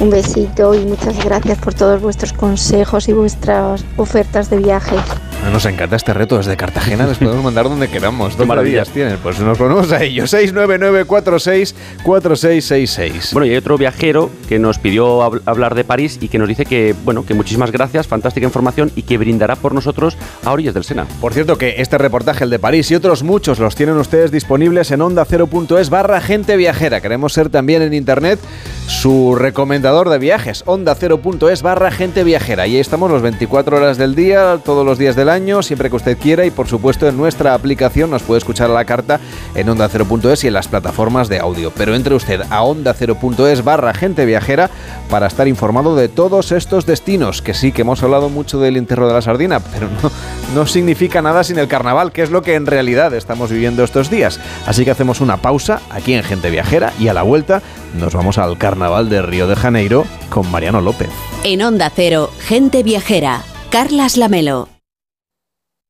Un besito y muchas gracias por todos vuestros consejos y vuestras ofertas de viaje. Ah, Nos encanta este reto desde Cartagena, les podemos mandar donde queramos. Maravilla. maravillas tienen. Pues nos ponemos a ello. 699-464666. Bueno, y hay otro viajero que nos pidió hab- hablar de París y que nos dice que, bueno, que muchísimas gracias, fantástica información y que brindará por nosotros a orillas del Sena. Por cierto que este reportaje, el de París y otros muchos, los tienen ustedes disponibles en onda0.es barra gente viajera. Queremos ser también en internet su recomendador de viajes, onda0.es barra gente viajera. Y ahí estamos los 24 horas del día, todos los días del año, siempre que usted quiera y por supuesto en nuestra aplicación nos puede escuchar a la carta en onda0.es y en las plataformas de audio. Pero entre usted a onda0.es barra gente viajera para estar informado de todos estos destinos, que sí que hemos hablado mucho del entierro de la sardina, pero no, no significa nada sin el carnaval, que es lo que en realidad estamos viviendo estos días. Así que hacemos una pausa aquí en Gente Viajera y a la vuelta nos vamos al carnaval de Río de Janeiro con Mariano López. En Onda Cero, gente viajera. Carlas Lamelo.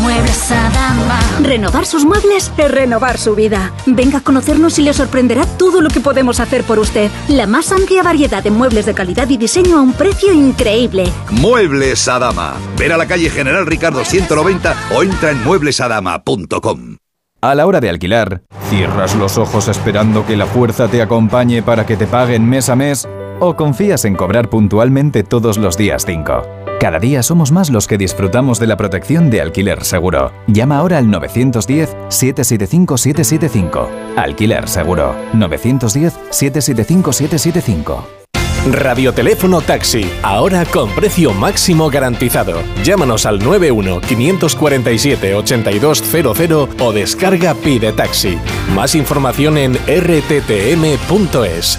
Muebles Adama. Renovar sus muebles es renovar su vida. Venga a conocernos y le sorprenderá todo lo que podemos hacer por usted. La más amplia variedad de muebles de calidad y diseño a un precio increíble. Muebles Adama. Ver a la calle General Ricardo 190 o entra en mueblesadama.com. A la hora de alquilar, ¿cierras los ojos esperando que la fuerza te acompañe para que te paguen mes a mes? ¿O confías en cobrar puntualmente todos los días 5? Cada día somos más los que disfrutamos de la protección de alquiler seguro. Llama ahora al 910-775-775. Alquiler seguro. 910-775-775. Radioteléfono Taxi, ahora con precio máximo garantizado. Llámanos al 91 547 8200 o descarga Pide Taxi. Más información en rttm.es.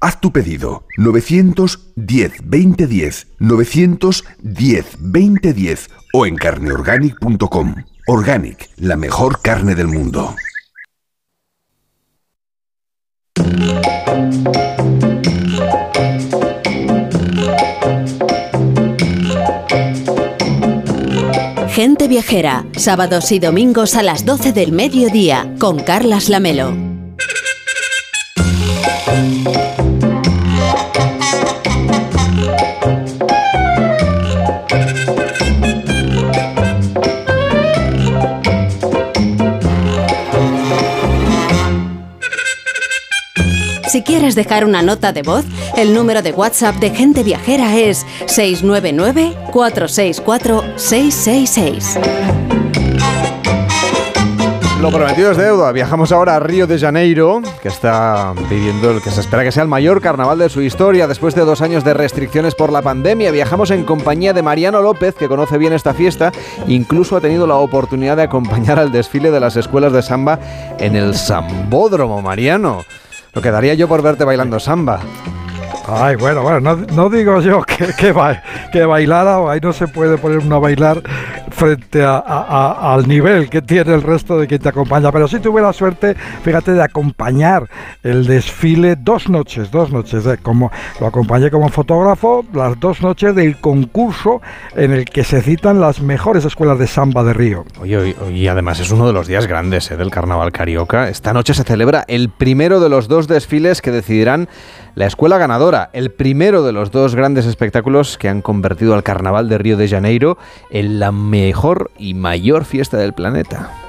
Haz tu pedido 910 2010 910 2010 o en carneorganic.com. Organic, la mejor carne del mundo. Gente Viajera, sábados y domingos a las 12 del mediodía, con Carlas Lamelo. Si quieres dejar una nota de voz, el número de WhatsApp de Gente Viajera es 699-464-666. Lo prometido es deuda. Viajamos ahora a Río de Janeiro, que está viviendo el que se espera que sea el mayor carnaval de su historia después de dos años de restricciones por la pandemia. Viajamos en compañía de Mariano López, que conoce bien esta fiesta. Incluso ha tenido la oportunidad de acompañar al desfile de las escuelas de samba en el Sambódromo. Mariano, lo quedaría yo por verte bailando samba. Ay, bueno, bueno, no, digo yo que, que, ba- que bailara ahí no se puede poner uno a bailar frente a- al nivel que tiene el resto de quien te acompaña. Pero sí tuve la suerte, fíjate, de acompañar el desfile dos noches, dos noches, eh, como lo acompañé como fotógrafo, las dos noches del concurso en el que se citan las mejores escuelas de samba de Río. Oye, y además es uno de los días grandes eh, del carnaval carioca. Esta noche se celebra el primero de los dos desfiles que decidirán la escuela ganadora. El primero de los dos grandes espectáculos que han convertido al carnaval de Río de Janeiro en la mejor y mayor fiesta del planeta.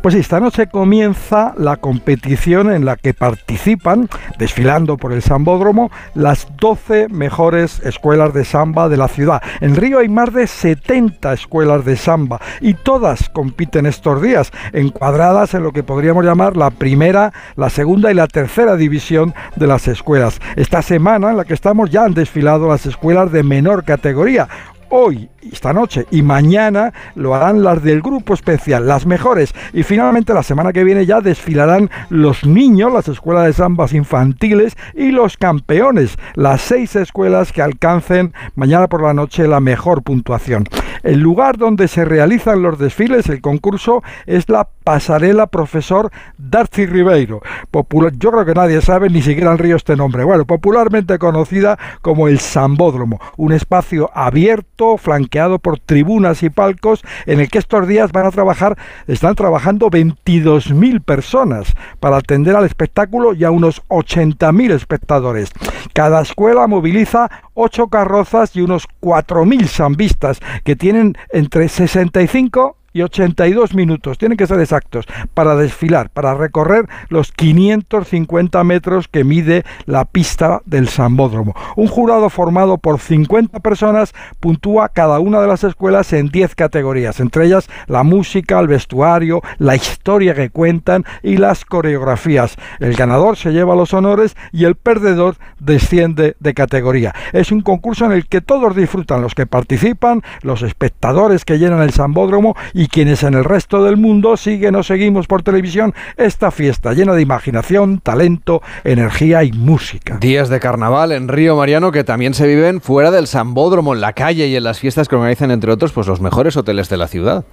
Pues esta noche comienza la competición en la que participan, desfilando por el Sambódromo, las 12 mejores escuelas de samba de la ciudad. En Río hay más de 70 escuelas de samba y todas compiten estos días, encuadradas en lo que podríamos llamar la primera, la segunda y la tercera división de las escuelas. Esta semana en la que estamos ya han desfilado las escuelas de menor categoría hoy, esta noche y mañana lo harán las del grupo especial, las mejores. Y finalmente la semana que viene ya desfilarán los niños, las escuelas de zambas infantiles y los campeones, las seis escuelas que alcancen mañana por la noche la mejor puntuación. El lugar donde se realizan los desfiles, el concurso, es la pasarela profesor Darcy Ribeiro. Popular, yo creo que nadie sabe, ni siquiera en Río este nombre. Bueno, popularmente conocida como el Sambódromo, un espacio abierto, flanqueado por tribunas y palcos, en el que estos días van a trabajar, están trabajando 22.000 personas para atender al espectáculo y a unos 80.000 espectadores. Cada escuela moviliza ocho carrozas y unos 4.000 zambistas que tienen entre 65 y 82 minutos, tienen que ser exactos, para desfilar, para recorrer los 550 metros que mide la pista del Sambódromo. Un jurado formado por 50 personas puntúa cada una de las escuelas en 10 categorías, entre ellas la música, el vestuario, la historia que cuentan y las coreografías. El ganador se lleva los honores y el perdedor desciende de categoría. Es un concurso en el que todos disfrutan, los que participan, los espectadores que llenan el Sambódromo y quienes en el resto del mundo siguen o seguimos por televisión esta fiesta llena de imaginación, talento, energía y música. Días de carnaval en Río Mariano que también se viven fuera del Sambódromo, en la calle y en las fiestas que organizan, entre otros, pues los mejores hoteles de la ciudad.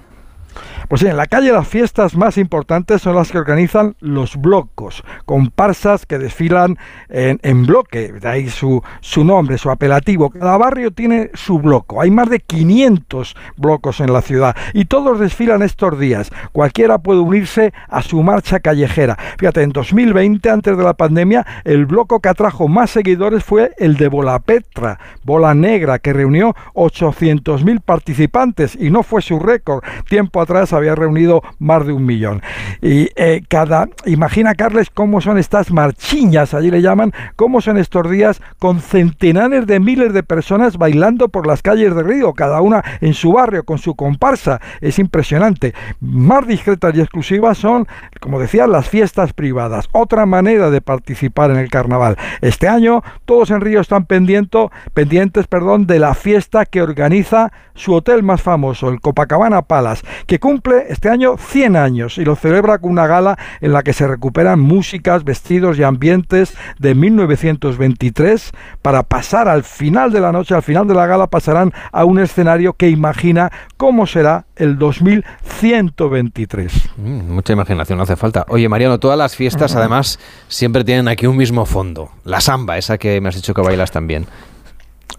Pues en la calle las fiestas más importantes son las que organizan los blocos, comparsas que desfilan en, en bloque, de ahí su, su nombre, su apelativo. Cada barrio tiene su bloco, hay más de 500 blocos en la ciudad y todos desfilan estos días. Cualquiera puede unirse a su marcha callejera. Fíjate, en 2020, antes de la pandemia, el bloco que atrajo más seguidores fue el de Bola Petra, Bola Negra, que reunió 800.000 participantes y no fue su récord. Tiempo atrás había reunido más de un millón. Y eh, cada, imagina Carles cómo son estas marchiñas, allí le llaman, cómo son estos días con centenares de miles de personas bailando por las calles de Río, cada una en su barrio con su comparsa. Es impresionante. Más discretas y exclusivas son, como decía, las fiestas privadas. Otra manera de participar en el carnaval. Este año todos en Río están pendientes perdón, de la fiesta que organiza su hotel más famoso, el Copacabana Palace, que cumple este año 100 años y lo celebra con una gala en la que se recuperan músicas, vestidos y ambientes de 1923 para pasar al final de la noche, al final de la gala pasarán a un escenario que imagina cómo será el 2123. Mm, mucha imaginación no hace falta. Oye, Mariano, todas las fiestas además siempre tienen aquí un mismo fondo, la samba, esa que me has dicho que bailas también.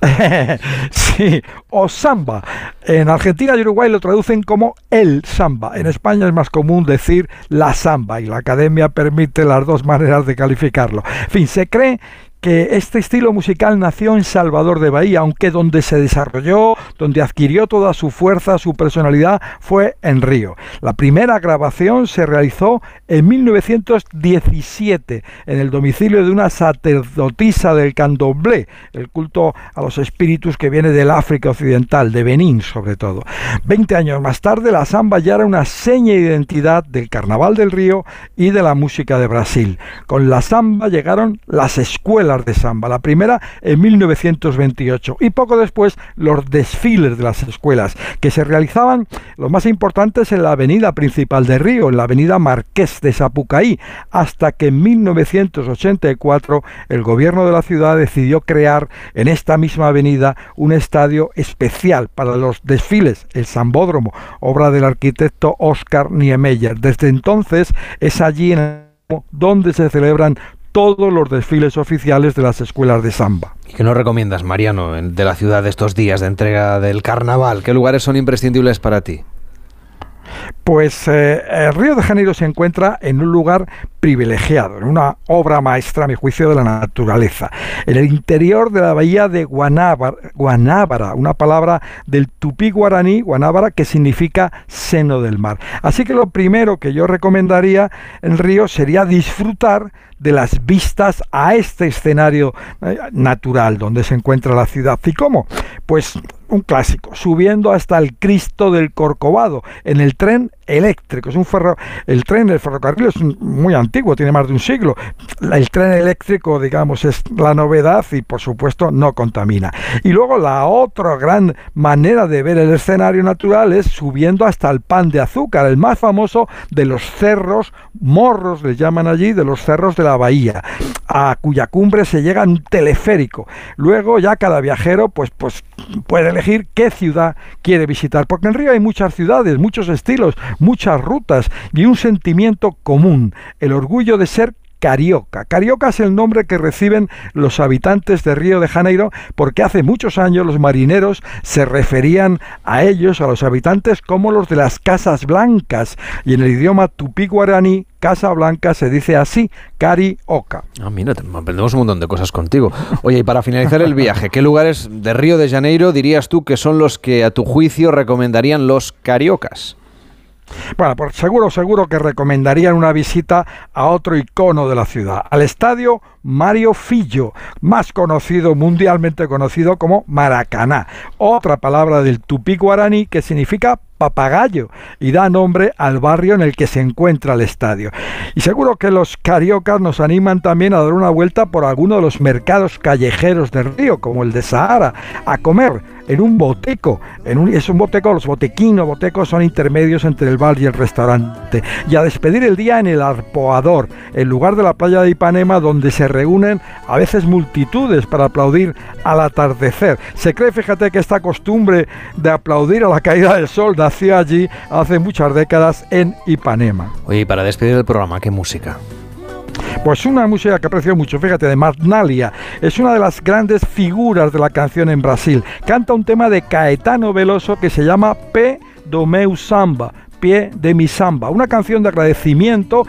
sí, o samba. En Argentina y Uruguay lo traducen como el samba. En España es más común decir la samba y la academia permite las dos maneras de calificarlo. En fin, se cree que este estilo musical nació en Salvador de Bahía, aunque donde se desarrolló, donde adquirió toda su fuerza, su personalidad, fue en Río. La primera grabación se realizó en 1917 en el domicilio de una sacerdotisa del candomblé, el culto a los espíritus que viene del África Occidental, de Benín sobre todo. Veinte años más tarde, la samba ya era una seña de identidad del Carnaval del Río y de la música de Brasil. Con la samba llegaron las escuelas de samba. La primera en 1928 y poco después los desfiles de las escuelas que se realizaban los más importantes en la avenida principal de Río, en la avenida Marqués de Sapucaí, hasta que en 1984 el gobierno de la ciudad decidió crear en esta misma avenida un estadio especial para los desfiles, el Sambódromo, obra del arquitecto Oscar Niemeyer. Desde entonces es allí en donde se celebran todos los desfiles oficiales de las escuelas de samba. ¿Y qué nos recomiendas, Mariano, de la ciudad de estos días de entrega del carnaval? ¿Qué lugares son imprescindibles para ti? Pues eh, el Río de Janeiro se encuentra en un lugar privilegiado, en una obra maestra, a mi juicio, de la naturaleza. En el interior de la bahía de Guanábara, una palabra del tupí guaraní, Guanábara, que significa seno del mar. Así que lo primero que yo recomendaría en Río sería disfrutar de las vistas a este escenario eh, natural donde se encuentra la ciudad. ¿Y cómo? Pues un clásico, subiendo hasta el Cristo del Corcovado en el tren eléctrico. Es un ferro, el tren, el ferrocarril es muy antiguo, tiene más de un siglo. El tren eléctrico, digamos, es la novedad y por supuesto no contamina. Y luego la otra gran manera de ver el escenario natural es subiendo hasta el pan de azúcar, el más famoso de los cerros, morros le llaman allí, de los cerros de la bahía, a cuya cumbre se llega en un teleférico. Luego ya cada viajero pues, pues puede elegir qué ciudad quiere visitar, porque en Río hay muchas ciudades, muchos estilos, muchas rutas y un sentimiento común, el orgullo de ser Carioca. Carioca es el nombre que reciben los habitantes de Río de Janeiro porque hace muchos años los marineros se referían a ellos, a los habitantes, como los de las Casas Blancas. Y en el idioma tupí guaraní, Casa Blanca se dice así, Carioca. Ah, mira, aprendemos un montón de cosas contigo. Oye, y para finalizar el viaje, ¿qué lugares de Río de Janeiro dirías tú que son los que a tu juicio recomendarían los cariocas? Bueno, pues seguro, seguro que recomendarían una visita a otro icono de la ciudad, al estadio Mario Fillo, más conocido, mundialmente conocido como Maracaná, otra palabra del tupí guaraní que significa papagayo y da nombre al barrio en el que se encuentra el estadio. Y seguro que los cariocas nos animan también a dar una vuelta por alguno de los mercados callejeros del río, como el de Sahara, a comer en un boteco. En un, es un boteco, los botequinos, botecos son intermedios entre el bar y el restaurante. Y a despedir el día en el Arpoador, el lugar de la playa de Ipanema donde se reúnen a veces multitudes para aplaudir al atardecer. Se cree, fíjate, que esta costumbre de aplaudir a la caída del sol nació allí hace muchas décadas en Ipanema. Oye, y para despedir el programa, ¿qué música? Pues una música que aprecio mucho, fíjate, de Magnalia. Es una de las grandes figuras de la canción en Brasil. Canta un tema de Caetano Veloso que se llama P do meu samba, pie de mi samba. Una canción de agradecimiento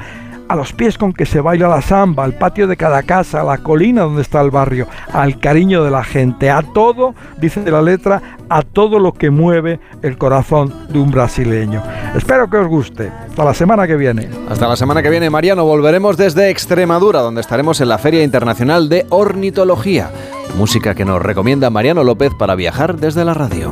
a los pies con que se baila la samba, al patio de cada casa, a la colina donde está el barrio, al cariño de la gente, a todo, dice la letra, a todo lo que mueve el corazón de un brasileño. Espero que os guste. Hasta la semana que viene. Hasta la semana que viene, Mariano. Volveremos desde Extremadura, donde estaremos en la Feria Internacional de Ornitología. Música que nos recomienda Mariano López para viajar desde la radio.